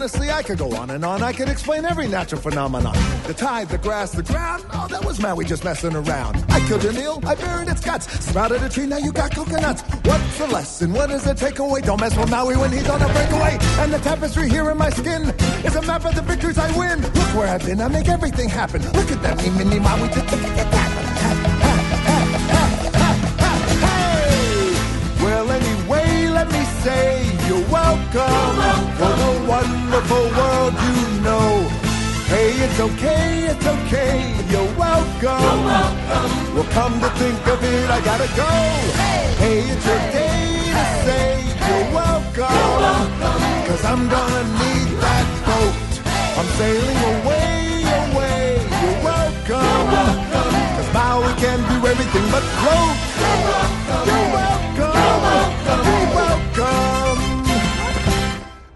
Honestly, I could go on and on. I could explain every natural phenomenon. The tide, the grass, the ground. Oh, that was Maui just messing around. I killed an eel, I buried its guts. Sprouted a tree, now you got coconuts. What's the lesson? What is the takeaway? Don't mess with Maui when he's on a breakaway. And the tapestry here in my skin is a map of the victories I win. Look where I've been, I make everything happen. Look at that, me, mini Maui. Well, anyway, let me say you're welcome, for the wonderful world you know. Hey, it's okay, it's okay, you're welcome. Well, come to think of it, I gotta go. Hey, hey it's your day to say you're welcome. Cause I'm gonna need that boat. I'm sailing away, away, you're welcome. Cause now we can do everything but float. You're welcome. You're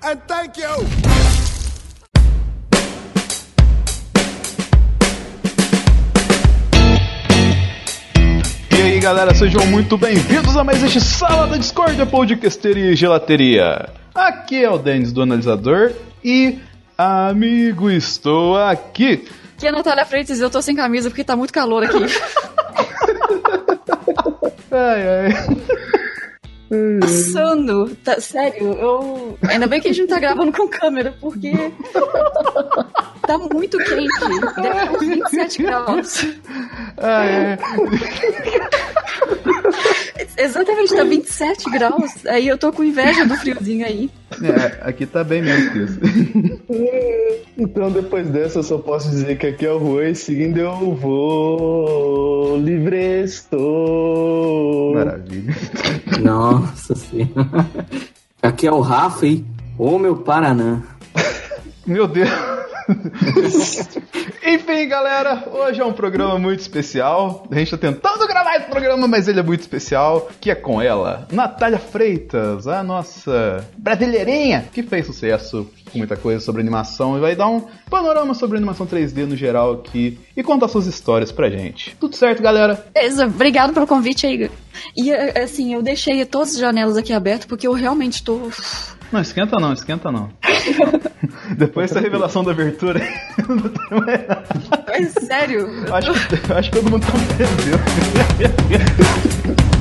And thank you. E aí galera, sejam muito bem-vindos a mais este Sala da Discordia Podcasteria e Gelateria. Aqui é o Denis do Analisador e, amigo, estou aqui. Aqui é a Natália Freitas e eu tô sem camisa porque tá muito calor aqui. Ai, ai. Passando. Tá, sério, eu. Ainda bem que a gente tá gravando com câmera, porque. Tá muito quente. Deve ter uns 27 graus. ai, ai. Exatamente, tá 27 graus. Aí eu tô com inveja do friozinho aí. É, aqui tá bem menos que isso. Então, depois dessa, eu só posso dizer que aqui é o Rui, seguindo eu vou. Livre estou. Maravilha. Nossa senhora. Aqui é o Rafa, hein? Ô meu Paraná. Meu Deus. Enfim, galera, hoje é um programa muito especial. A gente tá tentando gravar esse programa, mas ele é muito especial. Que é com ela, Natália Freitas, a nossa brasileirinha, que fez sucesso com muita coisa sobre animação e vai dar um panorama sobre animação 3D no geral aqui e contar suas histórias pra gente. Tudo certo, galera? Beleza, obrigado pelo convite aí. E assim, eu deixei todas as janelas aqui abertas porque eu realmente tô. Não, esquenta não, esquenta não. Depois dessa revelação da abertura. não tem mais nada. Mas sério. acho, que- acho que todo mundo compreendeu.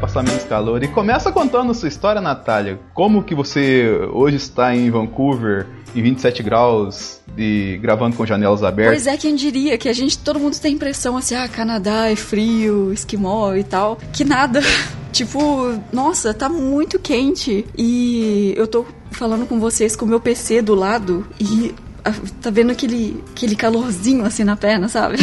passar menos calor, e começa contando sua história, Natália. Como que você hoje está em Vancouver, em 27 graus, e gravando com janelas abertas? Pois é, quem diria que a gente, todo mundo tem a impressão assim, ah, Canadá é frio, esquimó e tal, que nada. Tipo, nossa, tá muito quente. E eu tô falando com vocês com o meu PC do lado e ah, tá vendo aquele, aquele calorzinho assim na perna, sabe?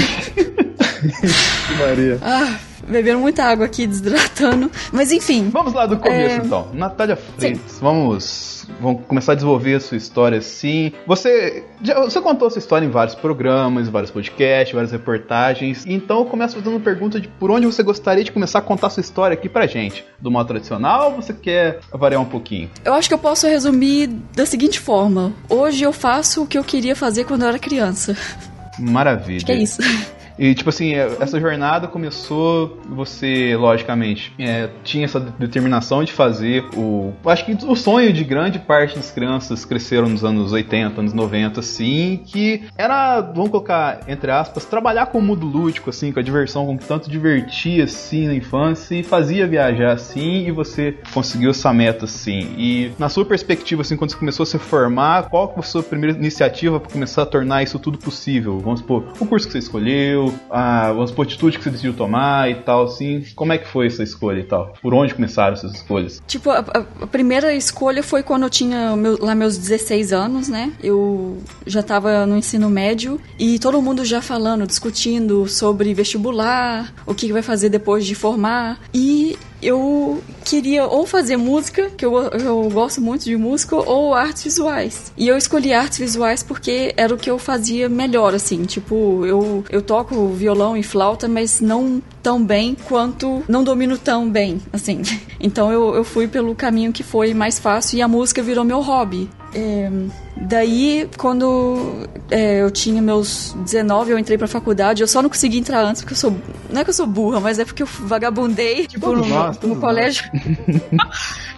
Maria. Ah, bebendo muita água aqui, desidratando. Mas enfim. Vamos lá do começo, É, então. Natália Freitas, vamos, vamos começar a desenvolver a sua história assim. Você, já- você contou essa história em vários programas, vários podcasts, várias reportagens. Então eu começo fazendo uma pergunta de por onde você gostaria de começar a contar a sua história aqui pra gente. Do modo tradicional ou você quer variar um pouquinho? Eu acho que eu posso resumir da seguinte forma: hoje eu faço o que eu queria fazer quando eu era criança. Maravilha. Acho que é isso. E, tipo assim, é, essa jornada começou, você, logicamente, é, tinha essa determinação de fazer o. Acho que o sonho de grande parte das crianças cresceram nos anos 80, anos 90, assim, que era, vamos colocar, entre aspas, trabalhar com o mundo lúdico, assim, com a diversão, com que tanto divertia, assim, na infância e fazia viajar, assim, e você conseguiu essa meta, assim. E, na sua perspectiva, assim, quando você começou a se formar, qual foi a sua primeira iniciativa para começar a tornar isso tudo possível? Vamos supor, o curso que você escolheu, a, as atitudes que você decidiu tomar e tal, assim? Como é que foi essa escolha e tal? Por onde começaram essas escolhas? Tipo, a, a- primeira escolha foi quando eu tinha meu- lá meus 16 anos, né? Eu já tava no ensino médio e todo mundo já falando, discutindo sobre vestibular, o que vai fazer depois de formar. E eu queria ou fazer música, que eu, eu gosto muito de música, ou artes visuais. E eu escolhi artes visuais porque era o que eu fazia melhor, assim. Tipo, eu, eu toco violão e flauta, mas não tão bem quanto. Não domino tão bem, assim. Então eu, eu fui pelo caminho que foi mais fácil e a música virou meu hobby. É, daí, quando é, eu tinha meus 19, eu entrei pra faculdade. Eu só não consegui entrar antes porque eu sou. Não é que eu sou burra, mas é porque eu vagabundei, tipo, no, no todos colégio.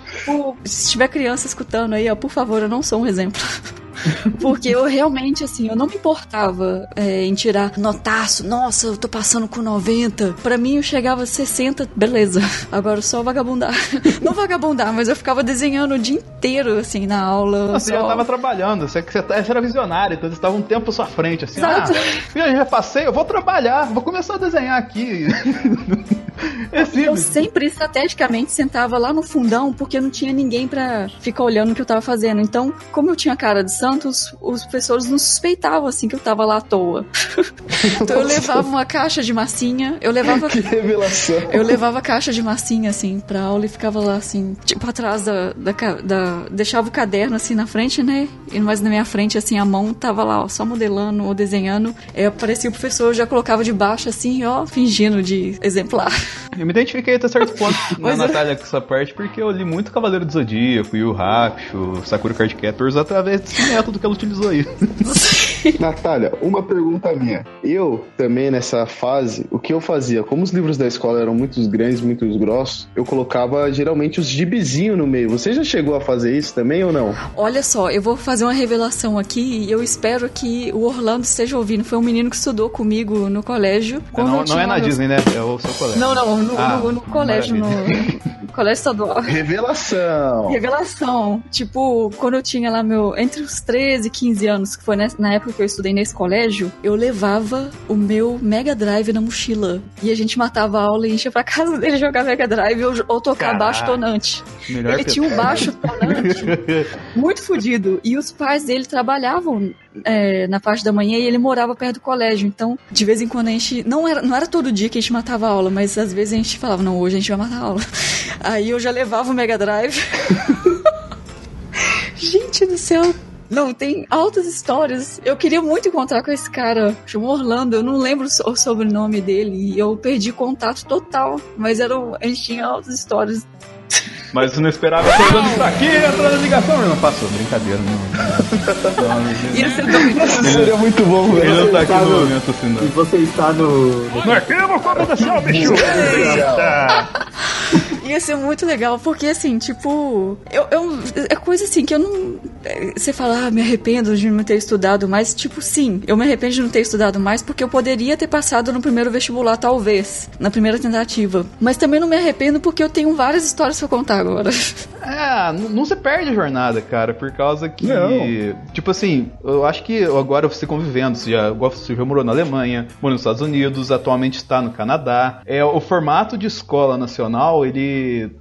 Se tiver criança escutando aí, ó, por favor, eu não sou um exemplo. Porque eu realmente, assim, eu não me importava é, em tirar notaço. Nossa, eu tô passando com 90. Pra mim, eu chegava a 60, beleza. Agora só vagabundar. Não vagabundar, mas eu ficava desenhando o dia inteiro, assim, na aula. Você já só- tava trabalhando, você, você, você era visionário, então você estava um tempo à sua frente, assim, Exato. ah, eu já passei, eu vou trabalhar, vou começar a desenhar aqui. é Eu sempre estrategicamente sentava lá no fundão porque não tinha ninguém pra ficar olhando o que eu tava fazendo. Então, como eu tinha cara de Santos, os professores não suspeitavam assim que eu tava lá à toa. então eu levava uma caixa de massinha, eu levava Que revelação. eu levava caixa de massinha, assim, pra aula e ficava lá, assim, tipo, atrás da, da, da- Deixava o caderno, assim, na frente, né? E mais na minha frente, assim, a mão tava lá, ó, só modelando ou desenhando. Aí aparecia o professor, eu já colocava de baixo, assim, ó, fingindo de exemplar. Eu me identifiquei até certo ponto na é. Natália com essa parte, porque eu li muito Cavaleiro do Zodíaco, Yu Hakusho, Sakura Card Captors através desse método que ela utilizou aí. Natália, uma pergunta minha. Eu também nessa fase, o que eu fazia? Como os livros da escola eram muito grandes, muito grossos, eu colocava geralmente os gibizinhos no meio. Você já chegou a fazer isso também ou não? Olha só, eu vou fazer uma revelação aqui e eu espero que o Orlando esteja ouvindo. Foi um menino que estudou comigo no colégio. Não, não tinha é na Disney, né? É o seu colégio. Não, não, no, Ah, no- no colégio, no colégio estadual. Revelação! Revelação. Tipo, quando eu tinha lá meu. Entre os 13 e 15 anos, que foi nessa- na época que eu estudei nesse colégio, eu levava o meu Mega Drive na mochila. E a gente matava a aula e enchia pra casa dele jogar Mega Drive ou, ou tocar Caraca. baixo tonante. Melhor Ele tinha um baixo tonante muito fodido. E os pais dele trabalhavam é, na parte da manhã e ele morava perto do colégio. Então, de vez em quando a gente. Não era, não era todo dia que a gente matava a aula, mas às vezes a gente falava, não, hoje a gente vai matar a aula. Aí eu já levava o Mega Drive. gente do céu. Não, tem altas histórias. Eu queria muito encontrar com esse cara, chamou Orlando, eu não lembro o so- o sobrenome dele, e eu perdi contato total. Mas era, a gente tinha altas histórias. Mas não esperava que eu estar aqui entrando na ligação, mas não passou, brincadeira, não. não, Isso seria muito bom, ele velho. não tá aqui Tá no momento assim, E não. você está no. no- No arquivo confidencial, bicho! Eita! Ia ser muito legal, porque assim, tipo, eu, eu- é coisa assim que eu não. é, Você fala, ah, me arrependo de não ter estudado mais. Tipo, sim, eu me arrependo de não ter estudado mais porque eu poderia ter passado no primeiro vestibular, talvez, na primeira tentativa. Mas também não me arrependo porque eu tenho várias histórias pra contar agora. É, não, se perde a jornada, cara, por causa que. Não. Tipo assim, eu acho que agora você convivendo, você já, você já morou na Alemanha, morou nos Estados Unidos, atualmente está no Canadá. É, o formato de escola nacional, ele.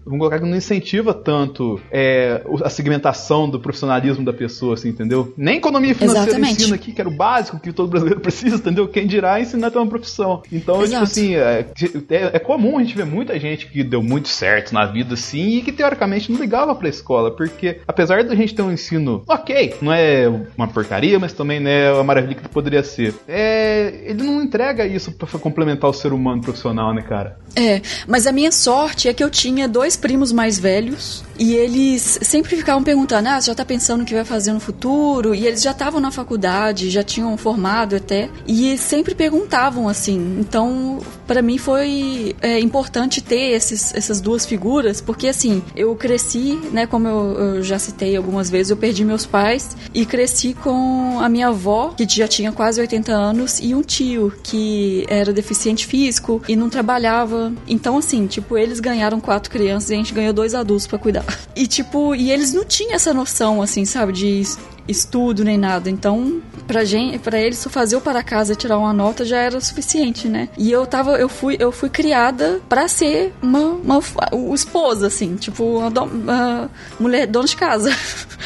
Vamos colocar que não incentiva tanto é, a segmentação do profissionalismo da pessoa, assim, entendeu? Nem economia financeira Exatamente. ensina aqui, que era o básico que todo brasileiro precisa, entendeu? Quem dirá ensinar a ter uma profissão. Então, tipo Exato. assim, é, é, é comum a gente ver muita gente que deu muito certo na vida, assim, e que teoricamente não ligava pra escola, porque apesar da gente ter um ensino ok, não é uma porcaria, mas também não é uma maravilha que poderia ser, é, ele não entrega isso pra complementar o ser humano profissional, né, cara? É, mas a minha sorte é que eu tinha dois primos mais velhos e eles sempre ficavam perguntando: ah, você já tá pensando o que vai fazer no futuro? E eles já estavam na faculdade, já tinham formado até, e sempre perguntavam assim. Então, pra mim foi é, importante ter esses, essas duas figuras, porque assim, eu cresci, né, como eu, eu já citei algumas vezes, eu perdi meus pais e cresci com a minha avó, que já tinha quase 80 anos, e um tio que era deficiente físico e não trabalhava. Então, assim, tipo, eles ganharam quatro crianças e a gente ganhou dois adultos pra cuidar. E, tipo, e eles não tinham essa noção, assim, sabe, de estudo nem nada. Então, pra gente, para eles só fazer o para casa e tirar uma nota já era suficiente, né? E eu tava, eu fui, eu fui criada para ser uma, uma, uma esposa assim, tipo uma, uma mulher dona de casa.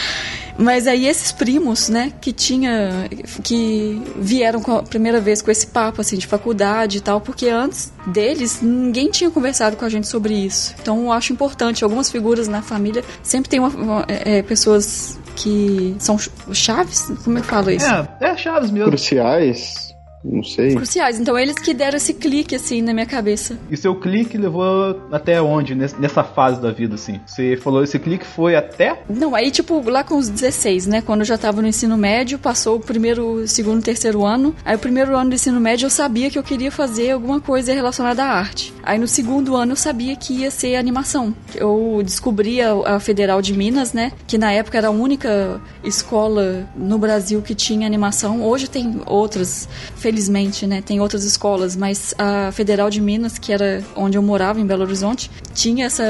Mas aí esses primos, né, que tinha que vieram a primeira vez com esse papo assim de faculdade e tal, porque antes deles ninguém tinha conversado com a gente sobre isso. Então eu acho importante algumas figuras na família sempre tem uma, uma, é, pessoas que são chaves, como eu falo isso? É, é chaves mesmo. Cruciais. Não sei. Cruciais. Então eles que deram esse clique assim na minha cabeça. E seu clique levou até onde nessa fase da vida assim? Você falou esse clique foi até? Não, aí tipo lá com os 16, né, quando eu já tava no ensino médio, passou o primeiro, segundo, terceiro ano. Aí o primeiro ano do ensino médio eu sabia que eu queria fazer alguma coisa relacionada à arte. Aí no segundo ano eu sabia que ia ser animação. Eu descobri a, a Federal de Minas, né, que na época era a única escola no Brasil que tinha animação. Hoje tem outras felizmente, né? Tem outras escolas, mas a Federal de Minas, que era onde eu morava, em Belo Horizonte, tinha essa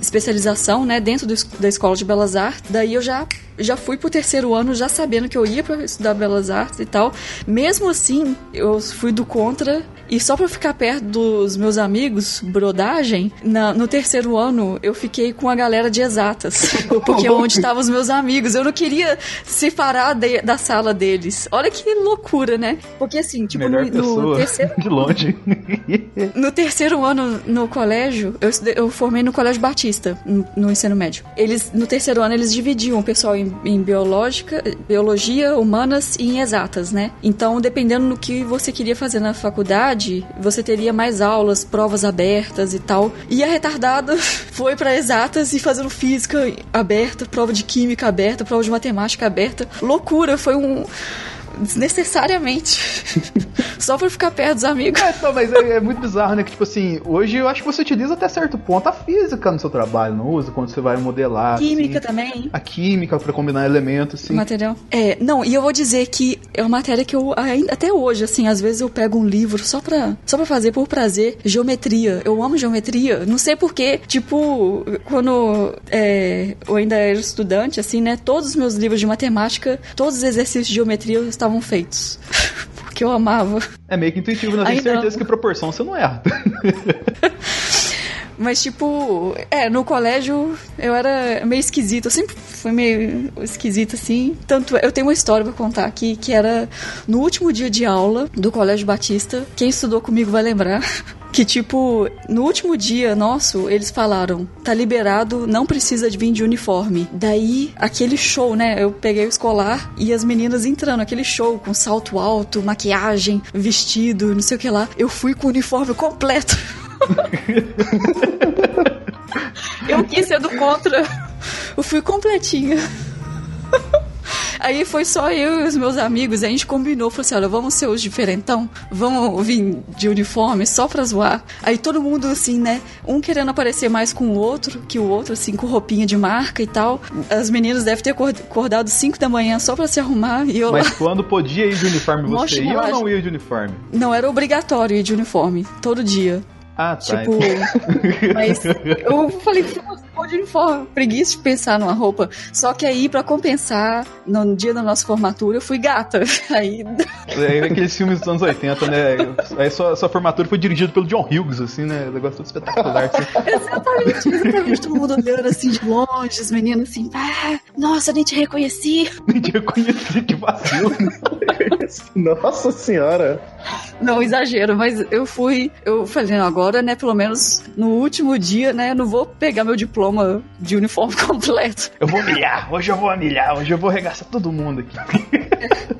especialização, né? Dentro do, da Escola de Belas Artes. Daí eu já já fui pro terceiro ano já sabendo que eu ia para estudar belas artes e tal. Mesmo assim, eu fui do contra e só pra ficar perto dos meus amigos, brodagem, na, no terceiro ano eu fiquei com a galera de exatas. Porque é onde estavam os meus amigos. Eu não queria separar de, da sala deles. Olha que loucura, né? Porque assim, tipo, Melhor no, no terceiro. De longe. no terceiro ano no colégio, eu, eu formei no Colégio Batista, no, no, ensino médio. Eles, no terceiro ano, eles dividiam o pessoal em, em biológica, biologia, humanas e em exatas, né? Então, dependendo do que você queria fazer na faculdade, você teria mais aulas, provas abertas e tal. E a retardada foi para exatas e fazendo física aberta, prova de química aberta, prova de matemática aberta. Loucura, foi um desnecessariamente. Só pra ficar perto dos amigos. É, não, mas é, é, muito bizarro, né? Que, tipo assim, hoje eu acho que você utiliza até certo ponto a física no seu trabalho, não usa? Quando você vai modelar. Química assim, também. A química pra combinar elementos, assim. Material. É, não, e eu vou dizer que é uma matéria que eu, ainda, até hoje, assim, às vezes eu pego um livro só pra, só pra fazer por prazer. Geometria. Eu amo geometria. Não sei porquê. Tipo, quando é, eu ainda era estudante, assim, né? Todos os meus livros de matemática, todos os exercícios de geometria estavam feitos. Porque eu amava. É meio que intuitivo, né? Tenho certeza que proporção você não erra. Mas, tipo, é, no colégio eu era meio esquisita. Eu sempre fui meio esquisita, assim. Tanto eu tenho uma história pra contar aqui, que era no último dia de aula do Colégio Batista. Quem estudou comigo vai lembrar. Que, tipo, no último dia nosso, eles falaram: tá liberado, não precisa de vir de uniforme. Daí, aquele show, né? Eu peguei o escolar e as meninas entrando, aquele show com salto alto, maquiagem, vestido, não sei o que lá. Eu fui com o uniforme completo. eu quis ser do contra. Eu fui completinha. Aí foi só eu e os meus amigos, a gente combinou, falou assim, olha, vamos ser os diferentão, vamos vir de uniforme só pra zoar. Aí todo mundo assim, né, um querendo aparecer mais com o outro, que o outro assim, com roupinha de marca e tal. As meninas devem ter acordado 5 da manhã só pra se arrumar e eu Mas lá... quando podia ir de uniforme, você ia ou não ia de uniforme? Não, era obrigatório ir de uniforme, todo dia. Ah, tá. Tipo, mas eu falei, pô, de uniforme, preguiça de pensar numa roupa. Só que aí, pra compensar, no dia da nossa formatura, eu fui gata. Aí. É, aqueles filmes dos anos 80, né? Aí sua, sua formatura foi dirigida pelo John Hughes, assim, né? Negócio todo espetacular. Assim. exatamente, exatamente. Todo mundo olhando assim de longe, as meninas assim, ah, nossa, nem te reconheci. Nem te reconheci, que vacilo. nossa senhora. Não, exagero, mas eu fui, eu falei, não, agora, né, pelo menos no último dia, né, não vou pegar meu diploma de uniforme completo. Eu vou humilhar, hoje eu vou humilhar, hoje eu vou arregaçar todo mundo aqui.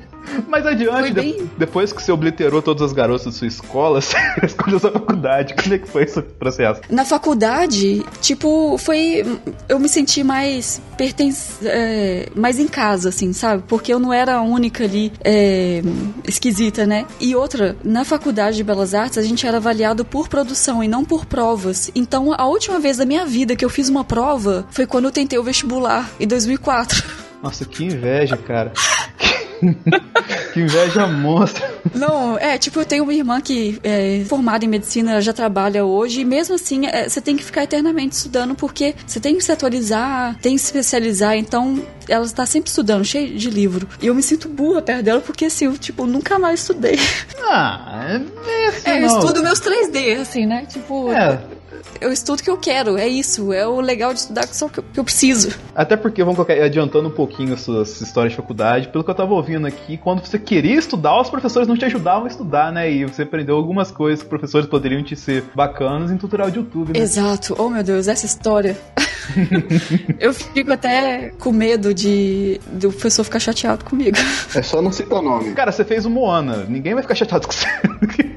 Mas adiante, bem... depois que você obliterou todas as garotas da sua escola, você escolheu sua faculdade. Como é que foi esse processo? Na faculdade, tipo, foi. Eu me senti mais pertence, é, mais em casa, assim, sabe? Porque eu não era a única ali é, esquisita, né? E outra, na faculdade de Belas Artes, a gente era avaliado por produção e não por provas. Então, a última vez da minha vida que eu fiz uma prova foi quando eu tentei o vestibular, em 2004. Nossa, que inveja, cara. que inveja monstra. Não, é, tipo, eu tenho uma irmã que é formada em medicina, ela já trabalha hoje, e mesmo assim, é, você tem que ficar eternamente estudando, porque você tem que se atualizar, tem que se especializar, então ela está sempre estudando, cheia de livro. E eu me sinto burra perto dela, porque assim, eu, tipo, nunca mais estudei. Ah, é assim, É, eu estudo meus 3D, assim, né? Tipo, É, eu estudo o que eu quero, é isso. É o legal de estudar só o que eu, que eu preciso. Até porque, vamos colocar, adiantando um pouquinho a sua essa história de faculdade, pelo que eu tava ouvindo aqui, quando você queria estudar, os professores não te ajudavam a estudar, né? E você aprendeu algumas coisas que professores poderiam te ser bacanas em tutorial de YouTube, né? Exato. Oh, meu Deus, essa história. eu fico até com medo de do professor ficar chateado comigo. É só não citar nome. Cara, você fez o Moana, ninguém vai ficar chateado com você.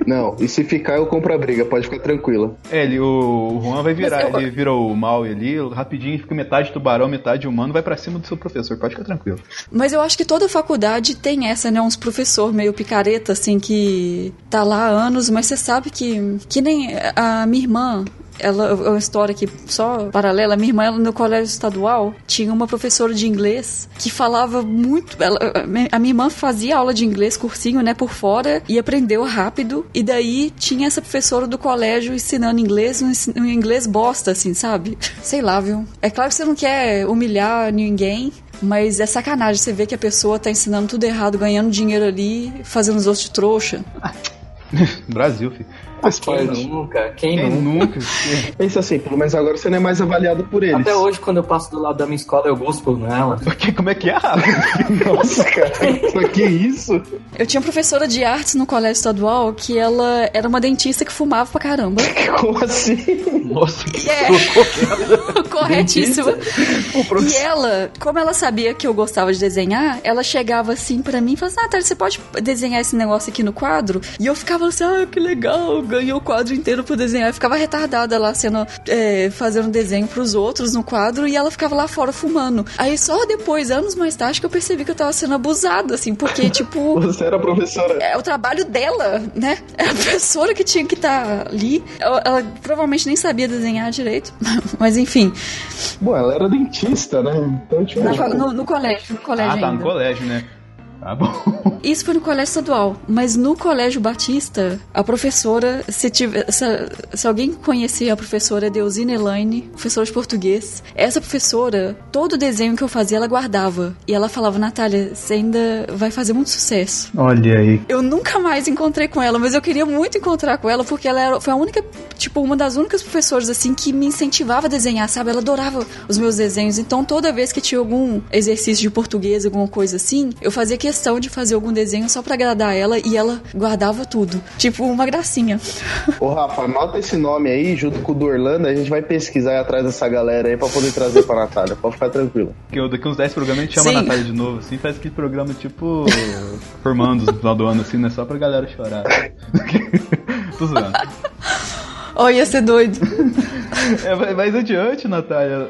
Não, e se ficar, eu compro a briga, pode ficar tranquila. É, ele, o Juan vai virar, eu- ele vira o mal ali, rapidinho, fica metade tubarão, metade humano, vai pra cima do seu professor, pode ficar tranquilo. Mas eu acho que toda faculdade tem essa, né? Uns professor meio picareta, assim, que tá lá há anos, mas você sabe que. Que nem a minha irmã. Ela, é uma história aqui só paralela. Minha irmã, ela, no colégio estadual, tinha uma professora de inglês que falava muito. Ela, a minha irmã fazia aula de inglês, cursinho, né, por fora, e aprendeu rápido. E daí tinha essa professora do colégio ensinando inglês, um inglês bosta, assim, sabe? Sei lá, viu? É claro que você não quer humilhar ninguém, mas é sacanagem você ver que a pessoa tá ensinando tudo errado, ganhando dinheiro ali, fazendo os outros de trouxa. Brasil, filho. Faz Quem parte. nunca? Quem, Quem nunca? nunca? Pensa assim, pelo menos agora você não é mais avaliado por eles. Até hoje, quando eu passo do lado da minha escola, eu gosto por ela. Que- Como é que é? Nossa, cara, que isso? Eu tinha uma professora de artes no colégio estadual que ela era uma dentista que fumava pra caramba. Como assim? Nossa, É, corretíssimo. E ela, como ela sabia que eu gostava de desenhar, ela chegava assim pra mim e falava assim: Natália, você pode desenhar esse negócio aqui no quadro? E eu ficava assim: ah, que legal, ganhei o quadro inteiro pra desenhar. Eu ficava retardada lá, sendo, é, fazendo desenho pros outros no quadro e ela ficava lá fora fumando. Aí só depois, anos mais tarde, que eu percebi que eu tava sendo abusada, assim, porque, tipo. Você era professora. é o trabalho dela, né? É a professora que tinha que estar ali. Ela, ela provavelmente nem sabia desenhar direito. Mas enfim, Bom, ela era dentista, né? Então, tipo. na fa- no, no colégio, no colégio Ah, tá no colégio, né? Tá bom. Isso foi no colégio estadual, mas no colégio batista, a professora, se, tiver, se, se alguém conhecer a professora Deusina Elaine, professora de português, essa professora, todo desenho que eu fazia, ela guardava. E ela falava, Natália, você ainda vai fazer muito sucesso. Olha aí. Eu nunca mais encontrei com ela, mas eu queria muito encontrar com ela porque ela era, foi a única, tipo, uma das únicas professoras assim que me incentivava a desenhar, sabe? Ela adorava os meus desenhos. Então, toda vez que tinha algum exercício de português, alguma coisa assim, eu fazia questão de fazer algum desenho só pra agradar ela e ela guardava tudo. Tipo, uma gracinha. Ô, Rafa, anota esse nome aí, junto com o do Orlando, a gente vai pesquisar aí atrás dessa galera aí pra poder trazer pra Natália. Pode ficar tranquilo. Que eu- daqui uns 10 programas a gente chama Sim. a Natália de novo, assim, faz aquele programa tipo formandos no final do ano, assim, né? Só pra galera chorar. Tô zoando. Oh, ia ser doido. É, mas adiante, Natália,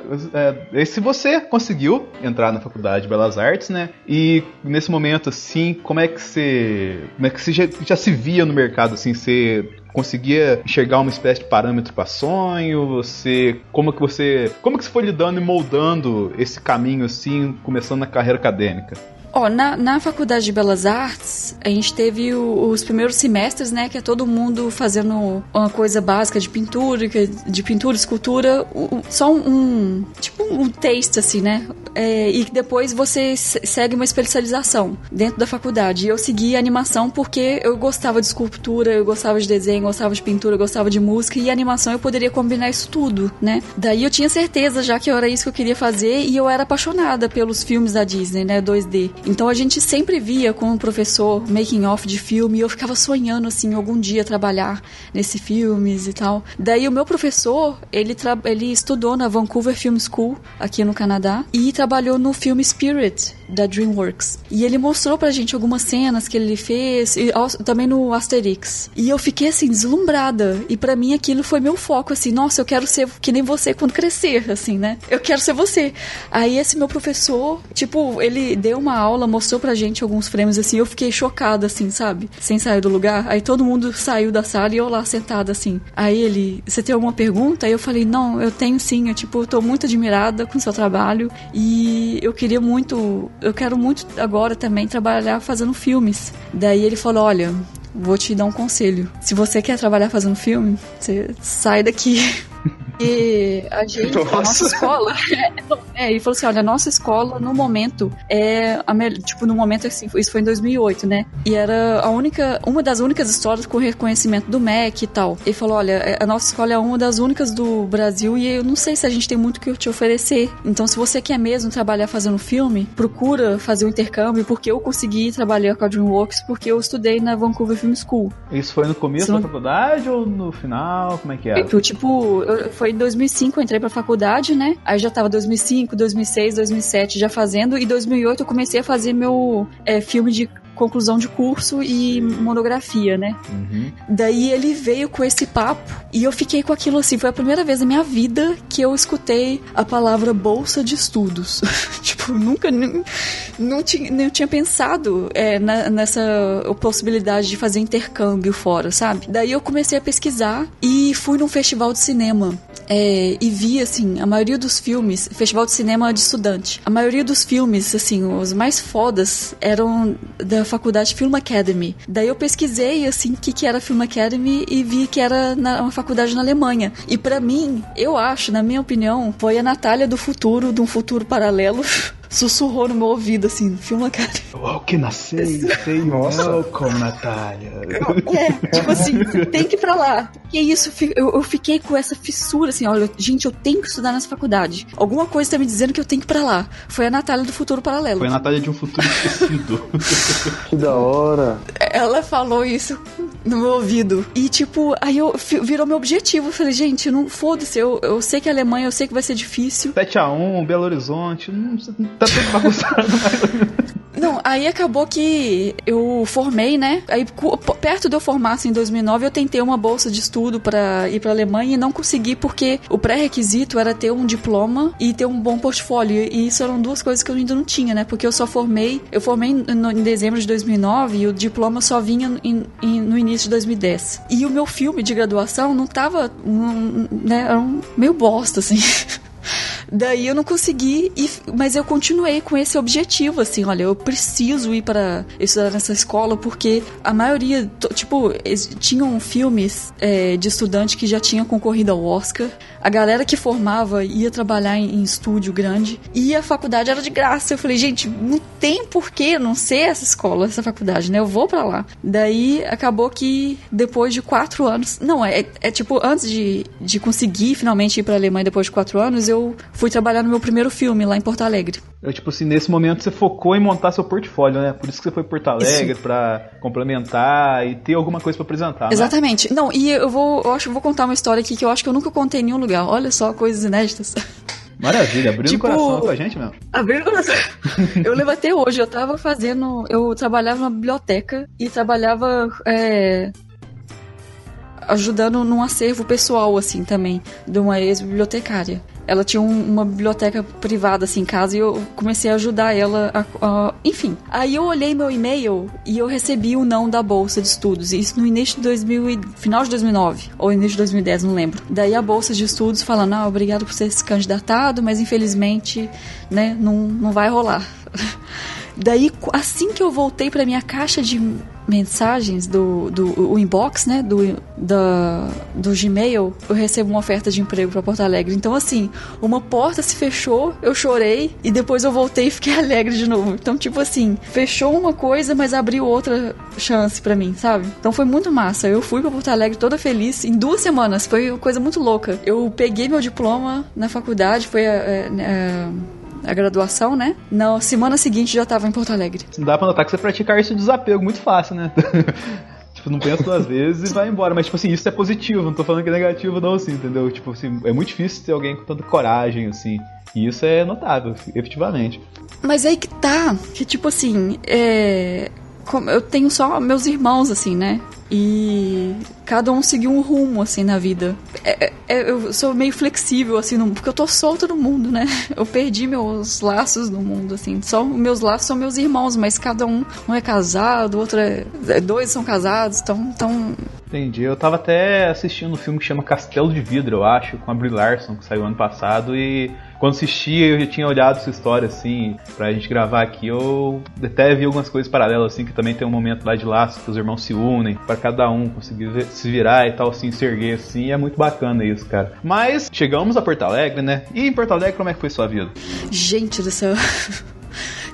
é, se você conseguiu entrar na faculdade de Belas Artes, né? E nesse momento, assim, como é que você. Como é que você já, já se via no mercado, assim, você conseguia enxergar uma espécie de parâmetro para sonho? Você. Como que você. Como que você foi lidando e moldando esse caminho, assim, começando na carreira acadêmica? Ó, na, na Faculdade de Belas Artes, a gente teve o- os primeiros semestres, né, que é todo mundo fazendo uma coisa básica de pintura, que- de pintura, escultura, só um, tipo um taste, assim, né, É, e depois você se- segue uma especialização dentro da faculdade. E eu segui animação porque eu gostava de escultura, eu gostava de desenho, gostava de pintura, gostava de música, e animação eu poderia combinar isso tudo, né. Daí eu tinha certeza já que era isso que eu queria fazer, e eu era apaixonada pelos filmes da Disney, né, 2D. Então a gente sempre via com o professor making off de filme e eu ficava sonhando assim algum dia trabalhar nesse filmes e tal. Daí o meu professor, ele ele estudou na Vancouver Film School aqui no Canadá e trabalhou no filme Spirit da DreamWorks. E ele mostrou pra gente algumas cenas que ele fez e também no Asterix. E eu fiquei assim deslumbrada e pra mim aquilo foi meu foco assim, nossa, eu quero ser que nem você quando crescer, assim, né? Eu quero ser você. Aí esse meu professor, tipo, ele deu uma aula, mostrou pra gente alguns frames assim, eu fiquei chocada assim, sabe? Sem sair do lugar. Aí todo mundo saiu da sala e eu lá sentada assim. Aí ele, você tem alguma pergunta? Aí eu falei, não, eu tenho sim, eu tipo, tô muito admirada com o seu trabalho e eu queria muito, eu quero muito agora também trabalhar fazendo filmes. Daí ele falou: Olha, vou te dar um conselho. Se você quer trabalhar fazendo filme, você sai daqui. E a gente, a nossa Nossa. escola. É, ele falou assim: olha, a nossa escola, no momento, é. A me- tipo, no momento, assim, isso foi em 2008, né? E era a única. Uma das únicas escolas com reconhecimento do MEC e tal. Ele falou: olha, é- a nossa escola é uma das únicas do Brasil e eu não sei se a gente tem muito o que te oferecer. Então, se você quer mesmo trabalhar fazendo filme, procura fazer o intercâmbio, porque eu consegui trabalhar com a Dreamworks porque eu estudei na Vancouver Film School. Isso foi no começo Isso da não- faculdade ou no final? Como é que é? Eu, tipo, eu- foi em 2005 eu entrei pra faculdade, né? Aí já tava 2005, 2006, 2007 já fazendo. E 2008 eu comecei a fazer meu é, filme de conclusão de curso e monografia, né? Uhum. Daí ele veio com esse papo e eu fiquei com aquilo assim. Foi a primeira vez na minha vida que eu escutei a palavra bolsa de estudos. tipo, nunca nem- não tinha, não tinha pensado é, na- nessa possibilidade de fazer intercâmbio fora, sabe? Daí eu comecei a pesquisar e fui num festival de cinema. é, e vi, assim, a maioria dos filmes, festival de cinema de estudante, a maioria dos filmes, assim, os mais fodas eram da faculdade Film Academy. Daí eu pesquisei, assim, o que, que era Film Academy e vi que era na, uma faculdade na Alemanha. E pra mim, eu acho, na minha opinião, foi a Natália do futuro, de um futuro paralelo, sussurrou no meu ouvido, assim, Film Academy. Welcome na sei, sei, Nossa. welcome, Natália. É, tipo assim, tem que ir pra lá. Que isso, eu, eu fiquei com essa fissura, assim, olha, gente, eu tenho que estudar nessa faculdade. Alguma coisa tá me dizendo que eu tenho que ir pra lá. Foi a Natália do Futuro Paralelo. Foi a Natália de um futuro esquecido. Que da hora. Ela falou isso no meu ouvido. E, tipo, aí eu virou meu objetivo. Eu falei, gente, não foda-se, eu, eu sei que a Alemanha, eu sei que vai ser difícil. 7x1, Belo Horizonte, não, tá tudo bagunçado. Não, aí acabou que eu formei, né? Aí perto de eu formar, assim, em 2009, eu tentei uma bolsa de estudo pra ir pra Alemanha e não consegui porque o pré-requisito era ter um diploma e ter um bom portfólio. E isso eram duas coisas que eu ainda não tinha, né? Porque eu só formei, eu formei em, no- em dezembro de 2009 e o diploma só vinha em- em- no início de 2010. E o meu filme de graduação não tava, hum, né? Era um meio bosta, assim. Daí eu não consegui, e- mas eu continuei com esse objetivo, assim, olha, eu preciso ir para estudar nessa escola porque a maioria, tipo, tinham filmes é, de estudante que já tinham concorrido ao Oscar, a galera que formava ia trabalhar em, em estúdio grande e a faculdade era de graça. Eu falei, gente, não tem porquê não ser essa escola, essa faculdade, né? Eu vou pra lá. Daí acabou que depois de quatro anos, não, é, é tipo, antes de, de conseguir finalmente ir pra Alemanha depois de quatro anos, eu fui trabalhar no meu primeiro filme lá em Porto Alegre. Eu, tipo assim, nesse momento você focou em montar seu portfólio, né? Por isso que você foi pra Porto Alegre, pra complementar e ter alguma coisa pra apresentar, né? Exatamente. Não, e eu vou, eu acho vou contar uma história aqui que eu acho que eu nunca contei em nenhum lugar. Olha só, coisas inéditas. Maravilha, abriu Tipo- o coração com a gente mesmo. Abriu o coração. Eu lembro até hoje, eu tava fazendo. Eu trabalhava na biblioteca e trabalhava. é, ajudando num acervo pessoal, assim, também, de uma ex-bibliotecária. Ela tinha um- uma biblioteca privada, assim, em casa, e eu comecei a ajudar ela a, a- Enfim. Aí eu olhei meu e-mail e eu recebi o não da bolsa de estudos. Isso no início de 2000 e- final de 2009, ou início de 2010, não lembro. Daí a bolsa de estudos falando, ah, obrigado por ter se candidatado, mas infelizmente, né, não, não vai rolar. Daí, assim que eu voltei pra minha caixa de mensagens do, do o inbox, né, do, da, do Gmail, eu recebo uma oferta de emprego pra Porto Alegre. Então, assim, uma porta se fechou, eu chorei e depois eu voltei e fiquei alegre de novo. Então, tipo assim, fechou uma coisa, mas abriu outra chance pra mim, sabe? Então foi muito massa. Eu fui pra Porto Alegre toda feliz em duas semanas. Foi uma coisa muito louca. Eu peguei meu diploma na faculdade, foi a, a- a graduação, né? Na semana seguinte já tava em Porto Alegre. Não dá pra notar que você pratica esse desapego muito fácil, né? tipo, não pensa duas vezes e vai embora. Mas, tipo assim, isso é positivo, não tô falando que é negativo, não, assim, entendeu? Tipo assim, é muito difícil ter alguém com tanta coragem, assim. E isso é notável, efetivamente. Mas aí que tá, que tipo assim, é. Eu tenho só meus irmãos, assim, né? E cada um seguiu um rumo, assim, na vida. É- é- é- eu sou meio flexível, assim, no- porque eu tô solta no mundo, né? Eu perdi meus laços no mundo, assim. Só meus laços são meus irmãos, mas cada um, um é casado, outro é. é- Dois são casados, então. então Entendi. Eu tava até assistindo um filme que chama Castelo de Vidro, eu acho, com a Brie Larson, que saiu ano passado, e quando assisti eu já tinha olhado essa história, assim, pra gente gravar aqui, eu até vi algumas coisas paralelas, assim, que também tem um momento lá de laço que os irmãos se unem, para cada um conseguir se virar e tal, assim, se erguer, assim, e é muito bacana isso, cara. Mas chegamos a Porto Alegre, né? E em Porto Alegre, como é que foi sua vida? Gente do céu.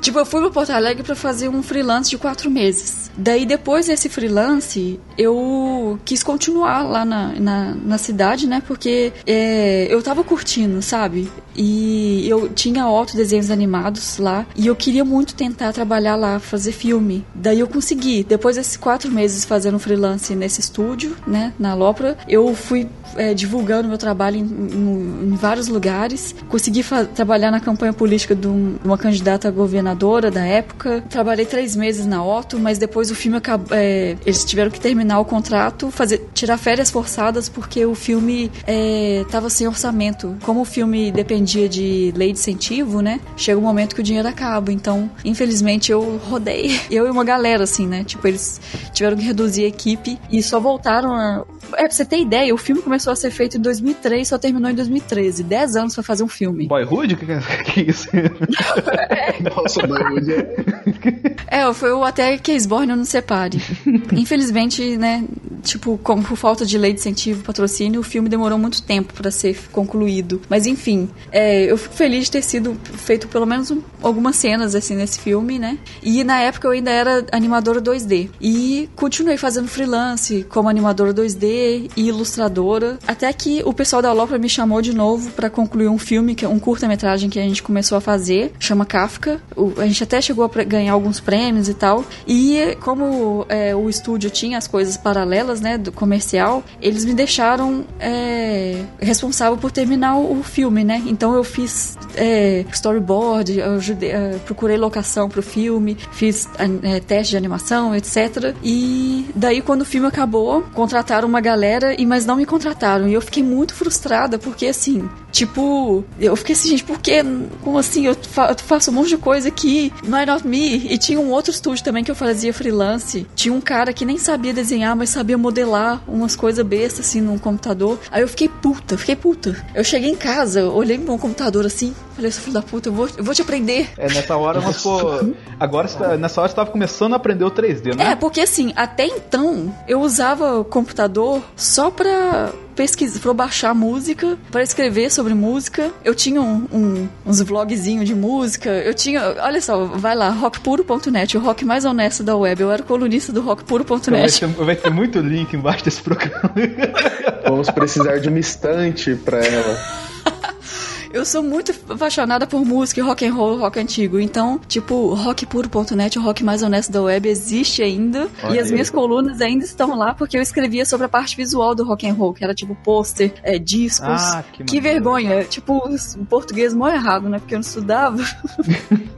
Tipo, eu fui pra Porto Alegre pra fazer um freelance de quatro meses. Daí, depois desse freelance, eu quis continuar lá na, na, na cidade, né? Porque é, eu tava curtindo, sabe? E eu tinha autodesenhos animados lá. E eu queria muito tentar trabalhar lá, fazer filme. Daí eu consegui. Depois desses quatro meses fazendo freelance nesse estúdio, né? Na Lopra, eu fui é, divulgando meu trabalho em, em- em vários lugares. Consegui trabalhar na campanha política de um- uma candidata a da época. Trabalhei três meses na Otto, mas depois o filme acabou. é, eles tiveram que terminar o contrato, fazer tirar férias forçadas porque o filme estava sem orçamento. Como o filme dependia de lei de incentivo, né? Chega um momento que o dinheiro acaba. Então, infelizmente, eu rodei. Eu e uma galera, assim, né? Tipo, eles tiveram que reduzir a equipe e só voltaram a. É, pra você ter ideia, o filme começou a ser feito em 2003, só terminou em 2013. 10 anos pra fazer um filme. Boyhood? O que, que, que é isso? Nossa, É... É, foi o até que Esborne não separe. Infelizmente, né, tipo, como por falta de lei de incentivo patrocínio, o filme demorou muito tempo pra ser concluído. Mas enfim, é, eu fico feliz de ter sido feito pelo menos um- algumas cenas assim nesse filme, né? E na época eu ainda era animadora 2D. E continuei fazendo freelance como animadora 2D e ilustradora, até que o pessoal da Lopra me chamou de novo pra concluir um filme, que é um curta-metragem que a gente começou a fazer, chama Kafka. O- a gente até chegou a ganhar alguns prêmios e tal. E como é, o estúdio tinha as coisas paralelas, né, do comercial, eles me deixaram é, responsável por terminar o, o filme, né? Então eu fiz é, storyboard, eu ajudei, é, procurei locação pro filme, fiz é, teste de animação, etc. E daí quando o filme acabou, contrataram uma galera, e mas não me contrataram. E eu fiquei muito frustrada, porque assim, tipo, eu fiquei assim, gente, por que? Como assim? Eu, fa- eu faço um monte de coisa aqui, not not me. E tinha um outro estúdio também que eu fazia freelance. Tinha um cara que nem sabia desenhar, mas sabia modelar umas coisas bestas assim no computador. Aí eu fiquei puta, fiquei puta. Eu cheguei em casa, olhei pro meu computador assim, falei, seu filho da puta, eu vou, eu vou te aprender. É, nessa hora, mas, pô. Agora, tá- nessa hora você tava começando a aprender o 3D, né? É, porque assim, até então eu usava o computador só pra pesquisar, pra eu baixar música, pra escrever sobre música. Eu tinha um, um- uns vlogzinhos de música. Eu tinha, olha só, vai lá, rockpuro.net, o rock mais honesto da web. Eu era colunista do Vai rockpuro.net. ter, vai ter muito link embaixo desse programa. Vamos precisar de uma estante pra ela. Eu sou muito apaixonada por música rock and roll, rock antigo. Então, tipo, rockpuro.net, o rock mais honesto da web, existe ainda. Olha e as minhas colunas ainda estão lá porque eu escrevia sobre a parte visual do rock and roll, que era tipo pôster, é, discos. Ah, que que vergonha. Tipo, o português mó errado, né? Porque eu não estudava.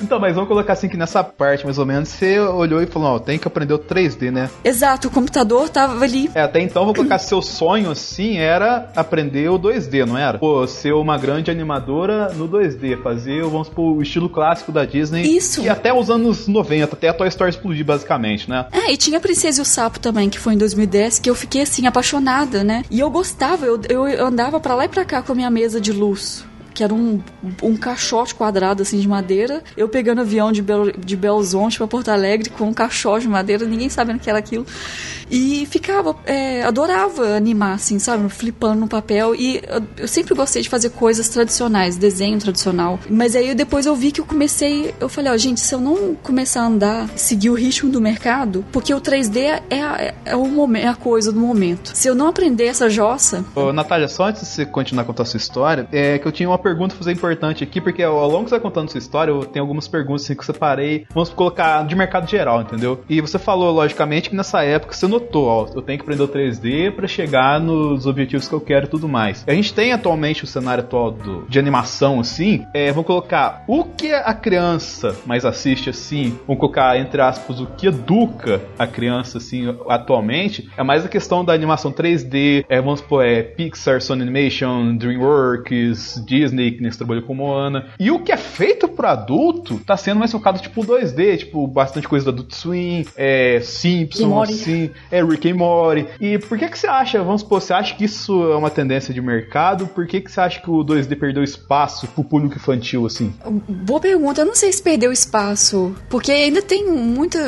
Então, mas vamos colocar assim que nessa parte, mais ou menos, você olhou e falou, ó, tem que aprender o 3D, né? Exato, o computador tava ali. É, até então, vou colocar seu sonho, assim, era aprender o 2D, não era? Pô, ser uma grande animadora no 2D, fazer, vamos supor, o estilo clássico da Disney. Isso. E até os anos 90, até a Toy Story explodir, basicamente, né? É, e tinha a Princesa e o Sapo também, que foi em 2010, que eu fiquei assim, apaixonada, né? E eu gostava, eu, eu andava pra lá e pra cá com a minha mesa de luz. Que era um, um caixote quadrado assim de madeira. Eu pegando avião de, Belo, de Belo Horizonte pra Porto Alegre com um caixote de madeira, ninguém sabendo que era aquilo. E ficava, é, adorava animar, assim, sabe? Flipando no papel. E eu, sempre gostei de fazer coisas tradicionais, desenho tradicional. Mas aí depois eu vi que eu comecei. Eu falei, ó, gente, se eu não começar a andar, seguir o ritmo do mercado, porque o 3D é a, é o momento, é a coisa do momento. Se eu não aprender essa jossa, Ô, Natália, só antes de você continuar a contar a sua história, é que eu tinha uma pergunta fazer importante aqui, porque ao longo que você vai contando sua história, eu tenho algumas perguntas assim, que eu separei, vamos colocar de mercado geral, entendeu? E você falou, logicamente, que nessa época você notou, ó, eu tenho que aprender o 3D pra chegar nos objetivos que eu quero e tudo mais. A gente tem atualmente o cenário atual do- de animação, assim, é, vamos colocar o que a criança mais assiste, assim, vamos colocar, entre aspas, o que educa a criança, assim, atualmente, é mais a questão da animação 3D, é, vamos supor, é Pixar, Sony Animation, DreamWorks, Disney, Que nem você trabalhou com Moana. E o que é feito pro adulto tá sendo mais focado tipo 2D, tipo bastante coisa do Adult Swim, é, Simpsons, sim, é Rick and Morty. E por que que você acha, vamos supor, você acha que isso é uma tendência de mercado? Por que que você acha que o 2D perdeu espaço pro público infantil, assim? Boa pergunta. Eu não sei se perdeu espaço. Porque ainda tem muita.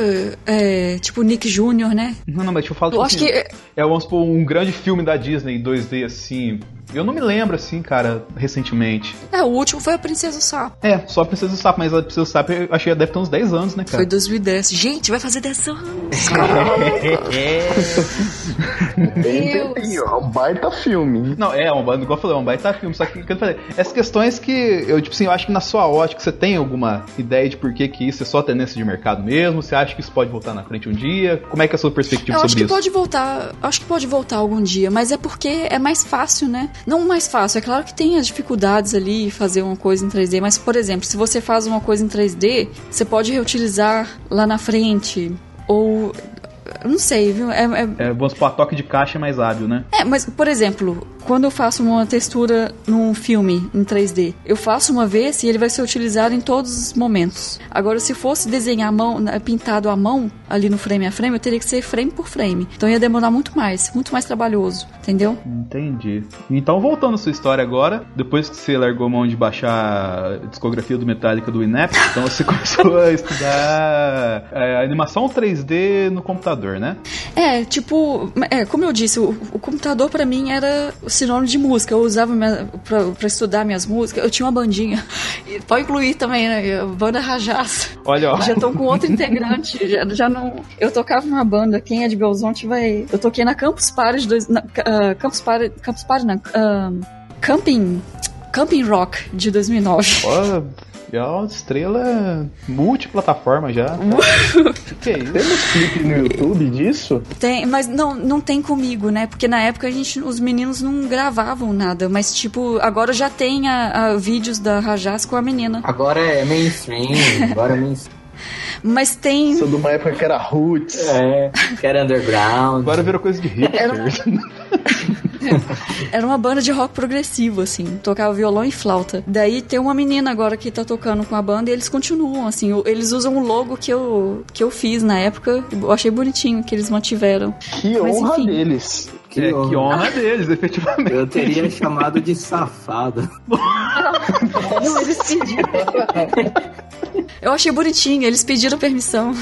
é, tipo, Nick Jr., né? Não, não, mas eu falo Eu acho assim, que. é, vamos supor, um grande filme da Disney 2D, assim. Eu não me lembro, assim, cara, recentemente. É, o último foi a Princesa Sapo. É, só a Princesa do Sapo, mas a Princesa do Sapo eu achei que deve ter uns 10 anos, né, cara? Foi 2010. Gente, vai fazer 10 anos. Bem é um baita filme. Não, é, um, igual eu falei, é um baita filme, só que, que eu falei, essas questões que eu, tipo assim, eu acho que na sua ótica você tem alguma ideia de por que que isso é só tendência de mercado mesmo? Você acha que isso pode voltar na frente um dia? Como é que é a sua perspectiva Eu acho sobre que isso? pode voltar, acho que pode voltar algum dia, mas é porque é mais fácil, né? Não mais fácil, é claro que tem as dificuldades ali fazer uma coisa em 3D, mas por exemplo, se você faz uma coisa em 3D, você pode reutilizar lá na frente eu não sei, viu? É, é- É, vamos supor, a toque de caixa é mais hábil, né? é, mas por exemplo, quando eu faço uma textura num filme em 3D, eu faço uma vez e ele vai ser utilizado em todos os momentos. Agora, se fosse desenhar a mão, né, pintado à mão ali no frame a frame, eu teria que ser frame por frame. Então ia demorar muito mais, muito mais trabalhoso, entendeu? Entendi. Então, voltando à sua história agora, depois que você largou a mão de baixar a discografia do Metallica do Inept, então você começou a estudar é, animação 3D no computador, né? É, tipo, é, como eu disse, o, o computador pra mim era o sinônimo de música. Eu usava pra estudar minhas músicas. Eu tinha uma bandinha. E pode incluir também, né? a Banda Rajás. Olha, ó. Já tô com outro integrante. Já, já não. Eu tocava numa banda, quem é de Belzonte vai. Eu toquei na Campus Party dois. Na, ah, Campus Party. Campus Party, não. ah, Camping. Camping Rock de 2009. Ó, é uma estrela multiplataforma já. que é isso? Temos clipe no YouTube disso? Tem, mas não, não tem comigo, né? Porque na época a gente, os meninos não gravavam nada. Mas, tipo, agora já tem a, a vídeos da Rajás com a menina. Agora é mainstream, agora é mainstream. Mas tem. Sou de uma época que era Roots. É, que era underground. Agora virou coisa de hipster. Era- Era uma banda de rock progressivo, assim. Tocava violão e flauta. Daí tem uma menina agora que tá tocando com a banda e eles continuam, assim. Eles usam o logo que eu, que eu fiz na época. Eu achei bonitinho que eles mantiveram. Que Mas, honra enfim. deles. Que é, que honra. honra deles, efetivamente. Eu teria chamado de safada. Não, eles pediram. Eu achei bonitinho, eles pediram permissão.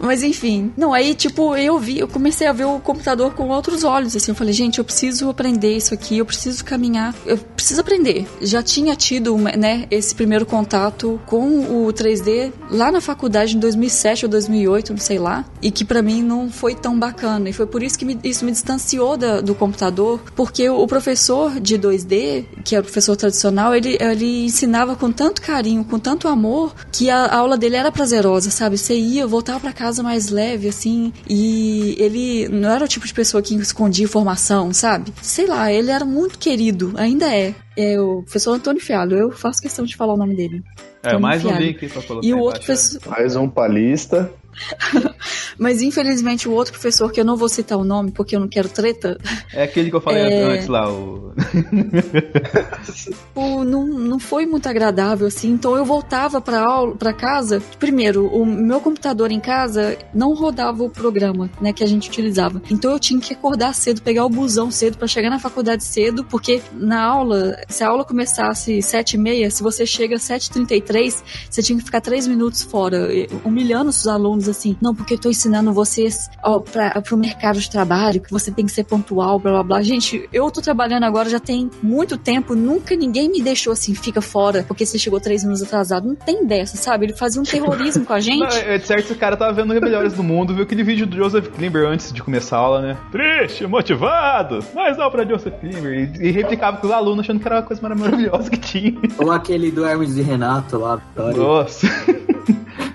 Mas enfim. Não, aí, tipo, eu vi, eu comecei a ver o computador com outros olhos, assim. Eu falei, gente, eu preciso aprender isso aqui, eu preciso caminhar, eu preciso aprender. Já tinha tido, né, esse primeiro contato com o 3D lá na faculdade em 2007 ou 2008, não sei lá. E que pra mim não foi tão bacana. E foi por isso que me- isso me distanciou da- do computador, porque o professor de 2D, que era o professor tradicional, ele, ele ensinava com tanto carinho, com tanto amor, que a, a aula dele era prazerosa, sabe? Você ia, voltava pra casa mais leve, assim, e ele não era o tipo de pessoa que escondia informação, sabe? Sei lá, ele era muito querido, ainda é. É o professor Antônio Fialho, eu faço questão de falar o nome dele. É, Antônio mais um Fialho. link aí pra colocar E o outro professor. Mais um palista. Mas infelizmente o outro professor, que eu não vou citar o nome porque eu não quero treta, É aquele que eu falei É. antes lá, o... tipo, não, não foi muito agradável, assim. Então eu voltava pra aula, para casa. Primeiro, o meu computador em casa não rodava o programa, né, que a gente utilizava. Então eu tinha que acordar cedo, pegar o busão cedo pra chegar na faculdade cedo, porque na aula, se a aula começasse sete e meia, se você chega às 7h33, você tinha que ficar três minutos fora, humilhando os alunos assim. Não, porque eu tô ensinando vocês ó, pra, pro mercado de trabalho, que você tem que ser pontual, blá blá blá. Gente, eu tô trabalhando agora já tem muito tempo, nunca ninguém me deixou assim, fica fora, porque você chegou três minutos atrasado. Não tem dessa, sabe? Ele fazia um terrorismo com a gente. Não, é de certo, esse cara tava vendo Rebelhores do Mundo, viu aquele vídeo do Joseph Klimber antes de começar a aula, né? Triste, motivado, mas não pra Joseph Klimber. E, e replicava com os alunos, achando que era a coisa mais maravilhosa que tinha. Ou aquele do Hermes e Renato lá, Vitória. Nossa.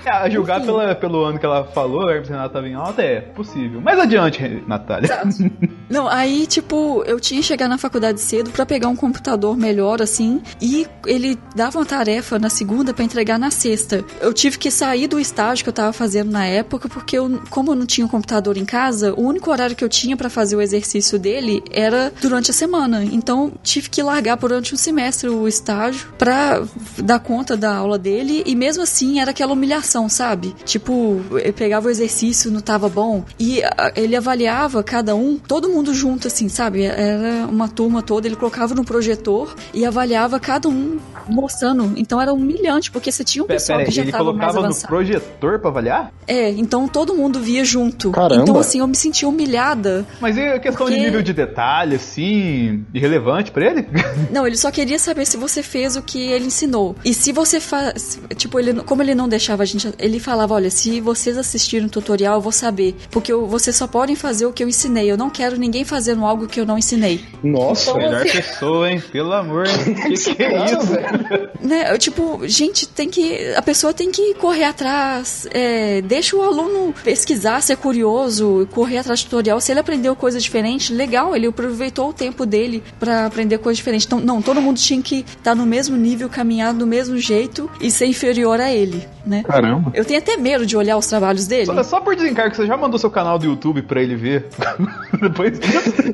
É, a julgar pela, pelo ano que ela falou, a Hermes Renato tava em alta, é possível. Mas adiante, Natália. Não, aí, tipo, eu tinha que chegar na faculdade cedo pra pegar um computador melhor, assim, e ele dava uma tarefa na segunda pra entregar na sexta. Eu tive que sair do estágio que eu tava fazendo na época, porque eu, como eu não tinha um computador em casa, o único horário que eu tinha pra fazer o exercício dele era durante a semana. Então, tive que largar durante um semestre o estágio pra dar conta da aula dele, e mesmo assim era aquela humilhação, sabe? Tipo, eu pegava o exercício, não tava bom, e ele avaliava cada um, todo mundo junto, assim, sabe? Era uma turma toda, ele colocava no projetor e avaliava cada um mostrando. Então era humilhante, porque você tinha um Pera, pessoal pera, que já ele tava mais colocava no avançado. projetor pra avaliar? É, então todo mundo via junto. Caramba. Então, assim, eu me senti humilhada. Mas e a questão de Porque- nível de detalhe, assim, irrelevante pra ele? Não, ele só queria saber se você fez o que ele ensinou. E se você faz. Tipo, ele, como ele não deixava a gente. Ele falava: olha, se vocês assistirem o tutorial, eu vou saber. Porque eu- vocês só podem fazer o que eu ensinei. Eu não quero ninguém fazendo algo que eu não ensinei. Nossa, Então, Melhor assim- pessoa, hein? Pelo amor. Que que é isso? velho. Né? eu, Tipo, gente, tem que. A pessoa tem que correr atrás. é, deixa o aluno pesquisar, ser curioso, correr atrás do tutorial. Se ele aprendeu coisa diferente, legal, ele aproveitou o tempo dele pra aprender coisa diferente. Então, não, todo mundo tinha que estar no mesmo nível, caminhar do mesmo jeito e ser inferior a ele, né? Caramba. Eu tenho até medo de olhar os trabalhos dele. Só, só por desencargo, você já mandou seu canal do YouTube pra ele ver? Depois.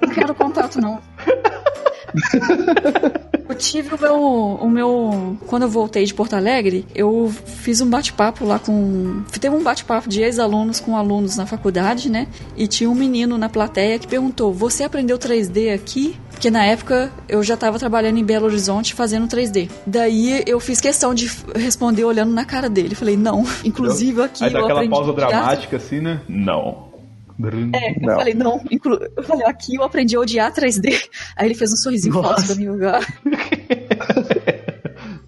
Não quero contato, não. Eu tive o meu, o meu. Quando eu voltei de Porto Alegre, eu fiz um bate-papo lá com. Teve um bate-papo de ex-alunos com alunos na faculdade, né? E tinha um menino na plateia que perguntou: Você aprendeu 3D aqui? Porque na época eu já estava trabalhando em Belo Horizonte fazendo 3D. Daí eu fiz questão de responder olhando na cara dele. Falei, não. Inclusive aqui Aí dá eu aquela aprendi pausa dramática, assim, né? Não. É, eu Não. falei, não, inclu... eu falei, aqui eu aprendi a odiar 3D. Aí ele fez um sorrisinho falso pra mim. eu-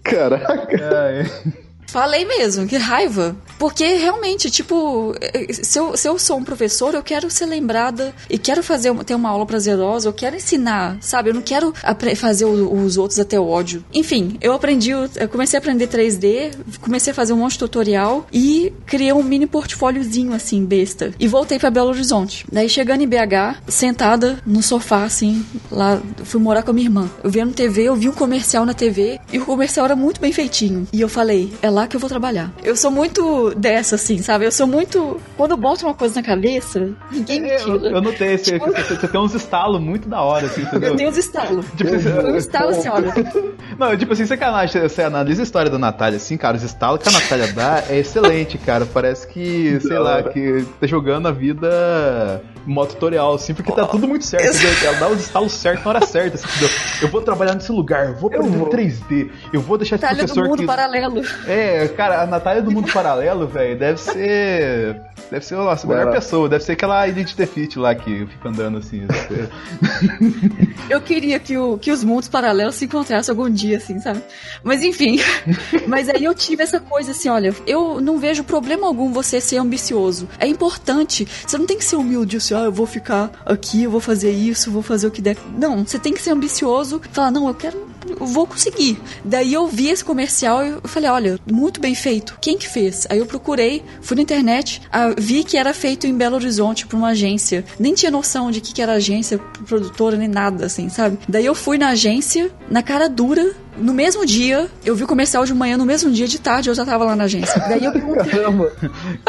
Caraca. É, é. Falei mesmo, que raiva. Porque realmente, tipo, se eu, se eu sou um professor, eu quero ser lembrada e quero fazer ter uma aula prazerosa, eu quero ensinar, sabe? Eu não quero fazer os outros até o ódio. Enfim, eu aprendi, eu comecei a aprender 3D, comecei a fazer um monte de tutorial e criei um mini portfóliozinho assim, besta. E voltei pra Belo Horizonte. Daí chegando em BH, sentada no sofá, assim, lá, fui morar com a minha irmã. Eu vendo TV, eu vi um comercial na TV e o comercial era muito bem feitinho. E eu falei, é lá que eu vou trabalhar. Eu sou muito dessa, assim, sabe? Eu sou muito. Quando eu boto uma coisa na cabeça, ninguém me É, eu, tira. eu notei, você, Tipo- você, você tem uns estalos muito da hora, assim, entendeu? Eu tenho os estalos. Tipo, você- Eu estalo assim, olha. Não, tipo assim, sacanagem, você analisa a história da Natália, assim, cara, os estalos que a Natália dá é excelente, cara. Parece que, sei lá, que tá jogando a vida em modo tutorial, assim, porque tá tudo muito certo, entendeu? Ela dá os estalos certos na hora certa, assim, entendeu? Eu vou trabalhar nesse lugar, eu vou aprender vou. 3D, eu vou deixar esse Itália do professor mundo que... paralelo. É, cara, a Natália do Mundo Paralelo, velho, deve ser. Deve ser nossa, a melhor pessoa, deve ser aquela Identity Fit lá que fica andando assim. Eu queria que, o, que os mundos paralelos se encontrassem algum dia, assim, sabe? Mas enfim. Mas aí eu tive essa coisa assim, olha, eu não vejo problema algum você ser ambicioso. É importante. Você não tem que ser humilde assim, ah, eu vou ficar aqui, eu vou fazer isso, vou fazer o que der. Não, você tem que ser ambicioso. Falar, não, eu quero. Vou conseguir. Daí eu vi esse comercial e eu falei, olha, muito bem feito. Quem que fez? Aí eu procurei, fui na internet, ah, vi que era feito em Belo Horizonte por uma agência. Nem tinha noção de que, que era agência, produtora, nem nada, assim, sabe? Daí eu fui na agência, na cara dura, no mesmo dia, eu vi o comercial de manhã, no mesmo dia de tarde eu já tava lá na agência. Daí eu perguntei. Caramba.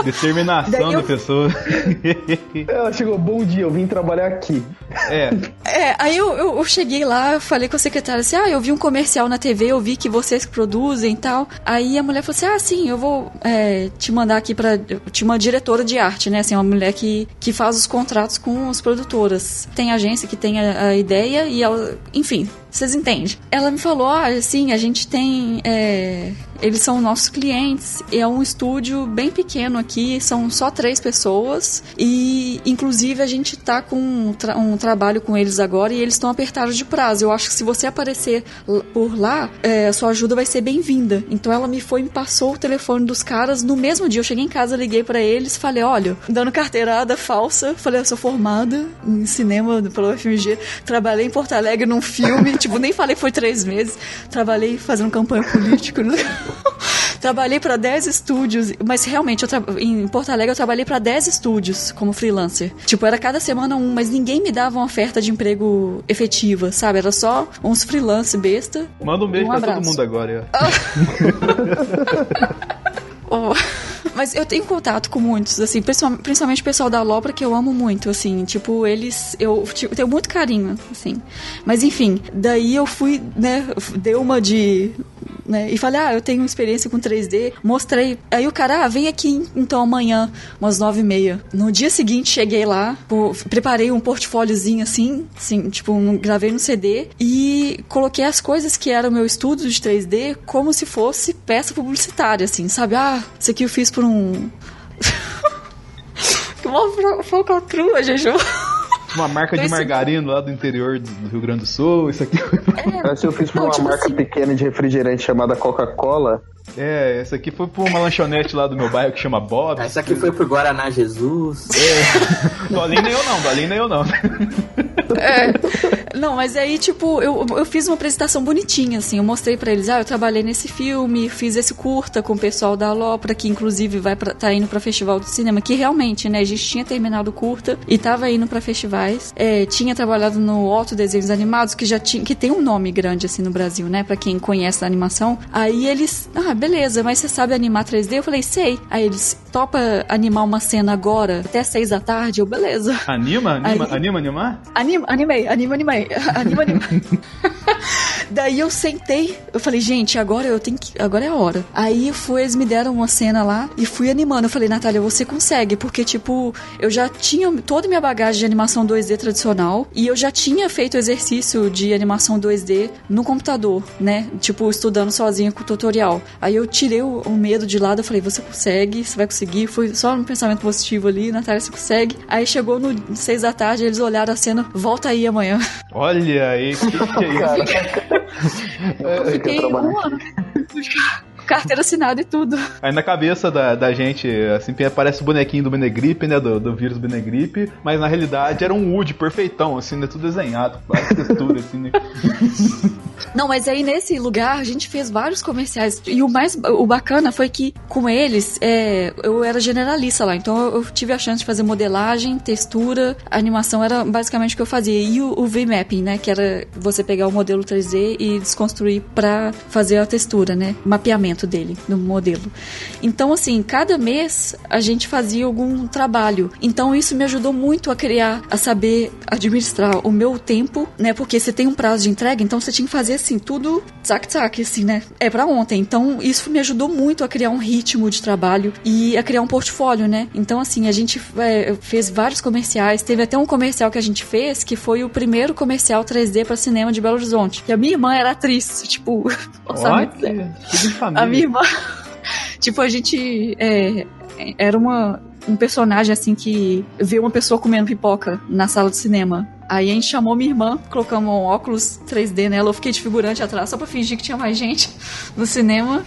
Determinação eu- da pessoa. Ela chegou, bom dia, eu vim trabalhar aqui. é. É, aí eu, eu, eu cheguei lá, eu falei com a secretária assim: ah, eu vi um comercial na TV, eu vi que vocês produzem e tal. Aí a mulher falou assim: ah, sim, eu vou é, te mandar aqui pra. Tinha uma diretora de arte, né? Assim, uma mulher que, que faz os contratos com as produtoras. Tem agência que tem a, a ideia e ela. Enfim, vocês entendem. Ela me falou: assim, a gente tem. é, eles são nossos clientes. É um estúdio bem pequeno aqui, são só três pessoas. E, inclusive, a gente tá com um, tra- um trabalho com eles agora e eles estão apertados de prazo. Eu acho que se você aparecer por lá, é, sua ajuda vai ser bem-vinda. Então ela me foi e me passou o telefone dos caras. No mesmo dia, eu cheguei em casa, liguei pra eles, falei: olha, dando carteirada falsa. Falei: eu sou formada em cinema pela UFMG, trabalhei em Porto Alegre num filme, tipo, nem falei foi três meses. Trabalhei fazendo campanha política. trabalhei pra 10 estúdios, mas realmente tra- em Porto Alegre eu trabalhei pra 10 estúdios como freelancer. Tipo, era cada semana um, mas ninguém me dava uma oferta de emprego efetiva, sabe? Era só uns freelance besta. Manda um beijo Um pra todo mundo agora. Oh, Mas eu tenho contato com muitos, assim, principal- principalmente o pessoal da Lopra, que eu amo muito, assim, tipo, eles, eu tipo, tenho muito carinho, assim. Mas enfim, daí eu fui, né, dei uma de, né, e falei, ah, eu tenho experiência com 3D, mostrei. Aí o cara, ah, vem aqui então amanhã, umas nove e meia. No dia seguinte, cheguei lá, pô, preparei um portfóliozinho assim, assim, tipo, um- gravei no CD e coloquei as coisas que era o meu estudo de 3D como se fosse peça publicitária, assim, sabe? Ah, isso aqui eu fiz por um. que uma falcatrua, Juju. Uma marca de margarina lá do interior do Rio Grande do Sul, isso aqui. Essa eu fiz pra Não, uma tipo marca assim- pequena de refrigerante chamada Coca-Cola. É, essa aqui foi pra uma lanchonete lá do meu bairro que chama Bob. Essa aqui foi pro Guaraná Jesus. Do Aline nem eu não, do Aline nem eu não. É. Não, mas aí, tipo, eu, eu fiz uma apresentação bonitinha, assim. Eu mostrei pra eles, ah, eu trabalhei nesse filme, fiz esse curta com o pessoal da Alopra, que inclusive vai pra, tá indo pra festival do cinema, que realmente, né, a gente tinha terminado o curta e tava indo pra festivais. É, tinha trabalhado no Auto Desenhos Animados, que já tinha, que tem um nome grande, assim, no Brasil, né, pra quem conhece a animação. Aí eles, ah, beleza, mas você sabe animar 3D? Eu falei, sei. Aí eles, topa animar uma cena agora, até seis da tarde? Eu, beleza. Anima? Anima, Aí- anima animar? Anima, animei, anima, animei. Anima, animei. Daí eu sentei, eu falei, gente, agora eu tenho que. Agora é a hora. Aí foi, eles me deram uma cena lá e fui animando. Eu falei, Natália, você consegue, porque, tipo, eu já tinha toda a minha bagagem de animação 2D tradicional e eu já tinha feito exercício de animação 2D no computador, né? Tipo, estudando sozinha com o tutorial. Aí eu tirei o, o medo de lado, eu falei, você consegue, você vai conseguir. Foi só um pensamento positivo ali, Natália, você consegue. Aí chegou no seis da tarde, eles olharam a cena, volta aí amanhã. Olha aí, que que é isso? Eu fiquei um ano. Carteira assinada e tudo. Aí na cabeça da, da gente, assim, parece o bonequinho do Benegripe, né? Do, do vírus Benegripe, mas na realidade era um Wood perfeitão, assim, né? Tudo desenhado, várias texturas, assim, né? Não, mas aí nesse lugar a gente fez vários comerciais. E o mais o bacana foi que com eles é, eu era generalista lá. Então eu, tive a chance de fazer modelagem, textura, animação era basicamente o que eu fazia. E o, o V-mapping, né? Que era você pegar o modelo 3D e desconstruir pra fazer a textura, né? Mapeamento dele, no modelo. Então, assim, cada mês a gente fazia algum trabalho. Então isso me ajudou muito a criar, a saber administrar o meu tempo, né? Porque você tem um prazo de entrega, então você tinha que fazer assim, tudo tsac-tsac, assim, né? É pra ontem. Então isso me ajudou muito a criar um ritmo de trabalho e a criar um portfólio, né? Então, assim, a gente é, fez vários comerciais. Teve até um comercial que a gente fez que foi o primeiro comercial 3D pra cinema de Belo Horizonte. Que a minha irmã era atriz, tipo, orçamento que, em família. A minha irmã. tipo, a gente. é, era uma, um personagem assim que vê uma pessoa comendo pipoca na sala de cinema. Aí a gente chamou minha irmã, colocamos um óculos 3D nela, eu fiquei de figurante atrás só pra fingir que tinha mais gente no cinema.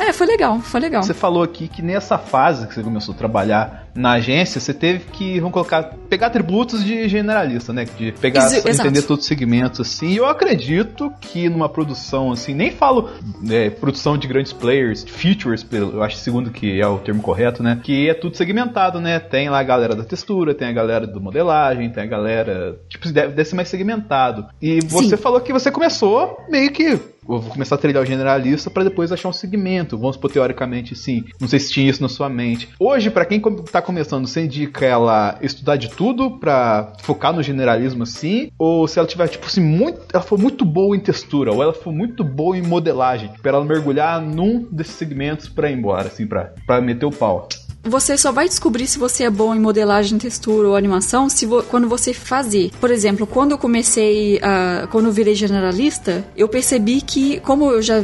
É, foi legal, foi legal. Você falou aqui que nessa fase que você começou a trabalhar na agência, você teve que, vamos colocar, pegar atributos de generalista, né? De pegar, Ex- exato. entender todos os segmentos, assim. E eu acredito que numa produção, assim, nem falo é, produção de grandes players, features, eu acho segundo que é o termo correto, né? Que é tudo segmentado, né? Tem lá a galera da textura, tem a galera do modelagem, tem a galera. Tipo, deve, deve ser mais segmentado. E você Sim. falou que você começou meio que eu vou começar a trilhar o generalista para depois achar um segmento. Vamos supor, teoricamente, sim. Não sei se tinha isso na sua mente. Hoje, para quem tá começando, você indica ela estudar de tudo para focar no generalismo assim? Ou se ela tiver, tipo assim, muito, ela for muito boa em textura, ou ela for muito boa em modelagem, para ela mergulhar num desses segmentos para ir embora, assim, pra meter o pau? Você só vai descobrir se você é bom em modelagem, textura ou animação se vo- quando você fazer. Por exemplo, quando eu comecei a. Quando eu virei generalista, eu percebi que, como eu já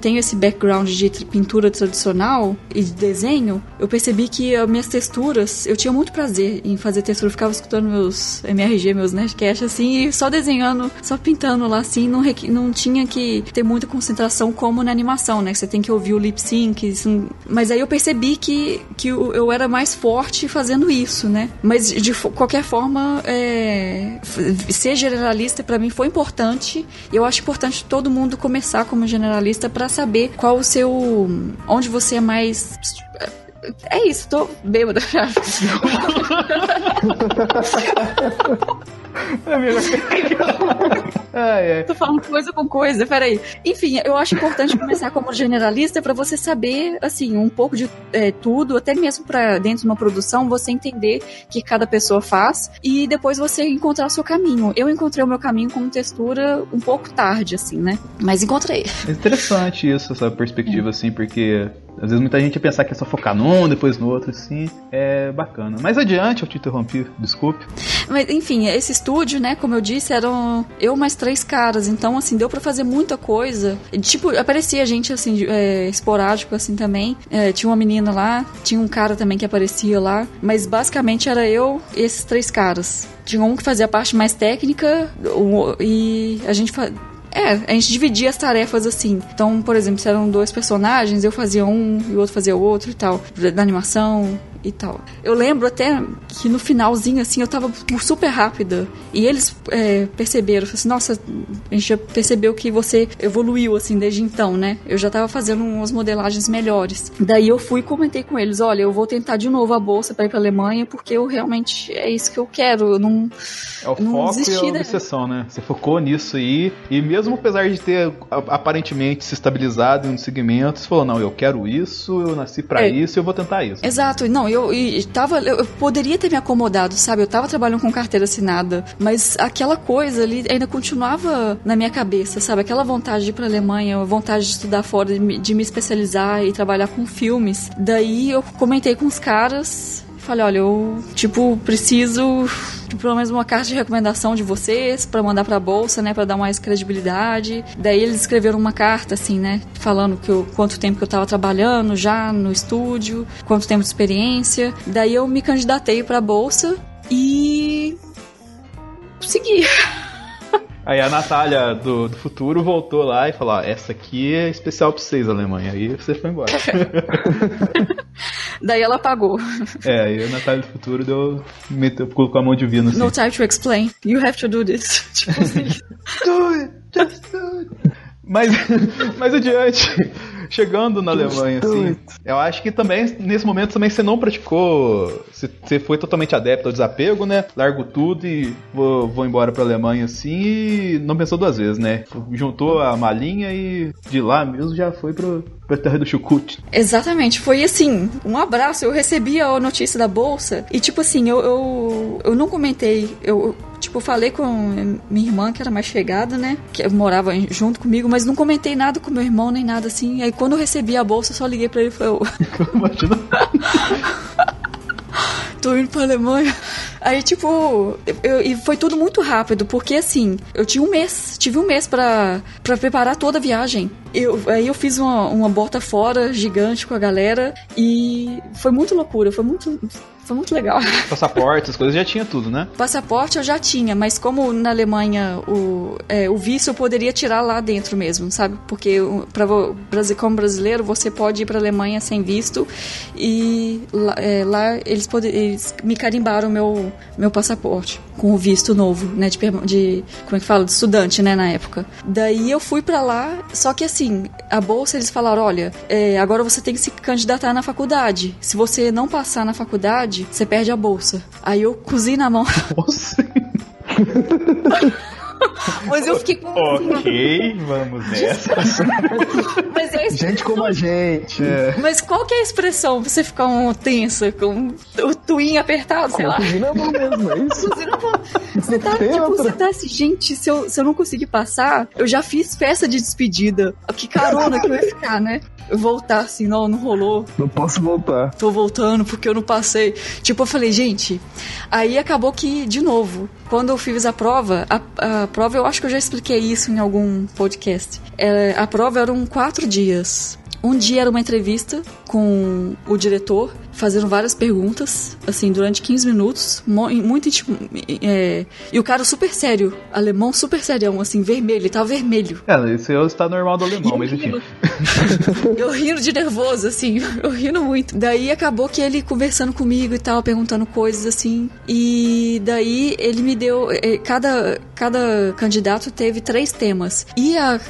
tenho, esse background de pintura tradicional e de desenho, eu percebi que as minhas texturas, eu tinha muito prazer em fazer textura. Eu ficava escutando meus MRG, meus Nerdcast, assim, e só desenhando, só pintando lá, assim, não, não tinha que ter muita concentração como na animação, né? Que você tem que ouvir o lip sync. não- Mas aí eu percebi que que eu, eu era mais forte fazendo isso, né? Mas de qualquer forma, é, ser generalista pra mim foi importante. E eu acho importante todo mundo começar como generalista pra saber qual o seu. onde você é mais. É isso, tô bêbada já. Ai, ai. Tô falando coisa com coisa, peraí. Enfim, eu acho importante começar como generalista pra você saber, assim, um pouco de é, tudo, até mesmo pra dentro de uma produção, você entender que cada pessoa faz e depois você encontrar o seu caminho. Eu encontrei o meu caminho com textura um pouco tarde, assim, né? Mas encontrei. É interessante isso, essa perspectiva, assim, porque às vezes muita gente ia pensar que é só focar num, depois no outro, assim. É bacana. Mais adiante, eu te interrompi, desculpe. Mas, enfim, esse estúdio, né, como eu disse, eram eu mais três caras. Então, assim, deu pra fazer muita coisa. Tipo, aparecia gente, assim, é, esporádico, assim, também. É, tinha uma menina lá, tinha um cara também que aparecia lá. Mas, basicamente, era eu e esses três caras. Tinha um que fazia a parte mais técnica e a gente... É, a gente dividia as tarefas assim. Então, por exemplo, se eram dois personagens, eu fazia um e o outro fazia o outro e tal. Da animação e tal. Eu lembro até que no finalzinho, assim, eu tava super rápida. E eles é, perceberam, assim, nossa, a gente já percebeu que você evoluiu, assim, desde então, né? Eu já tava fazendo umas modelagens melhores. Daí eu fui e comentei com eles, olha, eu vou tentar de novo a bolsa pra ir pra Alemanha, porque eu realmente, é isso que eu quero. Eu não... É o Não foco e desisti a da- obsessão, né? Você focou nisso aí, e mesmo apesar de ter a- aparentemente se estabilizado em um segmento, você falou, não, eu quero isso, eu nasci pra É. isso, eu vou tentar isso. Exato, não, eu, e tava, eu, eu poderia ter me acomodado, sabe? Eu tava trabalhando com carteira assinada, mas aquela coisa ali ainda continuava na minha cabeça, sabe? Aquela vontade de ir pra Alemanha, vontade de estudar fora, de me, de me especializar e trabalhar com filmes. Daí eu comentei com os caras. Falei, olha, eu, tipo, preciso de pelo menos uma carta de recomendação de vocês pra mandar pra bolsa, né, Pra dar mais credibilidade. Daí eles escreveram uma carta assim, né, falando que eu, quanto tempo que eu tava trabalhando já no estúdio, quanto tempo de experiência. Daí eu me candidatei pra bolsa e segui. Aí a Natália do, do futuro voltou lá e falou: ó, essa aqui é especial pra vocês, Alemanha. Aí você foi embora. Daí ela pagou. é, aí a Natália do futuro deu, meteu, colocou a mão divina assim. No time to explain. You have to do this. Tipo assim. Do it, just do it. Mas, mais adiante, chegando na Alemanha, assim, eu acho que também, nesse momento, também você não praticou, você, você foi totalmente adepto ao desapego, né? Largo tudo e vou, vou embora pra Alemanha, assim, e não pensou duas vezes, né? Juntou a malinha e de lá mesmo já foi pro, pra terra do chucute. Exatamente, foi assim, um abraço. Eu recebi a notícia da bolsa e, tipo assim, eu, eu, eu não comentei. Eu, tipo, falei com minha irmã, que era mais chegada, né? Que morava junto comigo, mas não comentei nada com meu irmão, nem nada assim. Aí quando eu recebi a bolsa, eu só liguei pra ele e falei, "Ô, Imagina. tô indo pra Alemanha. Aí, tipo, eu- e foi tudo muito rápido, porque assim, eu tinha um mês, tive um mês pra preparar toda a viagem. Eu, aí eu fiz uma, uma bota fora gigante com a galera e foi muito loucura, foi muito, foi muito legal. Passaporte, as coisas já tinha tudo, né? Passaporte eu já tinha, mas como na Alemanha o, é, o visto eu poderia tirar lá dentro mesmo, sabe? Porque pra, como brasileiro você pode ir pra Alemanha sem visto e lá, é, lá eles, pode, eles me carimbaram meu, meu passaporte com o visto novo, né? De, de como é que fala? De estudante, né? Na época. Daí eu fui pra lá, só que assim, a bolsa eles falaram: olha, é, agora você tem que se candidatar na faculdade. Se você não passar na faculdade, você perde a bolsa. Aí eu cozi na mão. Nossa. Mas eu fiquei com. ok, vamos nessa. Mas, é, Gente como a gente. mas qual que é a expressão? Você ficar um tensa, com o twin apertado, sei lá. Cozinha na mão mesmo, é isso? Você, tá, Tem tipo, outra. você tá assim, gente, se eu, se eu não conseguir passar, eu já fiz festa de despedida. Que carona que ia ficar, né? Voltar assim, não, não rolou. Não posso voltar. tô voltando porque eu não passei. Tipo, eu falei, gente. Aí acabou que, de novo, quando eu fiz a prova, a, a prova eu acho que eu já expliquei isso em algum podcast. É, a prova eram quatro dias. Um dia era uma entrevista com o diretor, fazendo várias perguntas, assim, durante 15 minutos, muito intim- é, e o cara super sério, alemão super serião, assim, vermelho, ele tava vermelho. É, esse é o estado normal do alemão, mas enfim. Eu rindo de nervoso, assim, eu rindo muito. Daí acabou que ele conversando comigo e tal, perguntando coisas assim. E daí ele me deu. eh, Cada, cada candidato teve três temas. E a, a-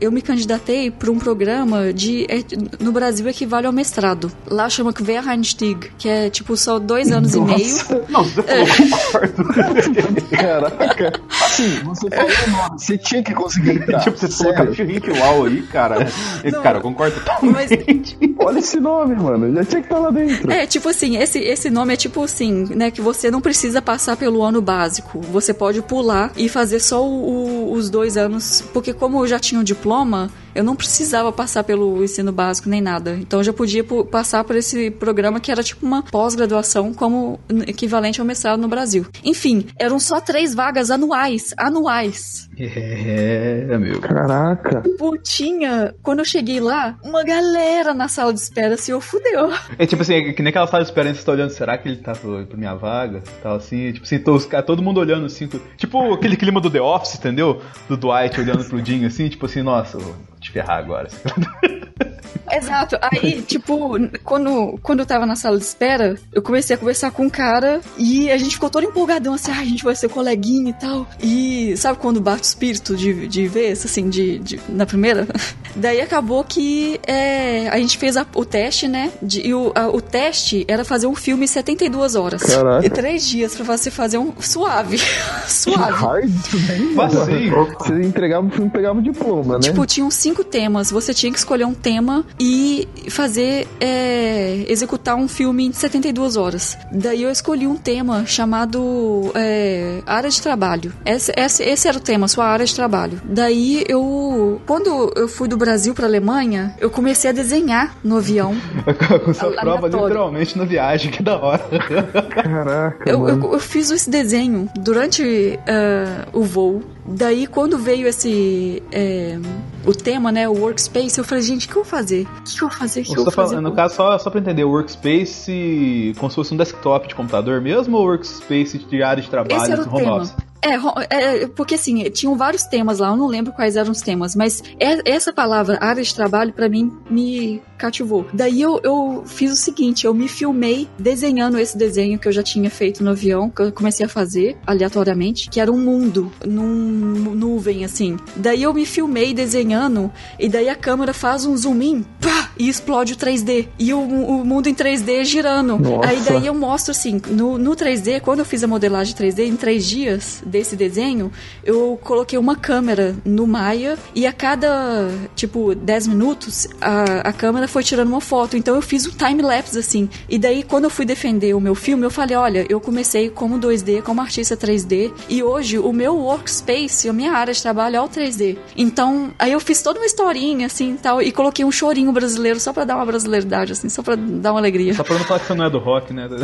eu me candidatei para um programa de. eh, No Brasil equivale ao mestrado. Lá chama Quereinstieg, que é tipo só dois anos e meio. Não, você falou, concordo. Caraca. Assim, você falou o nome, você tinha que conseguir entrar. tipo, você falou Sério. cachorrinho Lau aí, cara. Não. Cara, eu concordo Mas totalmente. Olha esse nome, mano. Já tinha que estar lá dentro. É, tipo assim, esse, esse nome é tipo assim, né? Que você não precisa passar pelo ano básico. Você pode pular e fazer só o- o- os dois anos. Porque como eu já tinha um diploma, eu não precisava passar pelo ensino básico nem nada. Então eu já podia passar por esse programa que era tipo uma pós-graduação como equivalente ao mestrado no Brasil. Enfim, eram só três vagas anuais. Anuais. É, meu. Caraca. Pô, tinha, quando eu cheguei lá, uma galera na sala de espera, assim, eu fudeu. É tipo assim, é que nem aquela sala de espera, você tá olhando, será que ele tá pra minha vaga? Tal assim, tipo assim, tô, os caras- todo mundo olhando assim, tipo aquele clima do The Office, entendeu? Do Dwight olhando pro Jim assim, tipo assim, nossa, eu vou te ferrar agora. Exato. Aí, tipo, quando, quando eu tava na sala de espera, eu comecei a conversar com um cara e a gente ficou todo empolgadão, assim, ah, a gente vai ser coleguinha e tal. E sabe quando bate espírito de, de vez, assim, de, de- na primeira? Daí acabou que é, a gente fez a- o teste, né? de- e o, a- o teste era fazer um filme em 72 horas. Caraca. E três dias pra você fazer um suave. suave. Hard também, Mas mano. sim. Você entregava o filme e pegava o diploma, né? Tipo, tinham cinco temas. Você tinha que escolher um tema e fazer, é, executar um filme em 72 horas. Daí eu escolhi um tema chamado é, área de trabalho. Esse, esse, esse era o tema, sua área de trabalho. Daí eu, quando eu fui do Brasil pra Alemanha, eu comecei a desenhar no avião. Com sua prova Aleatório. literalmente na viagem, que da hora. Caraca, Eu, eu, eu fiz esse desenho durante ah, o voo. Daí, quando veio esse. é, o tema, né? O workspace, eu falei, gente, o que eu vou fazer? O que eu vou fazer? O que eu tá vou fazer? falando, no caso, só, só pra entender, workspace como se fosse um desktop de computador mesmo ou workspace de área de trabalho Esse era de o home tema. office? É, é, porque assim, tinham vários temas lá, eu não lembro quais eram os temas, mas é- essa palavra, área de trabalho, pra mim, me cativou. Daí eu, eu fiz o seguinte, eu me filmei desenhando esse desenho que eu já tinha feito no avião, que eu comecei a fazer aleatoriamente, que era um mundo, num nuvem, assim. Daí eu me filmei desenhando, e daí a câmera faz um zoom in, pá, e explode o 3D. E o, o mundo em 3D girando. Nossa. Aí daí eu mostro assim, no, no 3D, quando eu fiz a modelagem 3D, em três dias desse desenho, eu coloquei uma câmera no Maya e a cada, tipo, 10 minutos, a, a câmera foi tirando uma foto. Então eu fiz um time-lapse, assim. E daí, quando eu fui defender o meu filme, eu falei, olha, eu comecei como 2D, como artista 3D, e hoje o meu workspace, a minha área de trabalho é o 3D. Então, aí eu fiz toda uma historinha, assim, tal, e coloquei um chorinho brasileiro só pra dar uma brasileiridade, assim, só pra dar uma alegria. Só pra não falar que você não é do rock, né?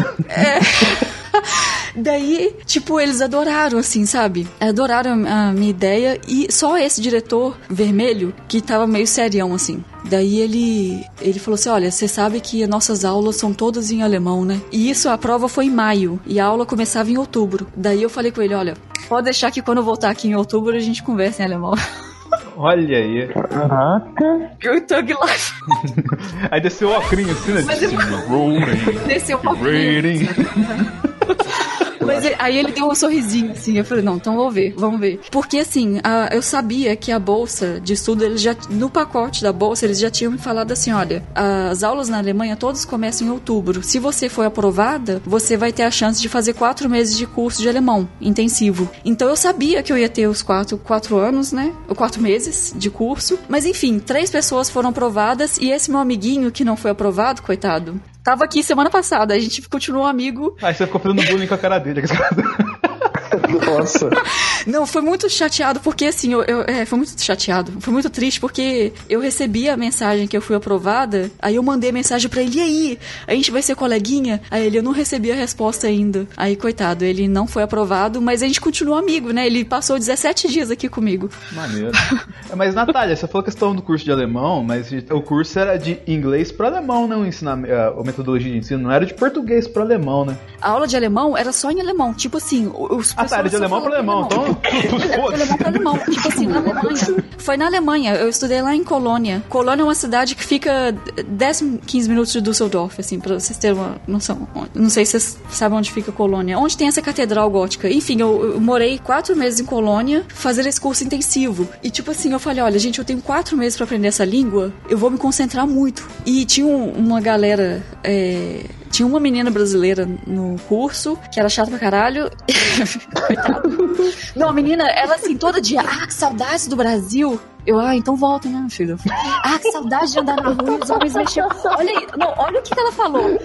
Daí, tipo, eles adoraram, assim, sabe? Adoraram a minha ideia e só esse diretor vermelho que tava meio serião, assim. Daí ele, ele falou assim: Olha, você sabe que as nossas aulas são todas em alemão, né? E isso, a prova foi em maio e a aula começava em outubro. Daí eu falei com ele: Olha, pode deixar que quando eu voltar aqui em outubro a gente conversa em alemão. Olha aí. Caraca. Eu Tug Life Aí desceu o ocrinho assim, né? Mas eu- Rolling, desceu um pouquinho. Mas aí ele deu um sorrisinho, assim. Eu falei, não, então vou ver, vamos ver. Porque, assim, a- eu sabia que a bolsa de estudo, eles já, no pacote da bolsa, eles já tinham me falado assim: olha, as aulas na Alemanha todas começam em outubro. Se você for aprovada, você vai ter a chance de fazer quatro meses de curso de alemão intensivo. Então eu sabia que eu ia ter os quatro, quatro anos, né? Ou quatro meses de curso. Mas enfim, três pessoas foram aprovadas e esse meu amiguinho que não foi aprovado, coitado. Tava aqui semana passada, a gente continuou amigo Aí você ficou fazendo bullying com a cara dele. Nossa. Não, foi muito chateado porque assim, eu, eu- é, foi muito chateado. Foi muito triste porque eu recebi a mensagem que eu fui aprovada, aí eu mandei a mensagem pra ele, e aí? A gente vai ser coleguinha? Aí ele, eu não recebi a resposta ainda. Aí, coitado, ele não foi aprovado, mas a gente continuou amigo, né? Ele passou 17 dias aqui comigo. Maneiro. É, Mas, Natália, você falou questão do curso de alemão, mas o curso era de inglês para alemão, não ensinar a metodologia de ensino, não era de português para alemão, né? A aula de alemão era só em alemão, tipo assim, os Ah, tá, era de alemão para falavam alemão, então. Era de alemão pra alemão, tipo assim, na Alemanha. Foi na Alemanha, eu estudei lá em Colônia. Colônia é uma cidade que fica 10, 15 minutos de Düsseldorf, assim, pra vocês terem uma noção. Não sei se vocês sabem onde fica Colônia. Onde tem essa catedral gótica. Enfim, eu, eu morei quatro meses em Colônia, fazendo esse curso intensivo. E tipo assim, eu falei, olha, gente, eu tenho quatro meses pra aprender essa língua, eu vou me concentrar muito. E tinha um- uma galera... é, tinha uma menina brasileira no curso, que era chata pra caralho. Não, a menina, ela assim, todo dia, ah, que saudades do Brasil. Eu, ah, então volta, né, meu filho? Ah, que saudade de andar na rua e os homens mexeram. Olha aí, não, olha o que, que ela falou.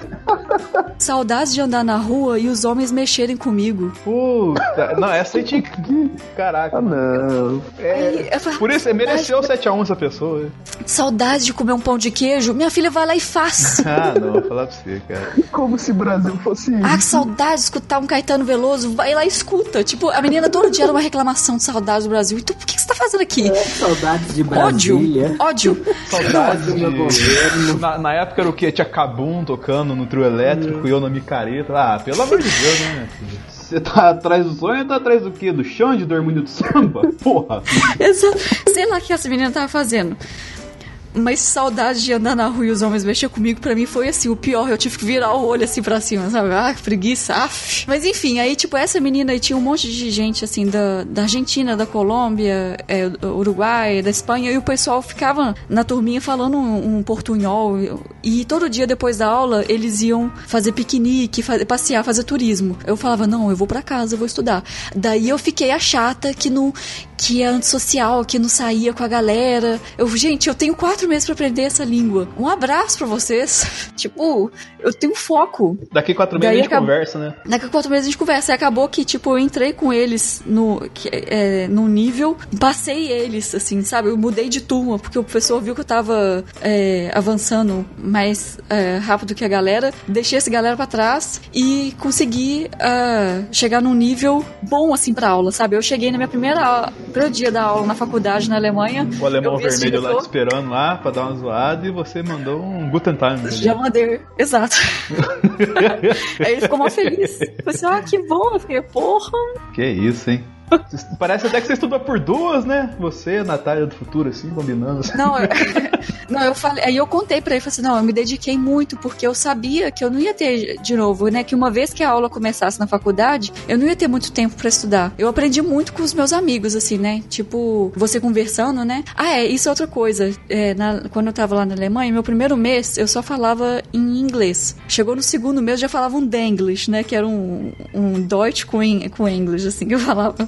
Saudades de andar na rua e os homens mexerem comigo. Puta, não, essa aí tinha que. Caraca. Ah, não. Aí, eu falei, Por isso, mereceu 7x1 essa pessoa. Saudades de comer um pão de queijo. Minha filha vai lá e faz. Ah, não, vou falar pra você, cara. Como se o Brasil fosse isso. Ah, que saudade de escutar um Caetano Veloso. Vai lá e escuta. Tipo, a menina todo dia era uma reclamação de saudades do Brasil. Então, por que que você tá fazendo aqui? Saudades de Ódio. Brasília. Ódio. Saudade do meu governo. Na, na época era o quê? Tinha Cabum tocando no trio elétrico e eu na micareta. Ah, pelo amor de Deus, né? Você tá atrás do sonho, tá atrás do quê? Do chão de dormindo de samba? Porra! Exato. Sei lá o que essa menina tava fazendo. Mas saudade de andar na rua e os homens mexer comigo, pra mim foi assim, o pior. Eu tive que virar o olho assim pra cima, sabe? Ah, preguiça, af. Mas enfim, aí, tipo, essa menina aí tinha um monte de gente, assim, da, da Argentina, da Colômbia, é, Uruguai, da Espanha, e o pessoal ficava na turminha falando um, um portunhol. E todo dia depois da aula, eles iam fazer piquenique, fazer, passear, fazer turismo. Eu falava, não, eu vou pra casa, eu vou estudar. Daí eu fiquei a chata que não. Que é antissocial, que não saía com a galera. Eu, gente, eu tenho quatro meses pra aprender essa língua. Um abraço pra vocês. tipo, eu tenho foco. Daqui quatro meses Daí a gente acab- conversa, né? Daqui quatro meses a gente conversa. E acabou que, tipo, eu entrei com eles no, é, no nível, passei eles, assim, sabe? Eu mudei de turma, porque o professor viu que eu tava é, avançando mais é, rápido que a galera. Deixei essa galera pra trás e consegui ah, chegar num nível bom, assim, pra aula, sabe? Eu cheguei na minha primeira aula, primeiro dia da aula na faculdade, na Alemanha. O alemão vermelho lá te esperando lá pra dar uma zoada e você mandou um Guten Tag. Já mandei, exato. Aí ele ficou mó feliz. Eu falei assim, ah, que bom. Eu fiquei, porra. Que isso, hein? Parece até que você estuda por duas, né? Você, Natália do futuro, assim, combinando. Não, eu, não, eu falei, aí eu contei pra ele, falei assim, não, eu me dediquei muito, porque eu sabia que eu não ia ter de novo, né? Que uma vez que a aula começasse na faculdade, eu não ia ter muito tempo pra estudar. Eu aprendi muito com os meus amigos, assim, né? Tipo, você conversando, né? Ah, é, isso é outra coisa. É, na- quando eu tava lá na Alemanha, meu primeiro mês eu só falava em inglês. Chegou no segundo mês, eu já falava um Denglish, né? Que era um, um Deutsch com, com English, assim, que eu falava.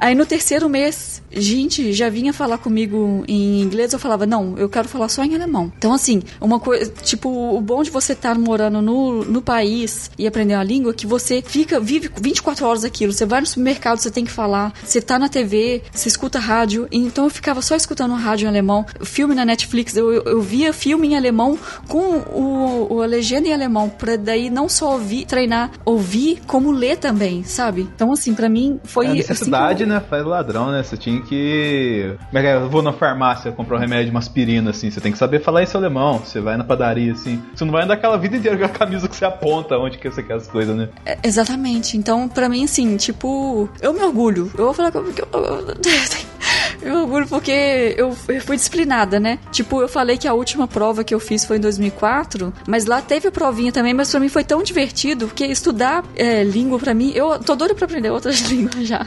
Aí no terceiro mês, gente já vinha falar comigo em inglês, eu falava, não, eu quero falar só em alemão. Então, assim, uma coisa, tipo, o bom de você estar morando no, no país e aprender uma língua é que você fica, vive 24 horas aquilo. Você vai no supermercado, você tem que falar, você tá na TV, você escuta rádio. Então eu ficava só escutando rádio em alemão. Filme na Netflix, eu, eu, eu via filme em alemão com o, o- a legenda em alemão, pra daí não só ouvir, treinar, ouvir, como ler também, sabe? Então, assim, pra mim foi. É a necessidade, assim, né? Faz ladrão, né? Você tinha que. Como é que é? Eu vou na farmácia comprar um remédio, uma aspirina, assim. Você tem que saber falar esse alemão. Você vai na padaria, assim. Você não vai andar aquela vida inteira com a camisa que você aponta onde que você quer as coisas, né? É, Exatamente. Então, pra mim, assim, tipo, eu me orgulho. Eu vou falar que eu, eu, me orgulho porque eu, eu fui disciplinada, né? Tipo, eu falei que a última prova que eu fiz foi em 2004, mas lá teve a provinha também, mas pra mim foi tão divertido, porque estudar é, língua pra mim, eu tô doida pra aprender outras línguas já.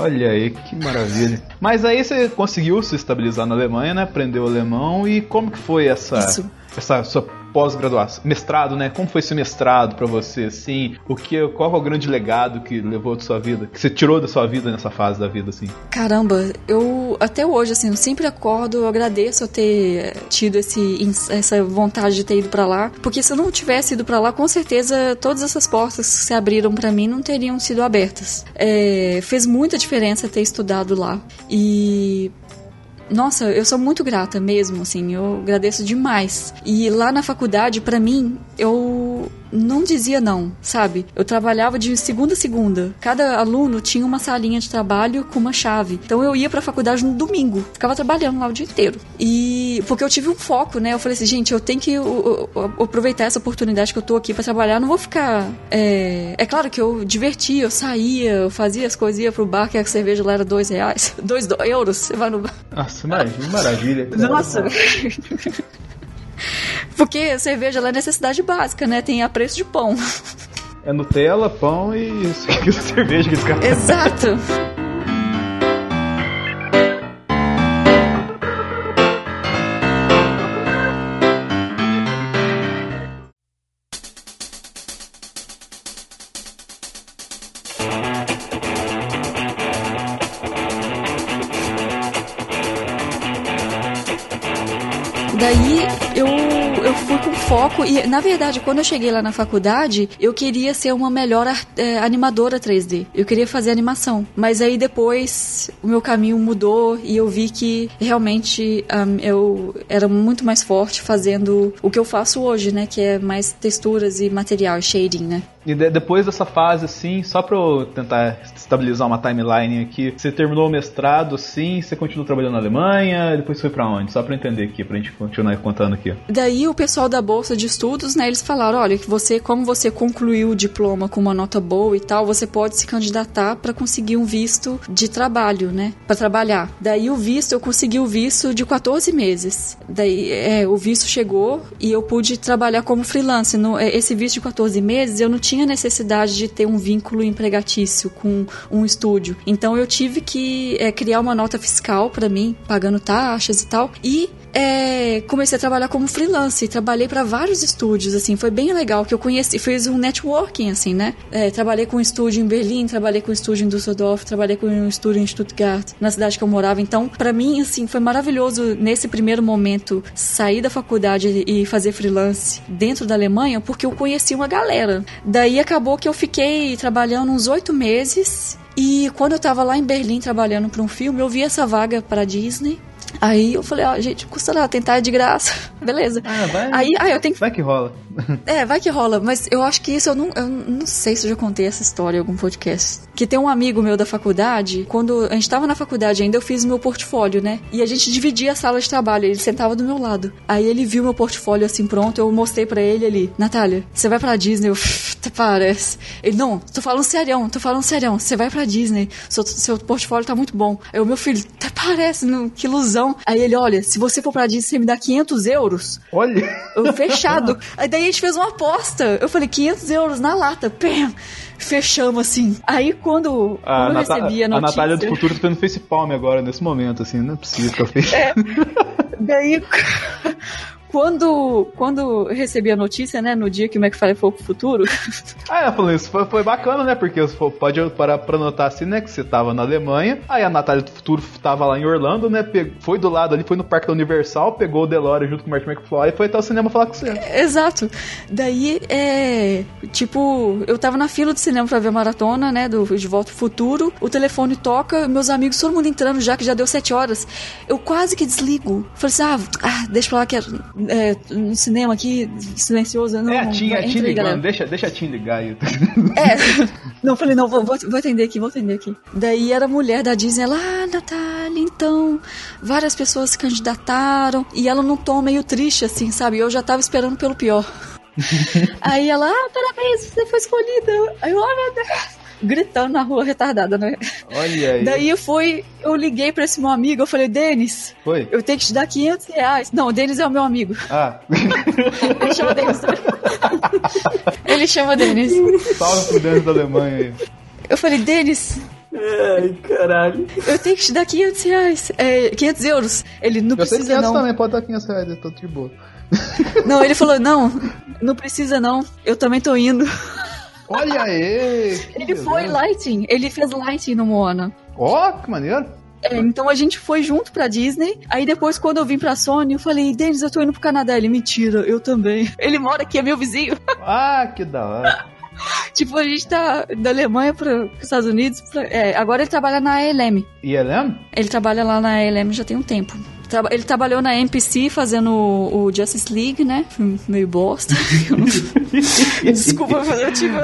Olha aí, que maravilha. Mas aí você conseguiu se estabilizar na Alemanha, né? Aprendeu alemão e como que foi essa Isso. Essa sua pós-graduação, mestrado, né? Como foi esse mestrado pra você, assim? O que, qual é o grande legado que levou da sua vida, que você tirou da sua vida nessa fase da vida, assim? Caramba, eu até hoje, assim, eu sempre acordo, eu agradeço eu ter tido esse, essa vontade de ter ido pra lá, porque se eu não tivesse ido pra lá, com certeza todas essas portas que se abriram pra mim não teriam sido abertas. É, fez muita diferença ter estudado lá. E nossa, eu sou muito grata mesmo, assim, eu agradeço demais. E lá na faculdade, para mim, eu não dizia não, sabe? Eu trabalhava de segunda a segunda. Cada aluno tinha uma salinha de trabalho com uma chave. Então eu ia pra faculdade no domingo, ficava trabalhando lá o dia inteiro. E porque eu tive um foco, né? Eu falei assim, gente, eu tenho que eu, eu, aproveitar essa oportunidade que eu tô aqui para trabalhar. Não vou ficar. É... é claro que eu divertia, eu saía, eu fazia as coisas, ia pro bar, que a cerveja lá era dois reais, dois euros. Você vai no bar. Nossa, maravilha. maravilha. Nossa. Porque cerveja é necessidade básica, né? Tem a preço de pão. É Nutella, pão e cerveja que esse cara Exato. E, na verdade, quando eu cheguei lá na faculdade, eu queria ser uma melhor é, animadora 3D. Eu queria fazer animação. Mas aí depois o meu caminho mudou e eu vi que realmente um, eu era muito mais forte fazendo o que eu faço hoje, né? Que é mais texturas e material, shading, né? E de, depois dessa fase, assim, só pra eu tentar estabilizar uma timeline aqui, você terminou o mestrado, sim, você continuou trabalhando na Alemanha, depois foi para onde? Só pra entender aqui, pra gente continuar contando aqui. Daí o pessoal da Bolsa de Estudos, né, eles falaram, olha, que você, como você concluiu o diploma com uma nota boa e tal, você pode se candidatar para conseguir um visto de trabalho, né, para trabalhar. Daí o visto, eu consegui o visto de 14 meses. Daí, é, o visto chegou e eu pude trabalhar como freelance. No, é, esse visto de 14 meses, eu não tinha necessidade de ter um vínculo empregatício com um estúdio. Então eu tive que é, criar uma nota fiscal para mim, pagando taxas e tal. E é, comecei a trabalhar como freelance. Trabalhei para vários estúdios, assim, foi bem legal que eu conheci, fiz um networking, assim, né? É, trabalhei com um estúdio em Berlim, trabalhei com um estúdio em Düsseldorf, trabalhei com um estúdio em Stuttgart, na cidade que eu morava. Então, para mim, assim, foi maravilhoso nesse primeiro momento sair da faculdade e fazer freelance dentro da Alemanha, porque eu conheci uma galera. Daí acabou que eu fiquei trabalhando uns oito meses e quando eu tava lá em Berlim trabalhando para um filme, eu vi essa vaga para Disney Aí eu falei, ó, oh, gente, custa nada, tentar de graça. Beleza. Ah, vai. Aí, aí eu tenho que... Vai que rola. é, vai que rola. Mas eu acho que isso eu não, eu não sei se eu já contei essa história em algum podcast. Que tem um amigo meu da faculdade, quando a gente tava na faculdade ainda, eu fiz meu portfólio, né? E a gente dividia a sala de trabalho, ele sentava do meu lado. Aí ele viu meu portfólio assim pronto, eu mostrei para ele ali, Natália, você vai pra Disney? Eu, até parece. Ele, não, tô falando serião, tô falando serião, você vai pra Disney, seu, seu portfólio tá muito bom. Aí o meu filho, até parece, não, que ilusão. Aí ele, olha, se você for pra Disney, você me dá 500 euros. Olha! Eu, fechado. Aí daí a gente fez uma aposta. Eu falei, 500 euros na lata. Pam! Fechamos assim. Aí quando, a quando eu recebi a notícia... A Natália do Futuro tá fazendo facepalm agora, nesse momento, assim. Não é possível que eu fiz. É. Daí, quando, quando eu recebi a notícia, né, no dia que o McFly foi pro futuro. ah, é, falando isso foi, foi bacana, né? Porque pode parar pra notar assim, né? Que você tava na Alemanha, aí a Natália do Futuro tava lá em Orlando, né? Foi do lado ali, foi no Parque da Universal, pegou o DeLorean junto com o Martin McFly e foi até o cinema falar com você. exato. Daí, é. Tipo, eu tava na fila do cinema pra ver a maratona, né? Do De Volta ao Futuro. O telefone toca, meus amigos, todo mundo entrando já, que já deu sete horas. Eu quase que desligo. Falei assim, ah, ah deixa pra lá que é é, no cinema aqui, silencioso. Não, é a Tim, a Tim ligando, deixa, deixa a Tim ligar aí. É, não, falei, não, vou, vou, vou, atender aqui, vou atender aqui. Daí era a mulher da Disney, ela, ah, Natália, então, várias pessoas se candidataram, e ela num tom meio triste, assim, sabe? Eu já tava esperando pelo pior. aí ela, ah, parabéns, você foi escolhida. Aí eu, oh, meu Deus gritando na rua retardada, né? Olha aí. Daí eu fui, eu liguei pra esse meu amigo, eu falei, Denis, Foi? eu tenho que te dar 500 reais. Não, o Denis é o meu amigo. Ah. Ele chama Denis. Ele chama Denis. Salve pro Denis da Alemanha aí. Eu falei, Denis, Ai, caralho. Eu tenho que te dar 500 reais. É, 500 euros. Ele não eu precisa, sei 500 não. também, pode dar 500 reais, eu tô de boa. Não, ele falou, não, não precisa não, eu também tô indo. Olha aí! Ele foi beleza. lighting, ele fez lighting no Moana. Ó, que maneiro. É, então a gente foi junto pra Disney. Aí depois, quando eu vim pra Sony, eu falei, Denis, eu tô indo pro Canadá. Ele, mentira, eu também. Ele mora aqui, é meu vizinho. Ah, que da hora. tipo, a gente tá da Alemanha para os Estados Unidos. pra- é, agora ele trabalha na ALM. E Helena? Ele trabalha lá na ALM já tem um tempo. Ele trabalhou na NPC fazendo o o Justice League, né? Filme Meio bosta. Não- Desculpa, mas eu tive.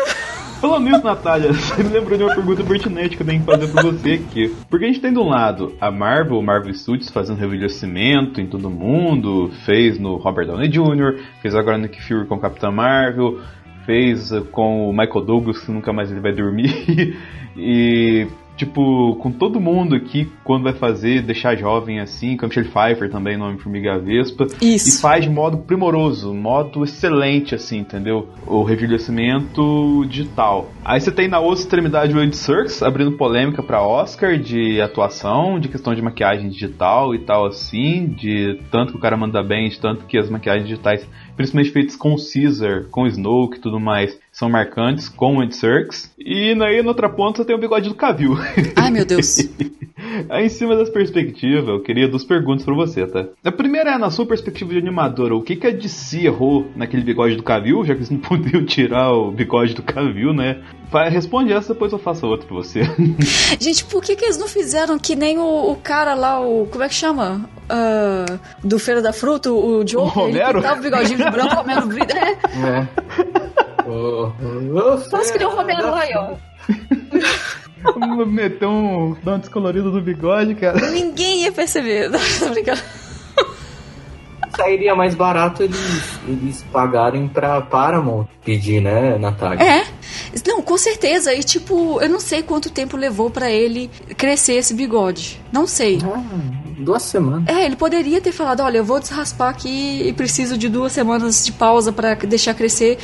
Falando nisso, Natália, você me lembrou de uma pergunta pertinente que eu tenho que fazer pra você aqui. Porque a gente tem de um lado a Marvel, Marvel Studios fazendo rejuvenescimento em todo mundo, fez no Robert Downey Jr., fez agora no Nick Fury com Capitã Marvel, fez com o Michael Douglas, que nunca mais ele vai dormir, e tipo, com todo mundo aqui, quando vai fazer, deixar jovem assim, com a Michelle Pfeiffer também, nome Formiga Vespa, e Isso. faz de modo primoroso, modo excelente, assim, entendeu? O rejuvenescimento digital. Aí você tem na outra extremidade o Andy Serkis abrindo polêmica pra Oscar de atuação, de questão de maquiagem digital e tal, assim, de tanto que o cara manda bem, de tanto que as maquiagens digitais, principalmente feitas com o Caesar, com o Snoke e tudo mais, são marcantes, com o Andy Serkis. E aí, na outra ponta, você tem o bigode do Cavill. Ai, meu Deus. Aí, em cima das perspectivas, eu queria duas perguntas pra você, tá? A primeira é, na sua perspectiva de animadora, o que, que a DC errou naquele bigode do Cavill, já que eles não podiam tirar o bigode do Cavill, né? Responde essa, depois eu faço outra pra você. Gente, por que, que eles não fizeram que nem o, o cara lá, o. Como é que chama? Ah, do Feira da Fruta, o Joe. O Romero? Ele o bigodinho de branco, o Romero. É, É. Ô, ô, posso criar o Romero lá, aí, ó. Meteu um, um descolorido do bigode, cara. Ninguém ia perceber. Tô brincando. Sairia mais barato eles, eles pagarem pra Paramount pedir, né, Natália? É. Não, com certeza. E tipo, eu não sei quanto tempo levou pra ele crescer esse bigode. Não sei. Ah, duas semanas. É, ele poderia ter falado, olha, eu vou desraspar aqui e preciso de duas semanas de pausa pra deixar crescer.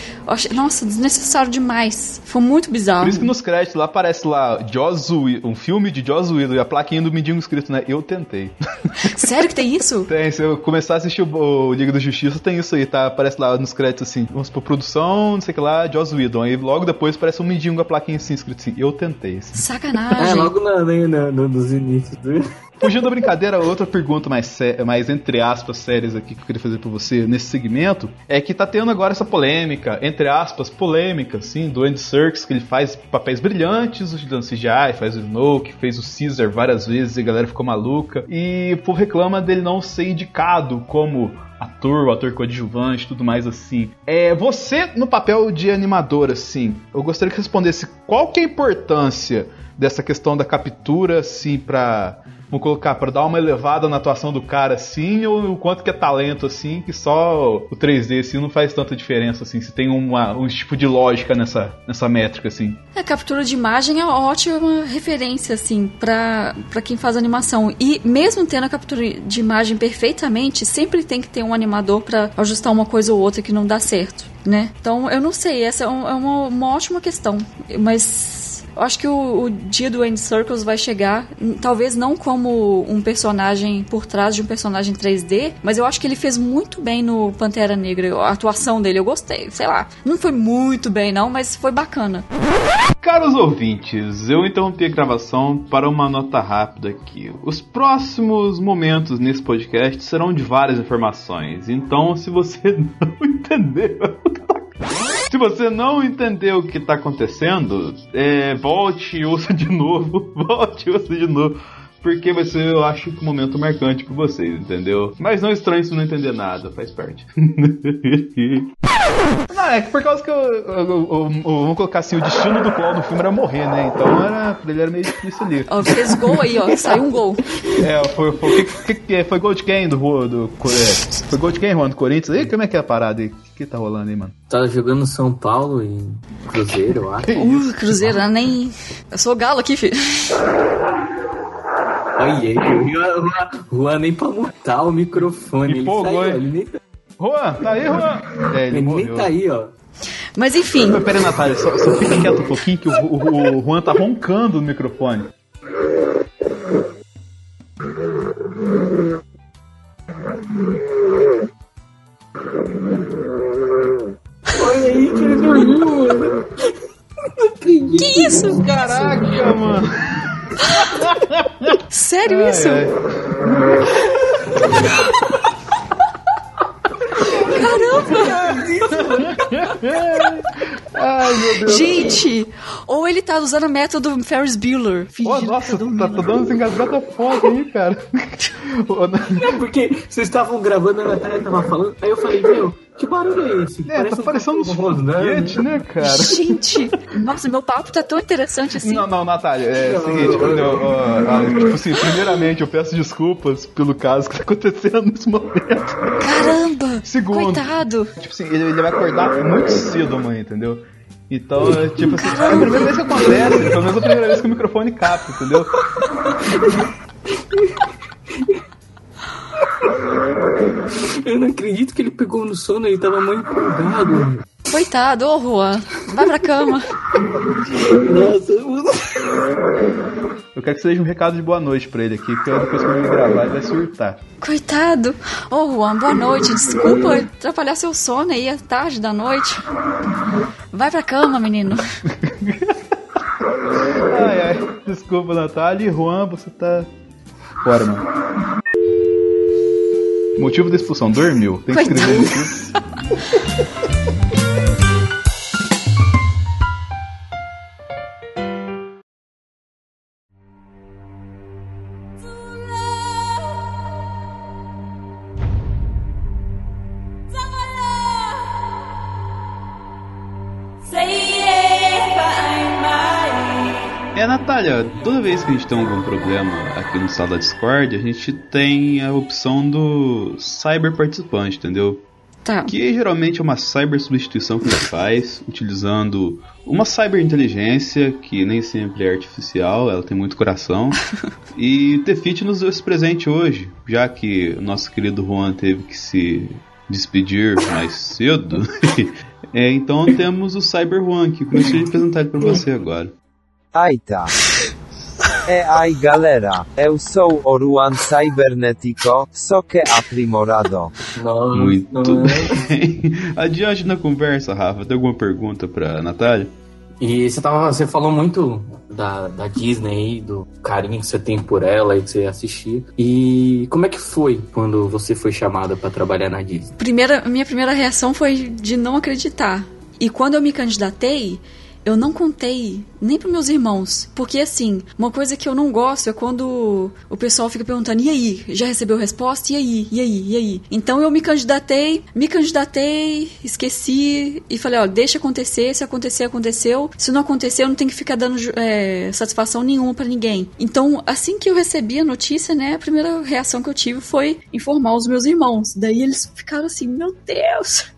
Nossa, desnecessário demais. Foi muito bizarro. Por isso que nos créditos lá aparece lá Joss Whedon, um filme de Joss Whedon e a plaquinha do mendigo escrito, né? Eu tentei. Sério que tem isso? Tem, se eu começar a assistir o, o Liga da Justiça, tem isso aí, tá? Aparece lá nos créditos assim, vamos por produção, não sei o que lá, Joss Whedon. Aí logo depois parece um mendigo com a plaquinha assim, escrito assim, eu tentei. assim. Sacanagem. É, logo na, na, na- no- nos inícios do. Fugindo da brincadeira, outra pergunta mais, mais entre aspas sérias aqui que eu queria fazer pra você nesse segmento é que tá tendo agora essa polêmica, entre aspas, polêmica, assim, do Andy Serkis, que ele faz papéis brilhantes, o CGI, faz o Snoke, fez o Caesar várias vezes e a galera ficou maluca. E povo reclama dele não ser indicado como ator, ator coadjuvante, tudo mais assim. É, você no papel de animador, assim, eu gostaria que respondesse qual que é a importância dessa questão da captura, assim, pra. Vamos colocar, pra dar uma elevada na atuação do cara, assim, ou o quanto que é talento, assim, que só o 3D, assim, não faz tanta diferença, assim, se tem uma, um tipo de lógica nessa, nessa métrica, assim. A captura de imagem é ótima referência, assim, pra quem faz animação. E mesmo tendo a captura de imagem perfeitamente, sempre tem que ter um animador pra ajustar uma coisa ou outra que não dá certo, né? Então, eu não sei, essa é, é uma, uma ótima questão. Mas eu acho que o, o dia do End Circles vai chegar, talvez não como um personagem por trás de um personagem 3D, mas eu acho que ele fez muito bem no Pantera Negra. A atuação dele eu gostei, sei lá. Não foi muito bem, não, mas foi bacana. Caros ouvintes, eu interrompi a gravação para uma nota rápida aqui. Os próximos momentos nesse podcast serão de várias informações, então se você não entendeu. Se você não entendeu o que está acontecendo, é, volte e ouça de novo. Volte e ouça de novo. Porque vai ser, eu acho, que um momento marcante para vocês, entendeu? Mas não estranhe se não entender nada, faz parte. Não, é que por causa que eu, eu- eu- eu- vamos colocar assim, o destino do Claw no filme era morrer, né? Então era, ele era meio difícil ali. Ó, fez gol aí, ó. Saiu um gol. É, foi, foi, que, que, foi gol de quem do, do, Co- é, Foi gol de quem, Juan? Do Corinthians? Aí, como é que é a parada aí? O que, que tá rolando aí, mano? Tá jogando São Paulo e Cruzeiro, eu acho. Uh, Cruzeiro, né? nem. Eu sou galo aqui, filho. Olha, aí, Juan, Juan nem pra mutar o microfone. Ele Empolgou, saiu, ele nem... Tá- Juan, tá aí, Juan? É, ele, ele nem tá aí, ó. Mas enfim. Pera aí, Natália, só, só fica quieto um pouquinho que o, o, o Juan tá roncando no microfone. Olha aí que ele dormiu, mano. Que isso? Caraca, mano. Sério isso? Ai, Ai, meu Deus. Gente, ou ele tá usando o método Ferris Bueller. Que nossa, tá, tá dando desengasgada foda aí, cara. Na- É porque vocês estavam gravando, a Natália tava falando, aí eu falei, meu, que barulho é esse? É, tá um parecendo uns foguetes, né, cara? Gente, nossa, meu papo tá tão interessante assim. Não, não, Natália, é o seguinte, eu- tipo assim, primeiramente eu peço desculpas pelo caso que tá acontecendo nesse momento. Caramba! Segundo. Coitado! Tipo assim, ele, ele vai acordar muito cedo amanhã, entendeu? Então, é, tipo assim, é a primeira vez que acontece, pelo menos a primeira vez que o microfone capta, entendeu? Eu não acredito que ele pegou no sono, ele tava muito empolgado. Coitado, ô Juan, vai pra cama. Nossa, Eu quero que seja um recado de boa noite pra ele aqui, porque depois que eu gravar ele vai surtar. Coitado. Ô Juan, boa noite. Desculpa atrapalhar seu sono aí, é tarde da noite. Vai pra cama, menino. Ai, ai, desculpa, Natália. E Juan, você tá fora, mano. Motivo da expulsão, dormiu. Tem que escrever motivo. É, Natália, toda vez que a gente tem algum problema aqui no sala Discord, a gente tem a opção do cyber participante, entendeu? Tá. Que geralmente é uma cyber substituição que a gente faz, utilizando uma cyber inteligência, que nem sempre é artificial, ela tem muito coração. e o Tefit nos deu esse presente hoje, já que o nosso querido Juan teve que se despedir mais cedo. É, então temos o Cyber Juan, que comecei a apresentar ele pra você agora. Aita. E aí galera, eu sou o Ruan Cybernetico, só que aprimorado. Muito bem. Adiante na conversa, Rafa, tem alguma pergunta pra Natália? E você, tava, você falou muito da, da Disney aí, do carinho que você tem por ela e que você assistia. E como é que foi quando você foi chamada pra trabalhar na Disney? Primeira, minha primeira reação foi de não acreditar. E quando eu me candidatei, eu não contei nem para meus irmãos. Porque, assim, uma coisa que eu não gosto é quando o pessoal fica perguntando: e aí? Já recebeu resposta? E aí? E aí? E aí? Então eu me candidatei, me candidatei, esqueci e falei: ó, deixa acontecer. Se acontecer, aconteceu. Se não acontecer, eu não tenho que ficar dando é, satisfação nenhuma para ninguém. Então, assim que eu recebi a notícia, né, a primeira reação que eu tive foi informar os meus irmãos. Daí eles ficaram assim: meu Deus!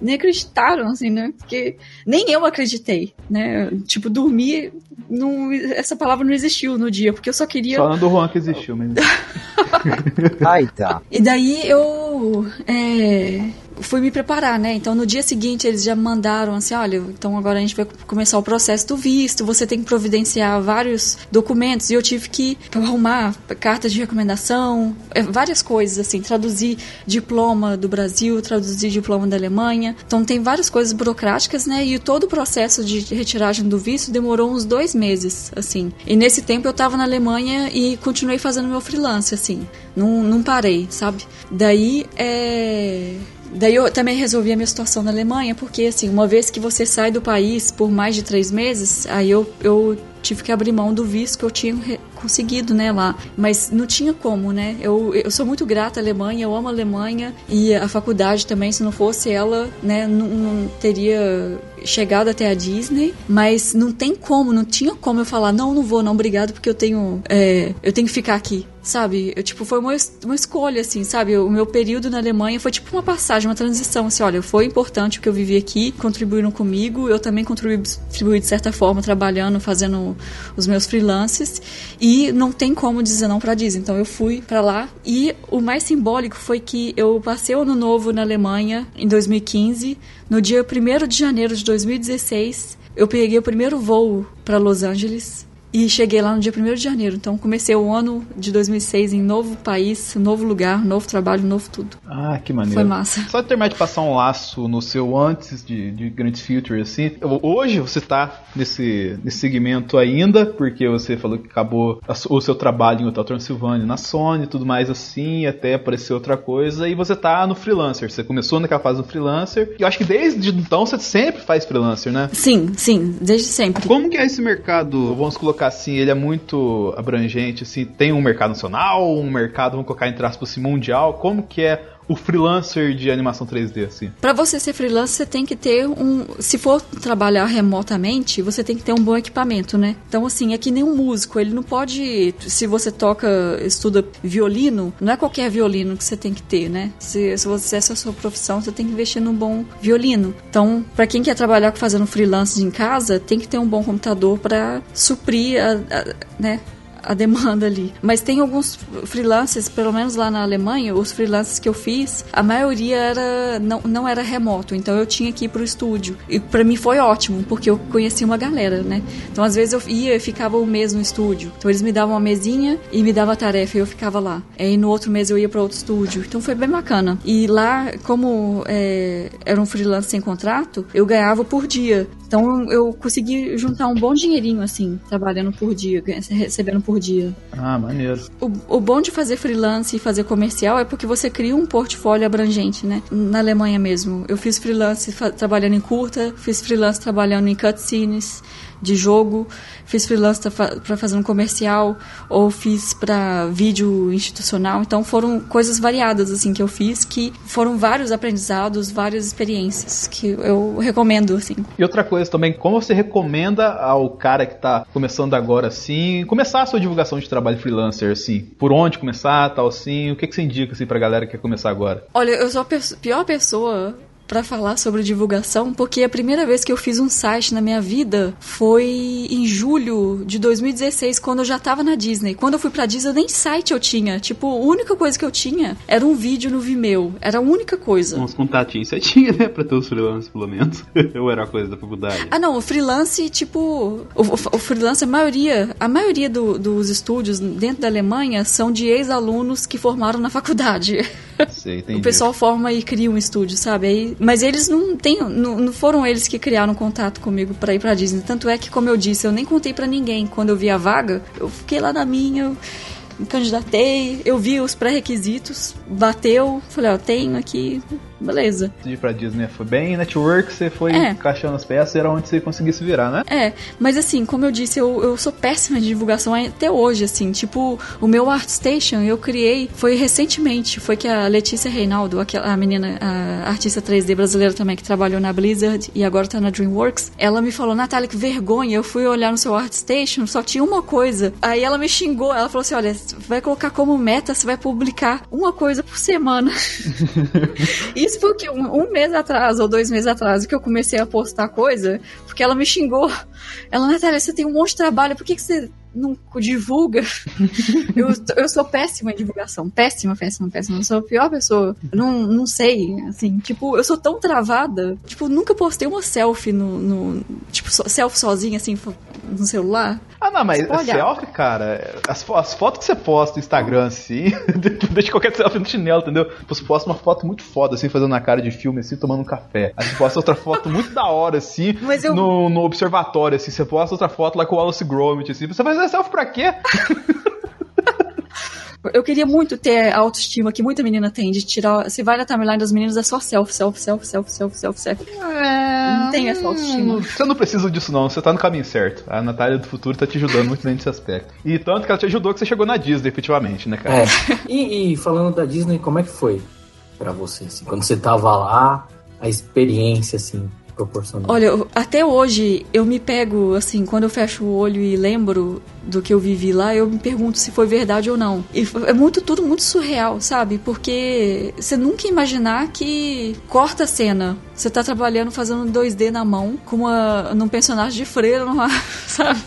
Nem acreditaram, assim, né? Porque nem eu acreditei, né? Tipo, dormir, não, essa palavra não existiu no dia, porque eu só queria. Só do Juan que existiu mesmo. Aita. E daí eu é, fui me preparar, né? Então no dia seguinte eles já mandaram assim: olha, então agora a gente vai começar o processo do visto, você tem que providenciar vários documentos. E eu tive que arrumar cartas de recomendação, é, várias coisas, assim, traduzir diploma do Brasil, traduzir diploma da Alemanha. Então tem várias coisas burocráticas, né? E todo o processo de retiragem do visto demorou uns dois meses, assim. E nesse tempo eu tava na Alemanha e continuei fazendo meu freelance, assim. Não, não parei, sabe? Daí, é... Daí eu também resolvi a minha situação na Alemanha, porque assim, uma vez que você sai do país por mais de três meses, aí eu, eu tive que abrir mão do visto que eu tinha conseguido, né, lá. Mas não tinha como, né? Eu, eu sou muito grata à Alemanha, eu amo a Alemanha e a faculdade também, se não fosse ela, né, não, não teria chegado até a Disney, mas não tem como, não tinha como eu falar, não, não vou, não, obrigado, porque eu tenho, é, eu tenho que ficar aqui, sabe? Eu, tipo, foi uma, uma escolha, assim, sabe? O meu período na Alemanha foi tipo uma passagem, uma transição, assim, olha, foi importante o que eu vivi aqui, contribuíram comigo, eu também contribuí, contribuí de certa forma, trabalhando, fazendo os meus freelances, e não tem como dizer não pra Disney, então eu fui pra lá, e o mais simbólico foi que eu passei o ano novo na Alemanha, em 2015, no dia 1 de janeiro de 2016, eu peguei o primeiro voo para Los Angeles E cheguei lá no dia 1 de janeiro. Então comecei o ano de 2006 em novo país, novo lugar, novo trabalho, novo tudo. Ah, que maneiro. Foi massa. Só terminar de passar um laço no seu antes de, de Grand Future, assim. Hoje você tá nesse, nesse segmento ainda, porque você falou que acabou o seu trabalho em Hotel Transilvânia na Sony e tudo mais assim, até aparecer outra coisa, e você tá no freelancer. Você começou naquela fase do freelancer, e eu acho que desde então você sempre faz freelancer, né? Sim, sim, desde sempre. Como que é esse mercado? Vamos colocar assim, ele é muito abrangente, assim, tem um mercado nacional, um mercado, vamos colocar entre aspas, assim, mundial. Como que é o freelancer de animação 3D, assim? Para você ser freelancer, você tem que ter um. Se for trabalhar remotamente, você tem que ter um bom equipamento, né? Então, assim, é que nem um músico. Ele não pode. Se você toca, estuda violino, não é qualquer violino que você tem que ter, né? Se, se você essa é a sua profissão, você tem que investir num bom violino. Então, para quem quer trabalhar fazendo freelance em casa, tem que ter um bom computador para suprir a, a, né, a demanda ali. Mas tem alguns freelancers, pelo menos lá na Alemanha, os freelancers que eu fiz, a maioria era não, não era remoto, então eu tinha que ir pro estúdio. E para mim foi ótimo, porque eu conheci uma galera, né? Então às vezes eu ia e ficava um mês no estúdio. Então eles me davam uma mesinha e me davam a tarefa e eu ficava lá. Aí no outro mês eu ia para outro estúdio. Então foi bem bacana. E lá, como é, era um freelancer sem contrato, eu ganhava por dia. Então eu consegui juntar um bom dinheirinho, assim, trabalhando por dia, recebendo por dia. Ah, maneiro. O, o bom de fazer freelance e fazer comercial é porque você cria um portfólio abrangente, né? Na Alemanha mesmo. Eu fiz freelance trabalhando em curta, fiz freelance trabalhando em cutscenes de jogo, fiz freelance para fazer um comercial ou fiz para vídeo institucional. Então foram coisas variadas assim que eu fiz que foram vários aprendizados, várias experiências que eu recomendo assim. E outra coisa também, como você recomenda ao cara que está começando agora assim, começar a sua divulgação de trabalho freelancer assim? Por onde começar, tal assim? O que que você indica assim pra galera que quer começar agora? Olha, eu sou a pior pessoa para falar sobre divulgação, porque a primeira vez que eu fiz um site na minha vida foi em julho de 2016, quando eu já tava na Disney. Quando eu fui pra Disney, nem site eu tinha. Tipo, a única coisa que eu tinha era um vídeo no Vimeo. Era a única coisa. Uns contatinhos você tinha, né? Pra ter os freelance, pelo menos. Ou era a coisa da faculdade? Ah, não. O freelance, tipo... O, o, o freelance, a maioria... A maioria do, dos estúdios dentro da Alemanha são de ex-alunos que formaram na faculdade. Sei, o pessoal forma e cria um estúdio, sabe? Aí, mas eles não têm, não, não, foram eles que criaram contato comigo para ir para Disney. Tanto é que, como eu disse, eu nem contei para ninguém. Quando eu vi a vaga, eu fiquei lá na minha. Eu me candidatei, eu vi os pré-requisitos, bateu, falei, ó, tenho aqui, beleza. Ir pra Disney foi bem network, você foi é. encaixando as peças, era onde você conseguisse virar, né? É, mas assim, como eu disse, eu, eu sou péssima de divulgação até hoje, assim, tipo, o meu ArtStation eu criei, foi recentemente, foi que a Letícia Reinaldo, aquela, a menina, a artista 3D brasileira também, que trabalhou na Blizzard e agora tá na DreamWorks, ela me falou, Natália, que vergonha, eu fui olhar no seu ArtStation, só tinha uma coisa. Aí ela me xingou, ela falou assim, olha, vai colocar como meta, você vai publicar uma coisa por semana. e Isso foi que? Um, um, mês atrás ou dois meses atrás que eu comecei a postar coisa, porque ela me xingou. Ela, Natália, você tem um monte de trabalho, por que, que você não divulga. eu, eu sou péssima em divulgação. Péssima, péssima, péssima. Eu sou a pior pessoa. Não, não sei, assim, tipo, eu sou tão travada. Tipo, nunca postei uma selfie no. no tipo, selfie sozinha, assim, no celular. Ah, não, mas selfie, cara, as, as fotos que você posta no Instagram, assim, deixa qualquer selfie no chinelo, entendeu? Você posta uma foto muito foda, assim, fazendo na cara de filme, assim, tomando um café. Aí você posta outra foto muito da hora, assim, eu... no, no observatório, assim, você posta outra foto lá com o Wallace Gromit, assim, você vai fazer selfie pra quê? Eu queria muito ter a autoestima que muita menina tem, de tirar. Você vai na timeline das meninas, é só selfie, selfie, selfie, selfie, selfie, selfie, selfie. É... Não tem essa autoestima. Você não precisa disso, não. Você tá no caminho certo. A Natália do futuro tá te ajudando muito nesse aspecto. E tanto que ela te ajudou que você chegou na Disney, efetivamente, né, cara? É. E, e falando da Disney, como é que foi para você? Assim, quando você tava lá, a experiência, assim, Olha, até hoje eu me pego, assim, quando eu fecho o olho e lembro do que eu vivi lá, eu me pergunto se foi verdade ou não. E é muito tudo muito surreal, sabe? Porque você nunca imaginar que corta a cena. Você tá trabalhando fazendo 2D na mão com uma num personagem de freira, sabe?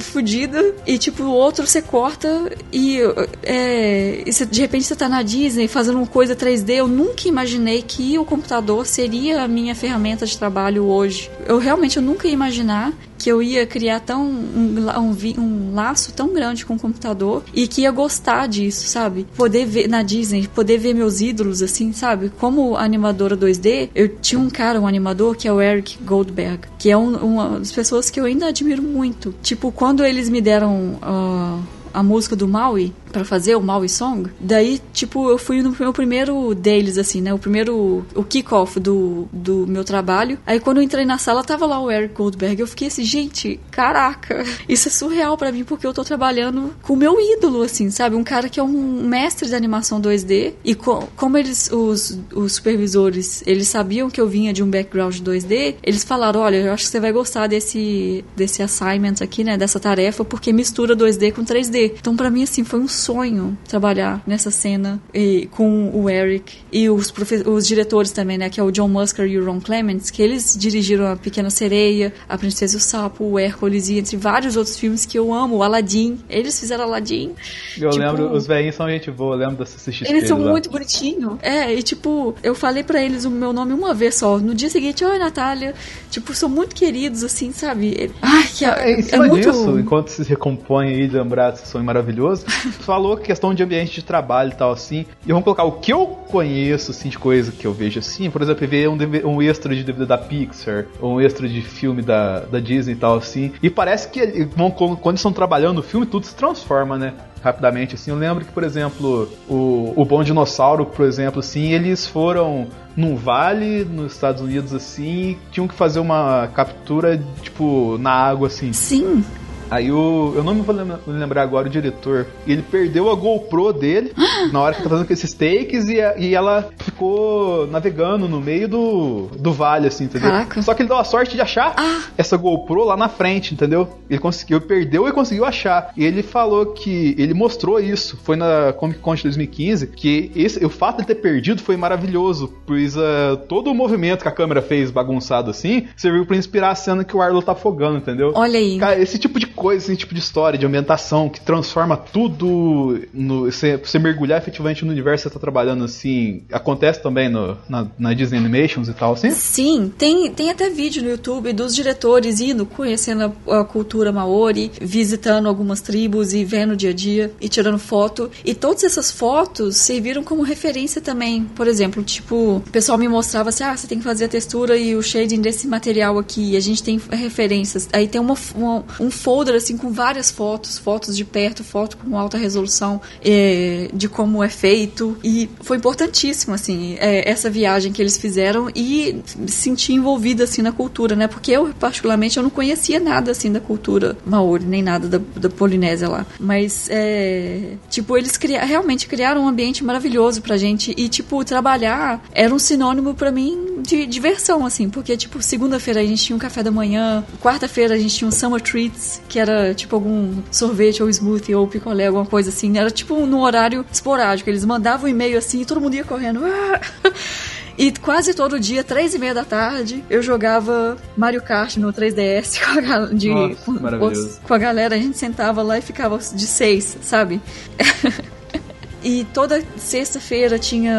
Fudida e tipo o outro você corta e, é, e de repente você tá na Disney fazendo uma coisa 3D eu nunca imaginei que o computador seria a minha ferramenta de trabalho hoje. Eu realmente eu nunca ia imaginar que eu ia criar tão um, um, um laço tão grande com o computador e que ia gostar disso, sabe? Poder ver na Disney, poder ver meus ídolos, assim, sabe? Como animadora 2D, eu tinha um cara, um animador, que é o Eric Goldberg, que é um- uma das pessoas que eu ainda admiro muito. Tipo, quando eles me deram. ah, a música do Maui pra fazer o Maui Song. Daí, tipo, eu fui no meu primeiro deles, assim, né? O primeiro, o kick-off do, do meu trabalho. Aí quando eu entrei na sala, tava lá o Eric Goldberg. Eu fiquei assim, gente, caraca, isso é surreal pra mim, porque eu tô trabalhando com o meu ídolo, assim, sabe? Um cara que é um mestre de animação 2D. E co- como eles, os, os supervisores, eles sabiam que eu vinha de um background 2D, eles falaram, olha, eu acho que você vai gostar desse, desse assignment aqui, né? Dessa tarefa, porque mistura 2D com 3D. Então, pra mim, assim, foi um sonho trabalhar nessa cena e, com o Eric e os, os diretores também, né? Que é o John Musker e o Ron Clements, que eles dirigiram A Pequena Sereia, A Princesa e o Sapo, o Hércules e entre vários outros filmes que eu amo, Aladdin. Eles fizeram Aladdin. Eu Tipo, lembro, os velhinhos são gente boa, eu lembro da CCXP. Eles são lá. muito bonitinhos. É, e tipo, eu falei pra eles o meu nome uma vez só. No dia seguinte, oi, Natália. Tipo, são muito queridos, assim, sabe? Ai, que É, é, cima muito. disso, enquanto se recompõe aí de lembrar sonho maravilhoso, falou questão de ambiente de trabalho e tal, assim. E vamos colocar o que eu conheço, assim, de coisa que eu vejo assim. Por exemplo, ver um, um extra de DVD da Pixar, ou um extra de filme da, da Disney e tal, assim. E parece que vão- quando estão trabalhando no filme, tudo se transforma, né? Rapidamente, assim. Eu lembro que, por exemplo, o, o Bom Dinossauro, por exemplo, assim, eles foram num vale nos Estados Unidos, assim, e tinham que fazer uma captura, tipo, na água, assim. Sim. Aí o. Eu não me vou lem- lembrar agora o diretor. Ele perdeu a GoPro dele na hora que tá fazendo esses takes e, a- e ela ficou navegando no meio do, do vale, assim, entendeu? Caraca. Só que ele deu a sorte de achar Ah. essa GoPro lá na frente, entendeu? Ele conseguiu, perdeu e conseguiu achar. E ele falou que. Ele mostrou isso. Foi na Comic Con de 2015. Que esse, o fato de ter perdido foi maravilhoso. Pois ah, todo o movimento que a câmera fez bagunçado assim serviu pra inspirar a cena que o Arlo tá afogando, entendeu? Olha aí. Cara, esse tipo de coisa, esse tipo de história, de ambientação, que transforma tudo no. Você, você mergulhar efetivamente no universo que você tá trabalhando assim. Acontece também no, na, na Disney Animations e tal, assim? Sim, tem, tem até vídeo no YouTube dos diretores indo, conhecendo a, a cultura maori, visitando algumas tribos e vendo o dia a dia e tirando foto. E todas essas fotos serviram como referência também. Por exemplo, tipo, o pessoal me mostrava assim: ah, você tem que fazer a textura e o shading desse material aqui. E a gente tem referências. Aí tem uma, uma- um folder assim com várias fotos, fotos de perto, foto com alta resolução é, de como é feito. E foi importantíssimo, assim, é, essa viagem que eles fizeram e me sentir envolvida, assim, na cultura, né? Porque eu, particularmente, eu não conhecia nada, assim, da cultura maori, nem nada da, da Polinésia lá. Mas, é, tipo, eles cria, realmente criaram um ambiente maravilhoso pra gente e, tipo, trabalhar era um sinônimo pra mim de diversão, assim, porque, tipo, segunda-feira a gente tinha um café da manhã, quarta-feira a gente tinha um summer treats, que era, tipo, algum sorvete ou smoothie ou picolé, alguma coisa assim. Era, tipo, num horário esporádico. Eles mandavam um e-mail assim e todo mundo ia correndo. E quase todo dia, três e meia da tarde, eu jogava Mario Kart no 3DS com a, de, Nossa, com, com a galera. A gente sentava lá e ficava de seis, sabe? E toda sexta-feira tinha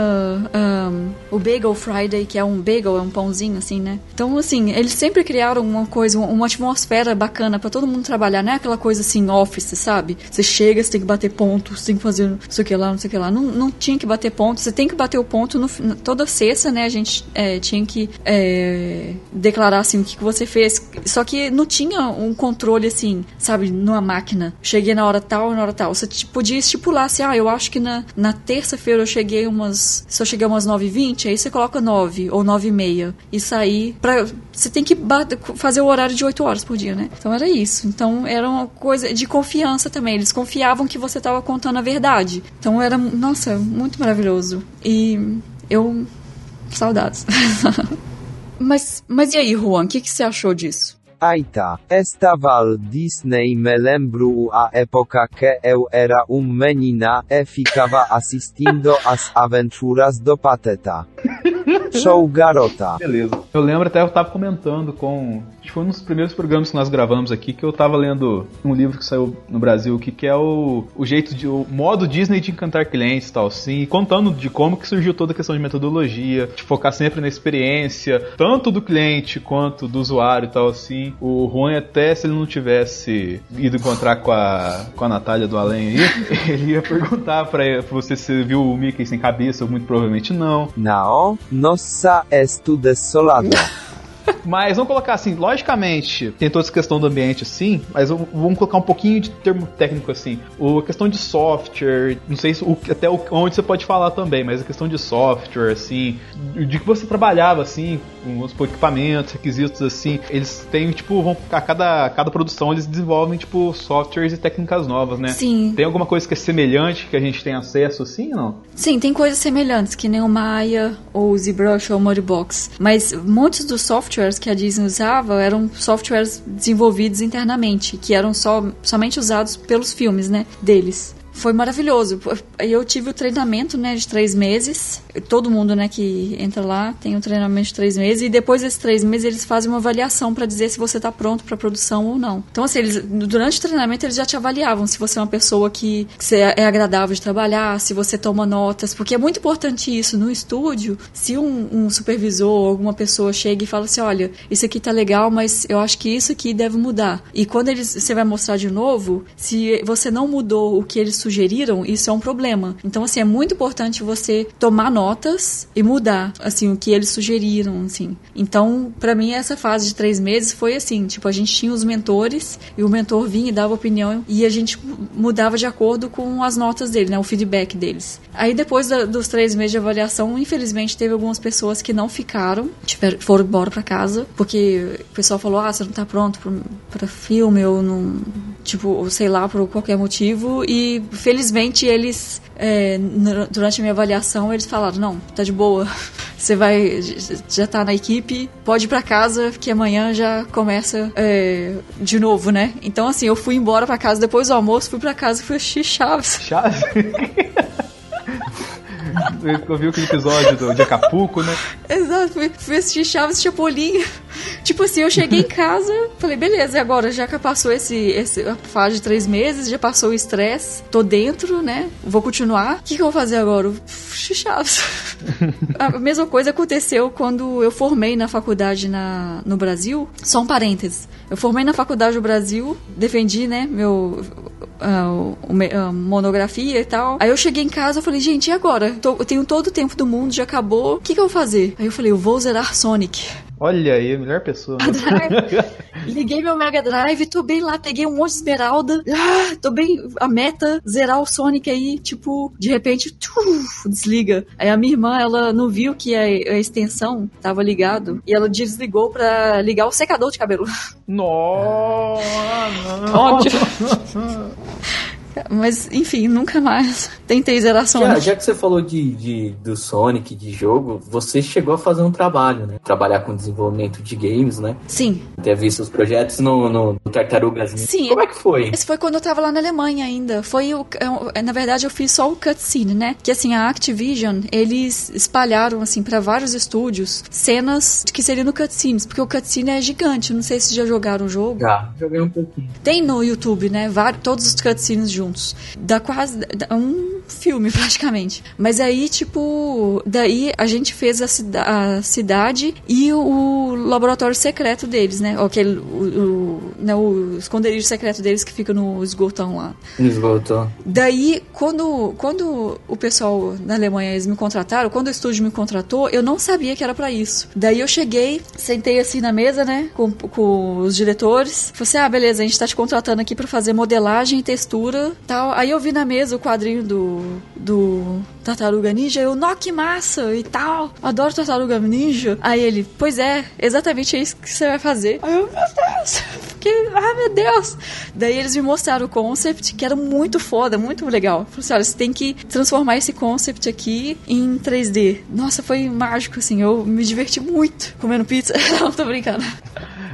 ahn, o Bagel Friday, que é um bagel, é um pãozinho assim, né? Então, assim, eles sempre criaram uma coisa, uma atmosfera bacana pra todo mundo trabalhar, não é aquela coisa assim, office, sabe? Você chega, você tem que bater ponto, você tem que fazer não sei o que lá, não sei o que lá. Não, não tinha que bater ponto, você tem que bater o ponto no, toda sexta, né? A gente é, tinha que é, declarar assim o que, que você fez. Só que não tinha um controle assim, sabe, numa máquina. Cheguei na hora tal, na hora tal. Você tipo, podia estipular assim, ah, eu acho que na, na terça-feira eu cheguei umas. Se eu cheguei umas 9h20, aí você coloca 9 ou 9 e meia. E sair pra. Você tem que fazer o horário de 8 horas por dia, né? Então era isso. Então era uma coisa de confiança também. Eles confiavam que você tava contando a verdade. Então era, nossa, muito maravilhoso. E eu. Saudades. mas, mas e aí, Juan, o que, que você achou disso? Aita, estaval Disney me lembru a época que eu era um menina e ficava assistindo às aventuras do Pateta. Show garota. Beleza. Eu lembro até eu tava comentando com. Acho que foi um dos primeiros programas que nós gravamos aqui que eu tava lendo um livro que saiu no Brasil que, que é o, o jeito de. o modo Disney de encantar clientes e tal, assim, contando de como que surgiu toda a questão de metodologia, de focar sempre na experiência, tanto do cliente quanto do usuário e tal, assim. O ruim até se ele não tivesse ido encontrar com a, com a Natália do Além aí, ele ia perguntar pra, pra você se viu o Mickey sem cabeça, muito provavelmente não. Não, nossa estu desolado. Mas vamos colocar assim, logicamente, tem toda essa questão do ambiente assim, mas vamos colocar um pouquinho de termo técnico assim. O, a questão de software, não sei se o- até o- onde você pode falar também, mas a questão de software, assim, de que você trabalhava assim, com supor, equipamentos, requisitos assim, eles têm, tipo, vão, a cada, cada produção eles desenvolvem, tipo, softwares e técnicas novas, né? Sim. Tem alguma coisa que é semelhante que a gente tem acesso assim ou não? Sim, tem coisas semelhantes, que nem o Maya, ou o ZBrush ou o Mudbox. Mas muitos dos softwares que a Disney usava eram softwares desenvolvidos internamente, que eram só, somente usados pelos filmes, né, deles. Foi maravilhoso. Eu tive o treinamento, né, de três meses. Todo mundo, né, que entra lá tem um treinamento de três meses. E depois desses três meses eles fazem uma avaliação para dizer se você tá pronto para produção ou não. Então, assim, eles, durante o treinamento eles já te avaliavam se você é uma pessoa que, que é agradável de trabalhar, se você toma notas, porque é muito importante isso no estúdio. Se um, um supervisor ou alguma pessoa chega e fala assim, olha, isso aqui tá legal, mas eu acho que isso aqui deve mudar. E quando eles, você vai mostrar de novo, se você não mudou o que eles sugeriram, isso é um problema. Então, assim, é muito importante você tomar notas e mudar, assim, o que eles sugeriram, assim. Então, pra mim, essa fase de três meses foi assim, tipo, a gente tinha os mentores e o mentor vinha e dava opinião e a gente mudava de acordo com as notas dele, né, o feedback deles. Aí, depois da- dos três meses de avaliação, infelizmente, teve algumas pessoas que não ficaram, tiveram, foram embora pra casa, porque o pessoal falou, ah, você não tá pronto pra filme, ou não, tipo, sei lá, por qualquer motivo, e felizmente eles, é, durante a minha avaliação, eles falaram, não, tá de boa, você vai, já tá na equipe, pode ir pra casa, que amanhã já começa é, de novo, né? Então, assim, eu fui embora pra casa depois do almoço, fui pra casa e fui assistir Chaves. Chaves? Eu vi aquele episódio do, de Acapulco, né? Exato, fui, fui assistir Chaves Chapolin. Tipo assim, eu cheguei em casa, falei, beleza, e agora já que passou esse, esse a fase de três meses, já passou o estresse, tô dentro, né? Vou continuar. O que, que eu vou fazer agora? Chaves. a mesma coisa aconteceu quando eu formei na faculdade na, no Brasil. Só um parênteses. Eu formei na faculdade do Brasil, defendi, né, meu a monografia e tal. Aí eu cheguei em casa e falei, gente, e agora? Tô- eu tenho todo o tempo do mundo, já acabou. O que, que eu vou fazer? Aí eu falei, eu vou zerar Sonic. Olha aí, a melhor pessoa. Liguei meu Mega Drive, tô bem lá, peguei um monte de esmeralda. Ah, tô bem. A meta, zerar o Sonic aí, tipo, de repente, tuf, desliga. Aí a minha irmã, ela não viu que a, a extensão tava ligado e ela desligou pra ligar o secador de cabelo. Nossa! Ódio. Mas, enfim, nunca mais tentei zerar Já, Sonic. já que você falou de, de- do Sonic, de jogo, você chegou a fazer um trabalho, né? Trabalhar com desenvolvimento de games, né? Sim, Ter visto os projetos no, no, no Tartarugas Ninja. Sim. Como é que foi? Esse foi quando eu tava lá na Alemanha ainda. Foi o. eu- Na verdade, eu fiz só o cutscene, né? Que assim, a Activision, eles espalharam, assim, pra vários estúdios cenas que seriam no cutscenes. Porque o cutscene é gigante. Não sei se já jogaram o jogo. Já, joguei um pouquinho. Tem no YouTube, né? Vários, todos os cutscenes juntos. Dá quase. Dá um filme, praticamente. Mas aí, tipo. Daí a gente fez a, cida- a cidade e o, laboratório secreto deles, né? Aquele, o, o, né, o esconderijo secreto deles que fica no esgotão lá. Me esgotou. Daí, quando, quando o pessoal na Alemanha eles me contrataram, quando o estúdio me contratou, eu não sabia que era pra isso. Daí eu cheguei, sentei assim na mesa, né, com, com os diretores. Falei assim: ah, beleza, a gente tá te contratando aqui pra fazer modelagem e textura tal. Aí eu vi na mesa o quadrinho do, do Tartaruga Ninja, eu, nó, que massa e tal. Adoro Tartaruga Ninja. Aí ele, pois é, exatamente é isso que você vai fazer. Aí eu, meu Deus, que, ah, meu Deus. Daí eles me mostraram o concept, que era muito foda, muito legal. Falei assim, olha, você tem que transformar esse concept aqui em 3D. Nossa, foi mágico, assim, eu me diverti muito comendo pizza. Não, tô brincando.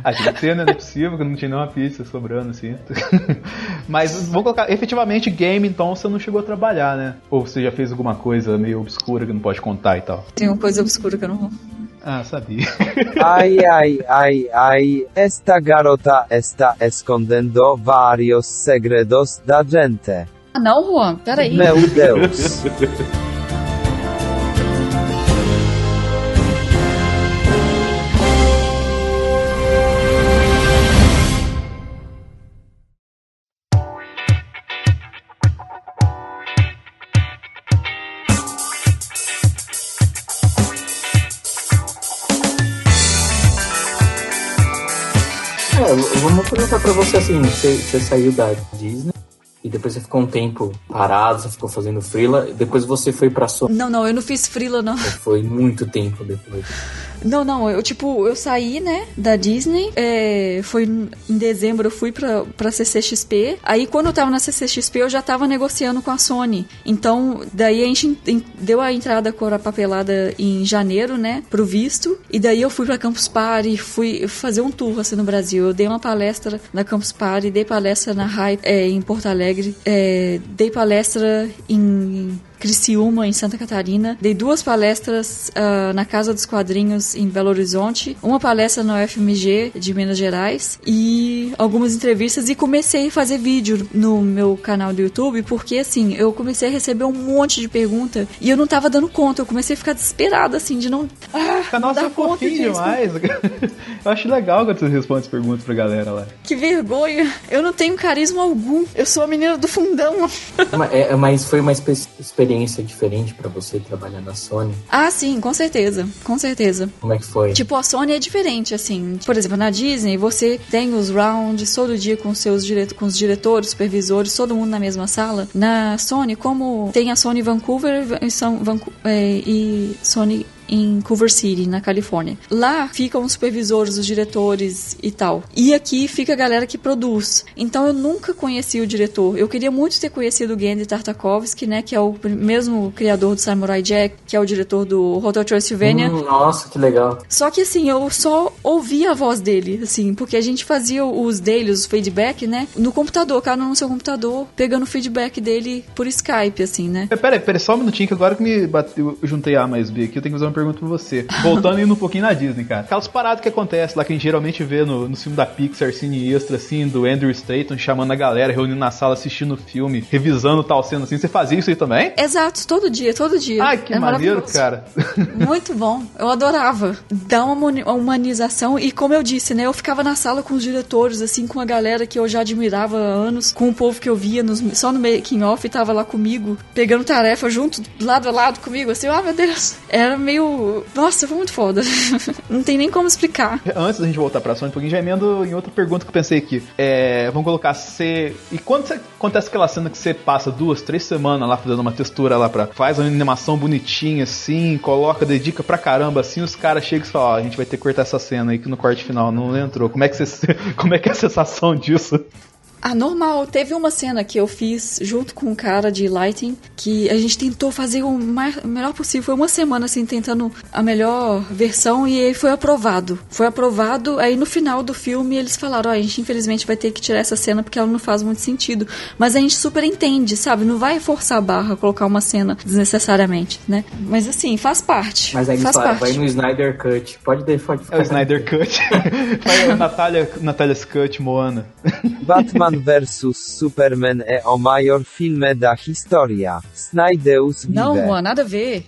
Ah, tinha que né? Não é possível que não tinha nenhuma pizza sobrando assim. Mas vamos colocar, efetivamente, game então você não chegou a trabalhar, né? Ou você já fez alguma coisa meio obscura que não pode contar e tal. Tem uma coisa obscura que eu não vou. Ah, sabia. Ai, ai, ai, ai, esta garota está escondendo vários segredos da gente. Ah, não, Juan, peraí. Meu Deus. você você, saiu da Disney e depois você ficou um tempo parado, você ficou fazendo freela, e depois você foi pra Sony. Não, não, eu não fiz frila, não. Foi muito tempo depois. Não, não, eu tipo, eu saí, né, da Disney, é, foi em dezembro eu fui pra, pra CCXP, aí quando eu tava na CCXP eu já tava negociando com a Sony, então daí a gente en- deu a entrada com a papelada em janeiro, né, pro visto, e daí eu fui pra Campus Party, fui fazer um tour assim no Brasil, eu dei uma palestra na Campus Party, dei palestra na Hype é, em Porto Alegre, é, dei palestra em Criciúma, em Santa Catarina. Dei duas palestras ah, na Casa dos Quadrinhos, em Belo Horizonte. Uma palestra na UFMG, de Minas Gerais. E algumas entrevistas. E comecei a fazer vídeo no meu canal do YouTube, porque, assim, eu comecei a receber um monte de pergunta. E eu não tava dando conta. Eu comecei a ficar desesperada, assim, de não... Ah, O canal é fofinho demais. Eu acho legal quando você responde as perguntas pra galera lá. Que vergonha. Eu não tenho carisma algum. Eu sou a menina do fundão. Mas, é, mas foi uma espe- experiência diferente pra você trabalhar na Sony? ah, sim, com certeza. Com certeza. Como é que foi? Tipo, a Sony é diferente, assim. Por exemplo, na Disney, você tem os rounds todo dia com seus dire... com os diretores, supervisores, todo mundo na mesma sala. Na Sony, como tem a Sony Vancouver e, São é, e Sony em Culver City, na Califórnia. Lá ficam os supervisores, os diretores e tal. E aqui fica a galera que produz. Então eu nunca conheci o diretor. Eu queria muito ter conhecido o Gandhi Tartakovsky, né, que é o mesmo criador do Samurai Jack, que é o diretor do Hotel Transylvania. Hum, nossa, que legal. Só que assim, eu só ouvia a voz dele, assim, porque a gente fazia os dele, os feedback, né? No computador, cada um no seu computador, pegando o feedback dele por Skype, assim, né? É, Pera aí, pera aí, só um minutinho que agora que me bateu, eu juntei A mais B aqui, eu tenho que fazer uma pergunta pra você. Voltando indo um pouquinho na Disney, cara. Aquelas paradas que acontecem lá que a gente geralmente vê no, no filme da Pixar, cine extra, assim, do Andrew Staton chamando a galera, reunindo na sala, assistindo o filme, revisando tal cena assim. Você fazia isso aí também? Exato, todo dia, todo dia. Ai, que É maneiro, cara. Muito bom, eu adorava. Dá uma humani- humanização e como eu disse, né, eu ficava na sala com os diretores, assim, com a galera que eu já admirava há anos, com o povo que eu via nos- só no making off e tava lá comigo, pegando tarefa junto, lado a lado comigo, assim, ah, meu Deus. Era meio, nossa, foi muito foda. Não tem nem como explicar. Antes da gente voltar pra Sony, um pouquinho, já emendo em outra pergunta que eu pensei aqui. É, vamos colocar você. E quando acontece aquela cena que você passa duas, três semanas lá fazendo uma textura lá pra. faz uma animação bonitinha assim, coloca, dedica pra caramba assim, os caras chegam e falam: Ó, a gente vai ter que cortar essa cena aí que no corte final não entrou. Como é que você. Como é que é a sensação disso? Ah, normal. Teve uma cena que eu fiz junto com um cara de lighting que a gente tentou fazer o mais, o melhor possível. Foi uma semana assim tentando a melhor versão e aí foi aprovado. Foi aprovado. Aí no final do filme eles falaram: ó, a gente infelizmente vai ter que tirar essa cena porque ela não faz muito sentido. Mas a gente super entende, sabe? Não vai forçar a barra colocar uma cena desnecessariamente, né? Mas assim, faz parte. Mas aí faz falaram, parte. vai no Snyder Cut. Pode, de- pode É o Snyder Cut. Vai a Natália, Natália's Cut, Moana. Batman vs Superman é o maior filme da história. Snydeus vive. Não, Juan, nada a ver.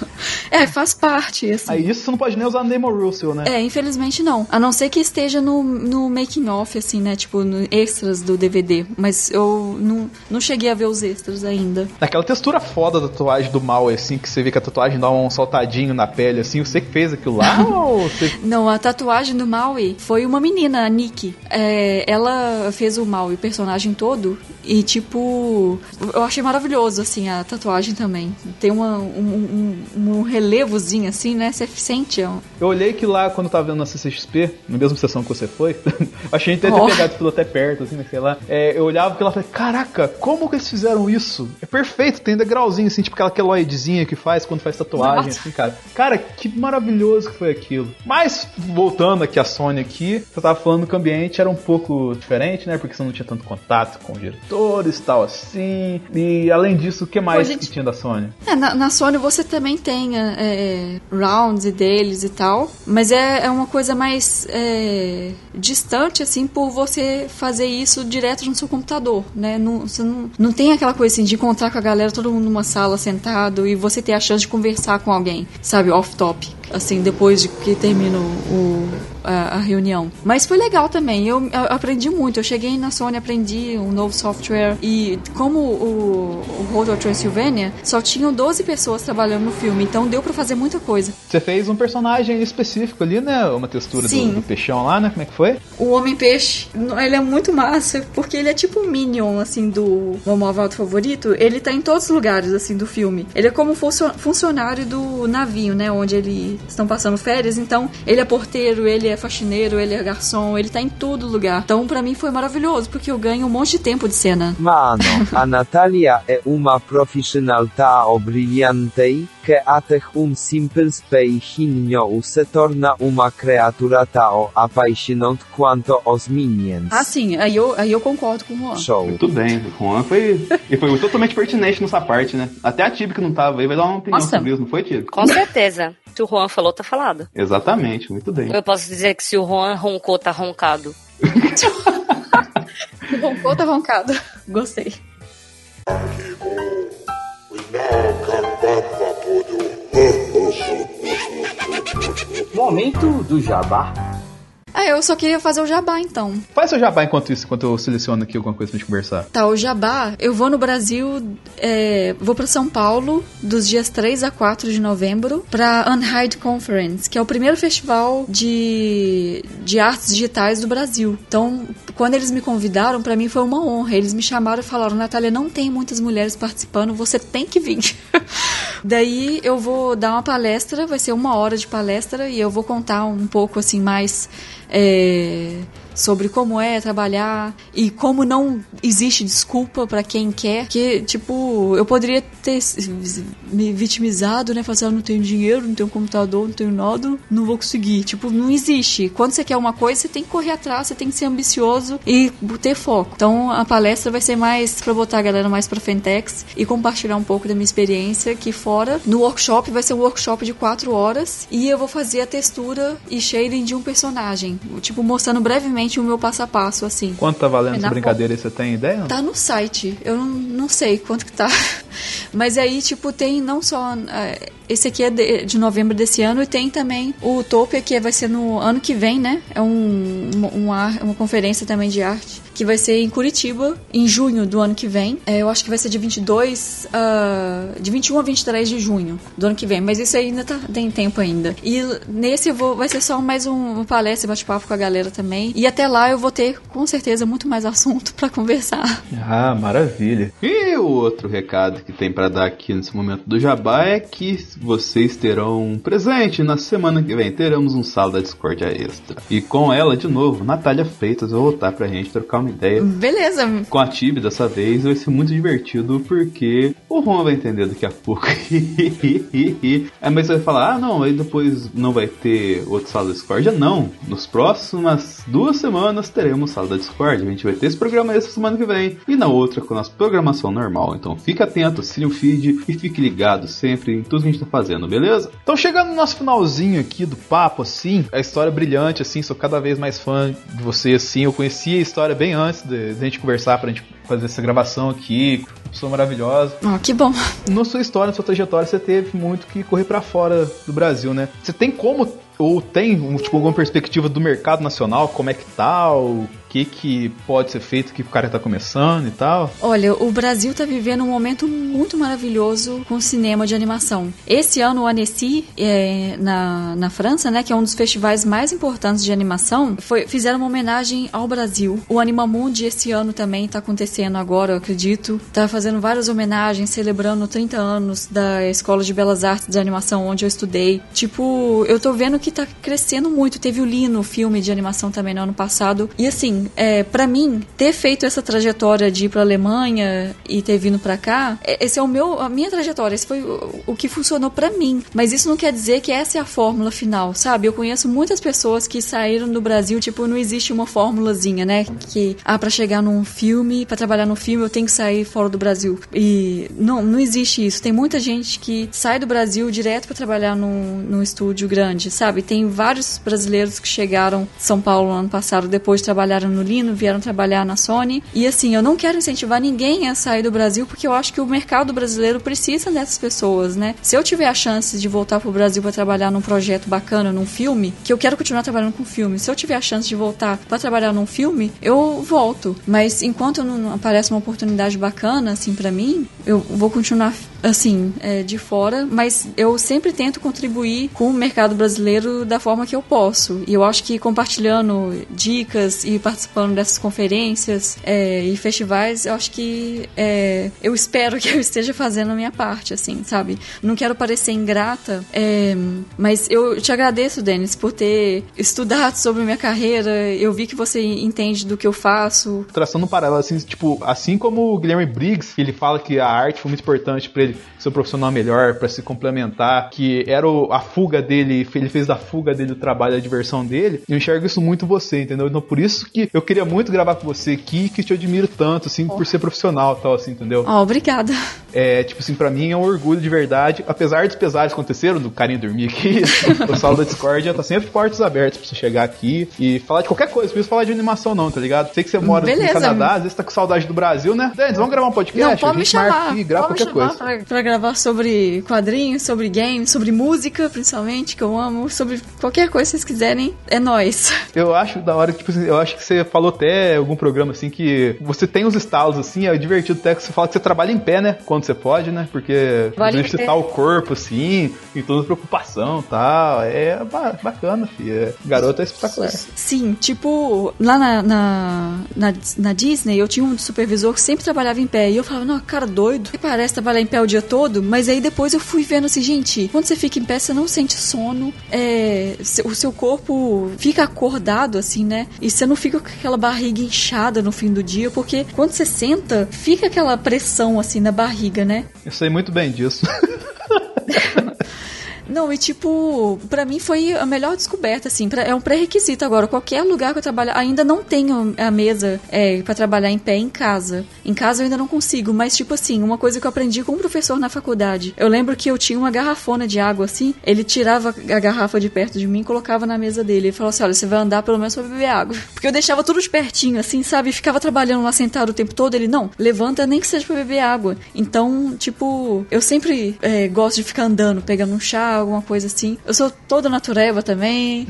é, faz parte, assim. Aí isso você não pode nem usar Damon Russell, né? É, infelizmente não. A não ser que esteja no, no making off, assim, né? Tipo, no extras do DVD. Mas eu não, não cheguei a ver os extras ainda. Aquela textura foda da tatuagem do mal, assim, que você vê que a tatuagem dá um saltadinho na pele, assim, você que fez aquilo lá ou você... Não, a tatuagem do Maui foi uma menina, a Nikki. É, ela fez o Maui, o personagem todo. E, tipo, eu achei maravilhoso, assim, a tatuagem também. Tem uma, um, um, um relevozinho, assim, né? Você sente. Eu olhei que lá, quando eu tava vendo na CCXP, na mesma sessão que você foi, achei até ter Oh. pegado tudo até perto, assim, né, sei lá. É, eu olhava aquilo lá e falei, caraca, como que eles fizeram isso? É perfeito, tem degrauzinho, assim, tipo aquela queloidezinha que faz quando faz tatuagem, Nossa. assim, cara. Cara, que maravilhoso que foi aquilo. Mas, voltando aqui a Sony aqui, você tava falando que o ambiente era um pouco diferente, né, porque você não tinha tanto contato com diretores e tal assim. E além disso, o que mais gente- que tinha da Sony? É, na, na Sony você também tem é, é, rounds deles e tal, mas é, é uma coisa mais é, distante, assim, por você fazer isso direto no seu computador, né? Não, você não, não tem aquela coisa assim de encontrar com a galera, todo mundo numa sala sentado e você ter a chance de conversar com alguém, sabe, off-top. Assim, depois de que termina o, a, a reunião. Mas foi legal também, eu, eu aprendi muito. Eu cheguei na Sony, aprendi um novo software e como o, o Hotel Transylvania só tinham 12 pessoas trabalhando no filme, então deu pra fazer muita coisa. Você fez um personagem específico ali, né? Uma textura do, do peixão lá, né? Como é que foi? O Homem-Peixe, ele é muito massa, porque ele é tipo um Minion, assim, do meu malvado favorito. Ele tá em todos os lugares, assim, do filme. Ele é como funcio- funcionário do navio, né? Onde eles estão passando férias. Então, ele é porteiro, ele é faxineiro, ele é garçom, ele tá em todo lugar. Então, pra mim foi maravilhoso, porque eu ganho um monte de tempo de cena. Mano, a Natalia é uma profissional tão brilhante que até um simples peixinho se torna uma criatura tão apaixonante quanto os Minions. Ah, sim, aí eu, aí eu concordo com o Juan. Show. Muito bem, o Juan foi. E foi totalmente pertinente nessa parte, né? Até a Tibi que não tava aí vai dar uma opinião Nossa. sobre isso, não foi, Tibi? Com certeza. Se o Juan falou, tá falado. Exatamente, muito bem. Eu posso dizer que se o Juan roncou, tá roncado. Roncou, tá roncado. Gostei. Momento do jabá. Ah, eu só queria fazer o jabá, então. Faz seu jabá enquanto isso, enquanto eu seleciono aqui alguma coisa pra gente conversar. Tá, o Jabá, eu vou no Brasil, é, vou pra São Paulo dos dias 3 a 4 de novembro pra Unhide Conference, que é o primeiro festival de, de artes digitais do Brasil. Então, quando eles me convidaram, pra mim foi uma honra. Eles me chamaram e falaram: Natália, não tem muitas mulheres participando, você tem que vir. Daí eu vou dar uma palestra, vai ser uma hora de palestra e eu vou contar um pouco assim mais é, sobre como é trabalhar e como não existe desculpa pra quem quer. Que, tipo, eu poderia ter me vitimizado, né? Falar assim, "Ah, não tenho dinheiro, não tenho computador, não tenho nada, não vou conseguir. Tipo, não existe. Quando você quer uma coisa, você tem que correr atrás, você tem que ser ambicioso e ter foco. Então, a palestra vai ser mais pra botar a galera mais pra Fentex e compartilhar um pouco da minha experiência aqui fora. No workshop, vai ser um workshop de quatro horas e eu vou fazer a textura e shading de um personagem. Tipo, mostrando brevemente o meu passo a passo, assim. Quanto tá valendo É essa brincadeira aí, você tem ideia? Tá no site. Eu não, não sei quanto que tá. Mas aí, tipo, tem não só. eh, Esse aqui é de, de novembro desse ano e tem também o Utopia, que vai ser no ano que vem, né? É um, uma, uma, conferência também de arte. Que vai ser em Curitiba, em junho do ano que vem. É, eu acho que vai ser de 22. ah, de 21 a 23 de junho do ano que vem. Mas isso aí ainda tá, tem tempo ainda. E nesse eu vou, vai ser só mais um, uma palestra, bate-papo com a galera também. E até lá eu vou ter, com certeza, muito mais assunto pra conversar. Ah, maravilha. E o outro recado que tem pra dar aqui nesse momento do Jabá é que vocês terão um presente na semana que vem. Teremos um sala da Discordia extra. E com ela, de novo, Natália Freitas vai voltar pra gente trocar uma ideia. Beleza. Com a Tibi dessa vez vai ser muito divertido porque o Juan vai entender daqui a pouco. é, mas vai falar, ah não, aí depois não vai ter outro sala da Discordia. Não, nos próximas duas semanas teremos sala da Discord. A gente vai ter esse programa essa semana que vem e na outra com a nossa programação normal. Então fica atento, assine o feed e fique ligado sempre em tudo que a gente tá fazendo, beleza? Então chegando no nosso finalzinho aqui do papo, assim, a história é brilhante, assim, sou cada vez mais fã de você, assim. Eu conheci a história bem antes de, de a gente conversar pra gente fazer essa gravação aqui. Pessoa maravilhosa. Ó, que bom. Na sua história, na sua trajetória, você teve muito que correr pra fora do Brasil, né? Você tem como ou tem tipo, alguma perspectiva do mercado nacional, como é que tá, o que que pode ser feito, que o cara tá começando e tal? Olha, o Brasil tá vivendo um momento muito maravilhoso com cinema de animação. Esse ano o Annecy, é, na, na França, né, que é um dos festivais mais importantes de animação, foi, fizeram uma homenagem ao Brasil. O Animamundi esse ano também tá acontecendo agora, eu acredito. Tá fazendo várias homenagens, celebrando 30 anos da Escola de Belas Artes de Animação onde eu estudei. Tipo, eu tô vendo que tá crescendo muito. Teve o Lino, filme de animação também no ano passado. E assim, é, para mim, ter feito essa trajetória de ir pra Alemanha e ter vindo pra cá, é, esse é o meu, a minha trajetória. Esse foi o, o que funcionou para mim. Mas isso não quer dizer que essa é a fórmula final, sabe? Eu conheço muitas pessoas que saíram do Brasil, tipo, não existe uma fórmulazinha, né? Que, ah, pra chegar num filme, para trabalhar num filme, eu tenho que sair fora do Brasil. E não, não existe isso. Tem muita gente que sai do Brasil direto para trabalhar num, num estúdio grande, sabe? Tem vários brasileiros que chegaram São Paulo no ano passado, depois trabalharam no Lino, vieram trabalhar na Sony. E assim, eu não quero incentivar ninguém a sair do Brasil, porque eu acho que o mercado brasileiro precisa dessas pessoas, né? Se eu tiver a chance de voltar pro Brasil para trabalhar num projeto bacana, num filme, que eu quero continuar trabalhando com filme, se eu tiver a chance de voltar para trabalhar num filme, eu volto. Mas enquanto não aparece uma oportunidade bacana, assim, para mim, eu vou continuar assim, é, de fora, mas eu sempre tento contribuir com o mercado brasileiro da forma que eu posso. E eu acho que compartilhando dicas e participando dessas conferências é, e festivais, eu acho que é, eu espero que eu esteja fazendo a minha parte, assim, sabe? Não quero parecer ingrata, é, mas eu te agradeço, Denis, por ter estudado sobre minha carreira. Eu vi que você entende do que eu faço. Traçando um paralelo, assim, tipo, assim como o Guilherme Briggs, ele fala que a arte foi muito importante para ele ser profissional melhor, para se complementar, que era a fuga dele, ele fez da fuga dele o trabalho, a diversão dele. Eu enxergo isso muito você, entendeu? Então por isso que eu queria muito gravar com você aqui, que te admiro tanto, assim, oh. por ser profissional tal, assim, entendeu? Oh, obrigada. É, tipo assim, pra mim é um orgulho de verdade, apesar dos pesares que aconteceram, do carinho dormir aqui, o sala da Discord já tá sempre portas abertas pra você chegar aqui e falar de qualquer coisa, não precisa falar de animação não, tá ligado? Sei que você mora Beleza. no Canadá, às vezes tá com saudade do Brasil, né? Denis, vamos gravar um podcast? Não, pode me chamar. Aqui, grava qualquer coisa. Pra, pra gravar sobre quadrinhos, sobre games, sobre música, principalmente, que eu amo, sobre qualquer coisa que vocês quiserem, é nós. Eu acho da hora, tipo assim, eu acho que você falou até algum programa assim que você tem os estalos assim, é divertido até que você fala que você trabalha em pé, né? Quando você pode, né? Porque vale exercitar o corpo assim, e toda preocupação e tal. É bacana, filha. Garota é espetacular. Sim, tipo, lá na, na, na, na Disney eu tinha um supervisor que sempre trabalhava em pé. E eu falava, não, cara doido, que parece trabalhar em pé o dia todo, mas aí depois eu fui vendo assim, gente, quando você fica em pé, você não sente sono, é, o seu corpo fica acordado, assim, né? E você não fica com aquela barriga inchada no fim do dia, porque quando você senta, fica aquela pressão, assim, na barriga, né? Eu sei muito bem disso. Não, e tipo, para mim foi a melhor descoberta, assim. Pra, é um pré-requisito agora. Qualquer lugar que eu trabalho, ainda não tenho a mesa é, para trabalhar em pé em casa. Em casa eu ainda não consigo, mas tipo assim, uma coisa que eu aprendi com um professor na faculdade. Eu lembro que eu tinha uma garrafona de água assim, ele tirava a garrafa de perto de mim e colocava na mesa dele. Ele falou assim: olha, você vai andar pelo menos pra beber água. Porque eu deixava tudo de pertinho, assim, sabe? Ficava trabalhando lá sentado o tempo todo. Ele, não, levanta nem que seja pra beber água. Então, tipo, eu sempre é, gosto de ficar andando, pegando um chá, alguma coisa assim. Eu sou toda natureba também,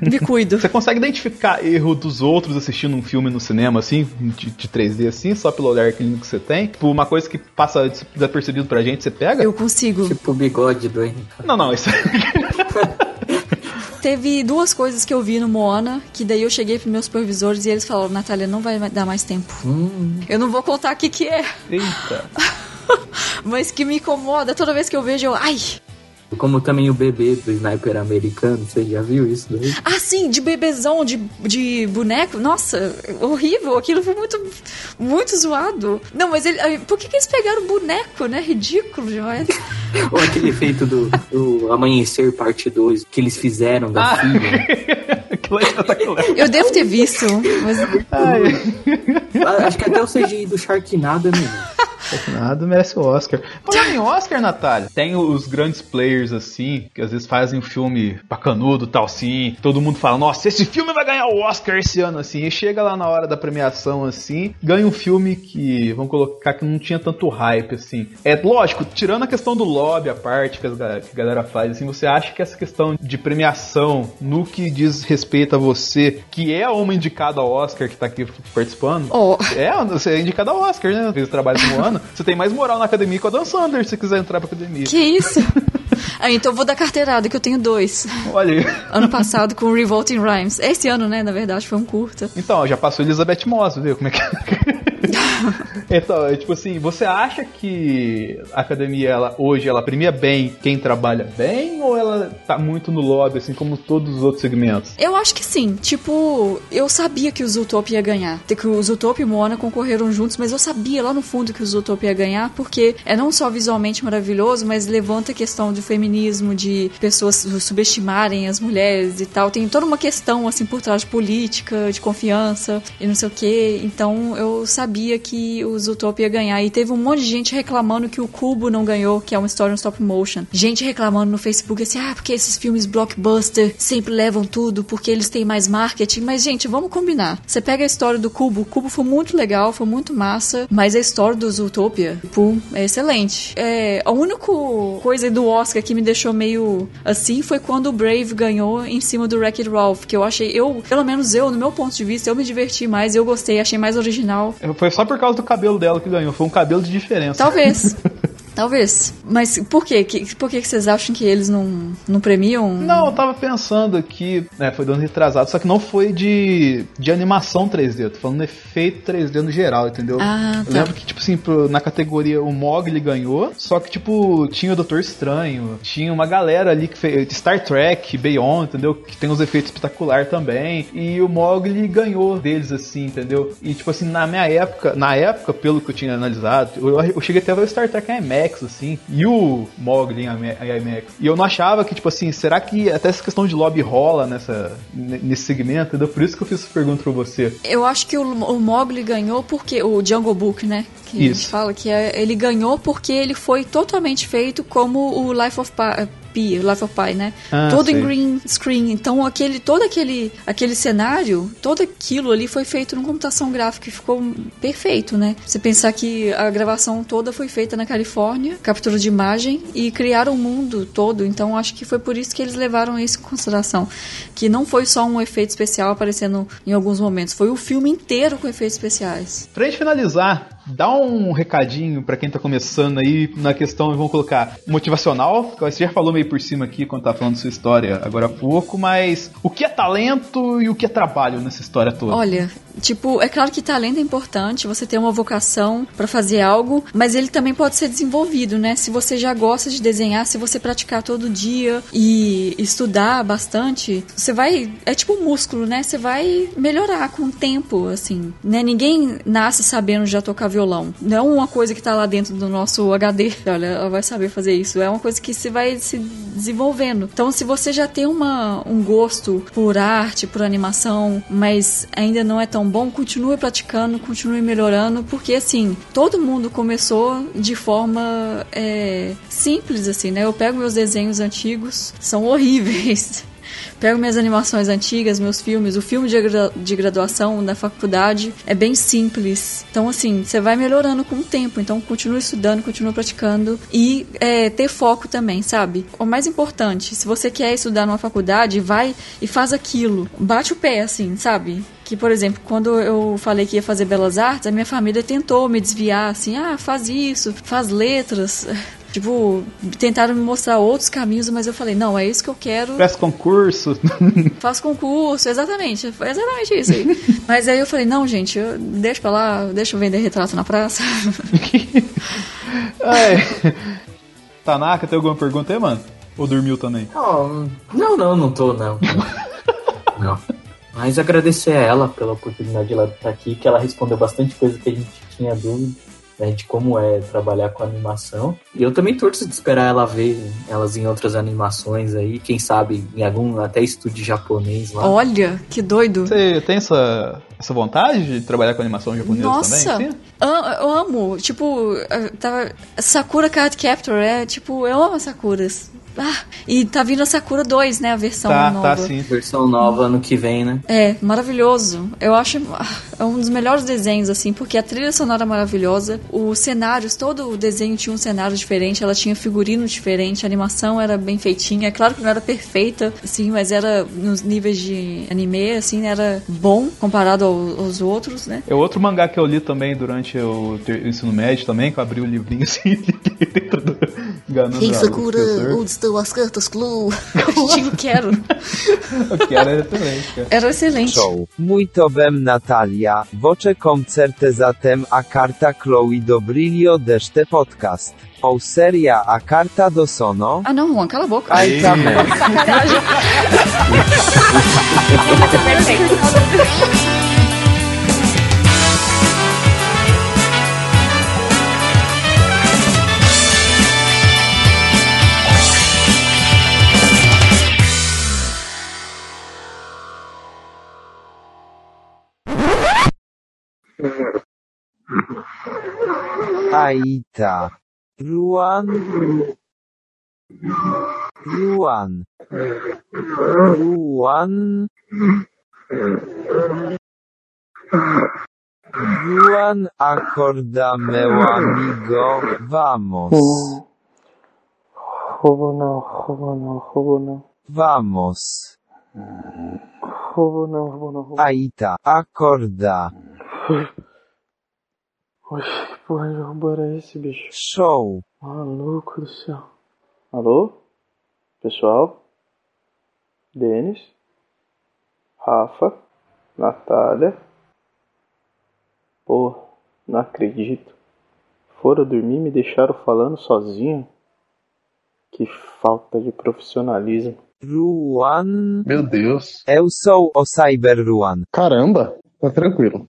me cuido. Você consegue identificar erro dos outros assistindo um filme no cinema, assim, de, de 3D, assim, só pelo olhar clínico que você tem? Tipo, uma coisa que passa desapercebido pra gente, você pega? Eu consigo. Tipo o bigode do Henrique. Não, não, isso teve duas coisas que eu vi no Moana, que daí eu cheguei pros meus supervisores e eles falaram, Natália, não vai dar mais tempo. Hum. Eu não vou contar o que que é. Eita. Mas que me incomoda toda vez que eu vejo, eu, ai, como também o bebê do sniper americano, você já viu isso daí? Ah, sim, de bebezão, de, de boneco. Nossa, horrível. Aquilo foi muito, muito zoado. Não, mas ele, por que, que eles pegaram o boneco, né? Ridículo demais. Ou aquele efeito do, do Amanhecer Parte 2 que eles fizeram da ah. filha. Eu devo ter visto, mas. Acho que até o CGI do Sharknado é melhor. Sharknado merece o Oscar. Falando em Oscar, Natália, tem os grandes players assim, que às vezes fazem um filme bacanudo, tal assim. Todo mundo fala, nossa, esse filme vai ganhar o Oscar esse ano, assim. E chega lá na hora da premiação, assim, ganha um filme que, vamos colocar, que não tinha tanto hype, assim. É lógico, tirando a questão do lobby, a parte que, a galera faz, assim, você acha que essa questão de premiação, no que diz respeito a você, que é uma indicada ao Oscar que tá aqui participando, oh. é, você é indicada ao Oscar, né? Fez o trabalho como ano, você tem mais moral na academia que o Dan Sanders se quiser entrar pra academia. Que isso? Ah, então eu vou dar carteirada, que eu tenho dois. Olha aí. Ano passado com Revolting Rhymes. Esse ano, né, na verdade, foi um curta. Então, já passou Elizabeth Moss, viu como é que é? Então, é tipo assim, você acha que a academia ela, hoje ela premia bem quem trabalha bem ou ela tá muito no lobby, assim como todos os outros segmentos? Eu acho que sim. Tipo, eu sabia que o Zootopia ia ganhar. Que o Zootopia e Moana concorreram juntos, mas eu sabia lá no fundo que o Zootopia ia ganhar, porque é não só visualmente maravilhoso, mas levanta a questão do feminismo, de pessoas subestimarem as mulheres e tal. Tem toda uma questão, assim, por trás de política, de confiança e não sei o que. Então eu sabia que o Zootopia ia ganhar. E teve um monte de gente reclamando que o Cubo não ganhou, que é uma história no stop motion. Gente reclamando no Facebook assim, ah, porque esses filmes blockbuster sempre levam tudo, porque eles têm mais marketing. Mas, gente, vamos combinar. Você pega a história do Cubo, o Cubo foi muito legal, foi muito massa, mas a história do Zootopia, pô, é excelente. É, a única coisa do Oscar que me deixou meio assim foi quando o Brave ganhou em cima do Wreck-It Ralph, que eu achei, eu, pelo menos eu, no meu ponto de vista, eu me diverti mais, eu gostei, achei mais original. Foi só por causa do cabelo dela que ganhou, foi um cabelo de diferença. Talvez. Talvez. Mas por quê? Que, por que vocês acham que eles não, não premiam? Não, eu tava pensando aqui, né, foi do ano retrasado, só que não foi de, de animação 3D, eu tô falando efeito 3D no geral, entendeu? Ah, Eu tá. lembro que, tipo assim, pro- na categoria o Mogli ganhou, só que, tipo, tinha o Doutor Estranho, tinha uma galera ali que fez Star Trek, Beyond, entendeu? Que tem uns efeitos espetaculares também, e o Mogli ganhou deles, assim, entendeu? E, tipo assim, na minha época, na época, pelo que eu tinha analisado, eu, eu cheguei até a ver o Star Trek IMAX, assim, e o Mogli em IMA- em IMAX. E eu não achava que, tipo assim, será que até essa questão de lobby rola nessa, nesse segmento, entendeu? Por isso que eu fiz essa pergunta pra você. Eu acho que o, o Mogli ganhou porque. O Jungle Book, né? Que a gente Isso. fala que é- ele ganhou porque ele foi totalmente feito como o Life of Pi. Pi, Life of Pi, né? Ah, todo sei. em green screen. Então, aquele, todo aquele, aquele cenário, todo aquilo ali foi feito numa computação gráfica e ficou perfeito, né? Você pensar que a gravação toda foi feita na Califórnia, captura de imagem, e criaram o mundo todo. Então, acho que foi por isso que eles levaram isso em consideração. Que não foi só um efeito especial aparecendo em alguns momentos, foi o filme inteiro com efeitos especiais. Pra gente finalizar, dá um recadinho pra quem tá começando aí na questão, vamos colocar, motivacional. Você já falou meio por cima aqui quando tá falando sua história agora há pouco, mas o que é talento e o que é trabalho nessa história toda? Olha, tipo, é claro que talento é importante, você ter uma vocação pra fazer algo, mas ele também pode ser desenvolvido, né? Se você já gosta de desenhar, se você praticar todo dia e estudar bastante, você vai, é tipo um músculo, né? Você vai melhorar com o tempo, assim, né? Ninguém nasce sabendo já tocar violão. Não uma coisa que tá lá dentro do nosso HD, olha, ela vai saber fazer isso. É uma coisa que você vai se desenvolvendo. Então, se você já tem uma, um gosto por arte, por animação, mas ainda não é tão bom, continue praticando, continue melhorando, porque assim, todo mundo começou de forma é, simples, assim, né? Eu pego meus desenhos antigos, são horríveis. Pego minhas animações antigas, meus filmes, o filme de, gra- de graduação da faculdade é bem simples. Então, assim, você vai melhorando com o tempo. Então, continue estudando, continue praticando e é, ter foco também, sabe? O mais importante, se você quer estudar numa faculdade, vai e faz aquilo. Bate o pé, assim, sabe? Que, por exemplo, quando eu falei que ia fazer belas artes, a minha família tentou me desviar, assim, ah, faz isso, faz letras. Tipo, tentaram me mostrar outros caminhos, mas eu falei, não, é isso que eu quero. Presta concurso. Faço concurso, exatamente, foi exatamente isso aí. Mas aí eu falei, não, gente, eu, deixa pra lá, deixa eu vender retrato na praça. Ai. Tanaka, tem alguma pergunta aí, mano? Ou dormiu também? Não, não, não, não tô, não. Não. Mas agradecer a ela pela oportunidade de ela estar aqui, que ela respondeu bastante coisa que a gente tinha dúvida, né, de como é trabalhar com animação. E eu também torço de esperar ela ver elas em outras animações aí, quem sabe em algum até estúdio japonês lá. Olha, que doido. Você tem essa, essa vontade de trabalhar com animação japonesa Nossa, também? Sim? am- eu amo. Tipo, tava. Sakura Card Captor, é tipo, eu amo as Sakuras. Ah, e tá vindo a Sakura 2, né? A versão Tá, nova. tá sim. Versão nova ano que vem, né? É, maravilhoso. Eu acho ah, é um dos melhores desenhos, assim, porque a trilha sonora é maravilhosa, os cenários, todo o desenho tinha um cenário diferente, ela tinha figurino diferente, a animação era bem feitinha. É claro que não era perfeita, assim, mas era nos níveis de anime, assim, era bom comparado ao- aos outros, né? É outro mangá que eu li também durante o o ensino médio também, que eu abri o livrinho assim dentro do, Enganando o Sakura, professor. Estão as cartas Clue? Tinha o Quero. Eu quero era excelente, cara. Era excelente. Show. Muito bem, Natalia. Voce koncerte zatem a karta Chloe do brilho deste podcast. Ou seria a carta do sono? Ah, não, Juan, cala a boca. Ai, também. Sacanagem. É perfeito. Aita. Ruan. Ruan. Ruan. Juan acorda meu amigo, vamos. Roubo não, roubo não, roubo não. Vamos. Roubo não, roubo não, roubo Aita, acorda. Oxe, que porra de roubo era esse, bicho? Show. Maluco do céu. Alô? Pessoal? Denis? Rafa? Natália? Pô, não acredito. Foram dormir e me deixaram falando sozinho? Que falta de profissionalismo. Ruan. Meu Deus. Eu sou o Cyber Ruan. Caramba, tá tranquilo.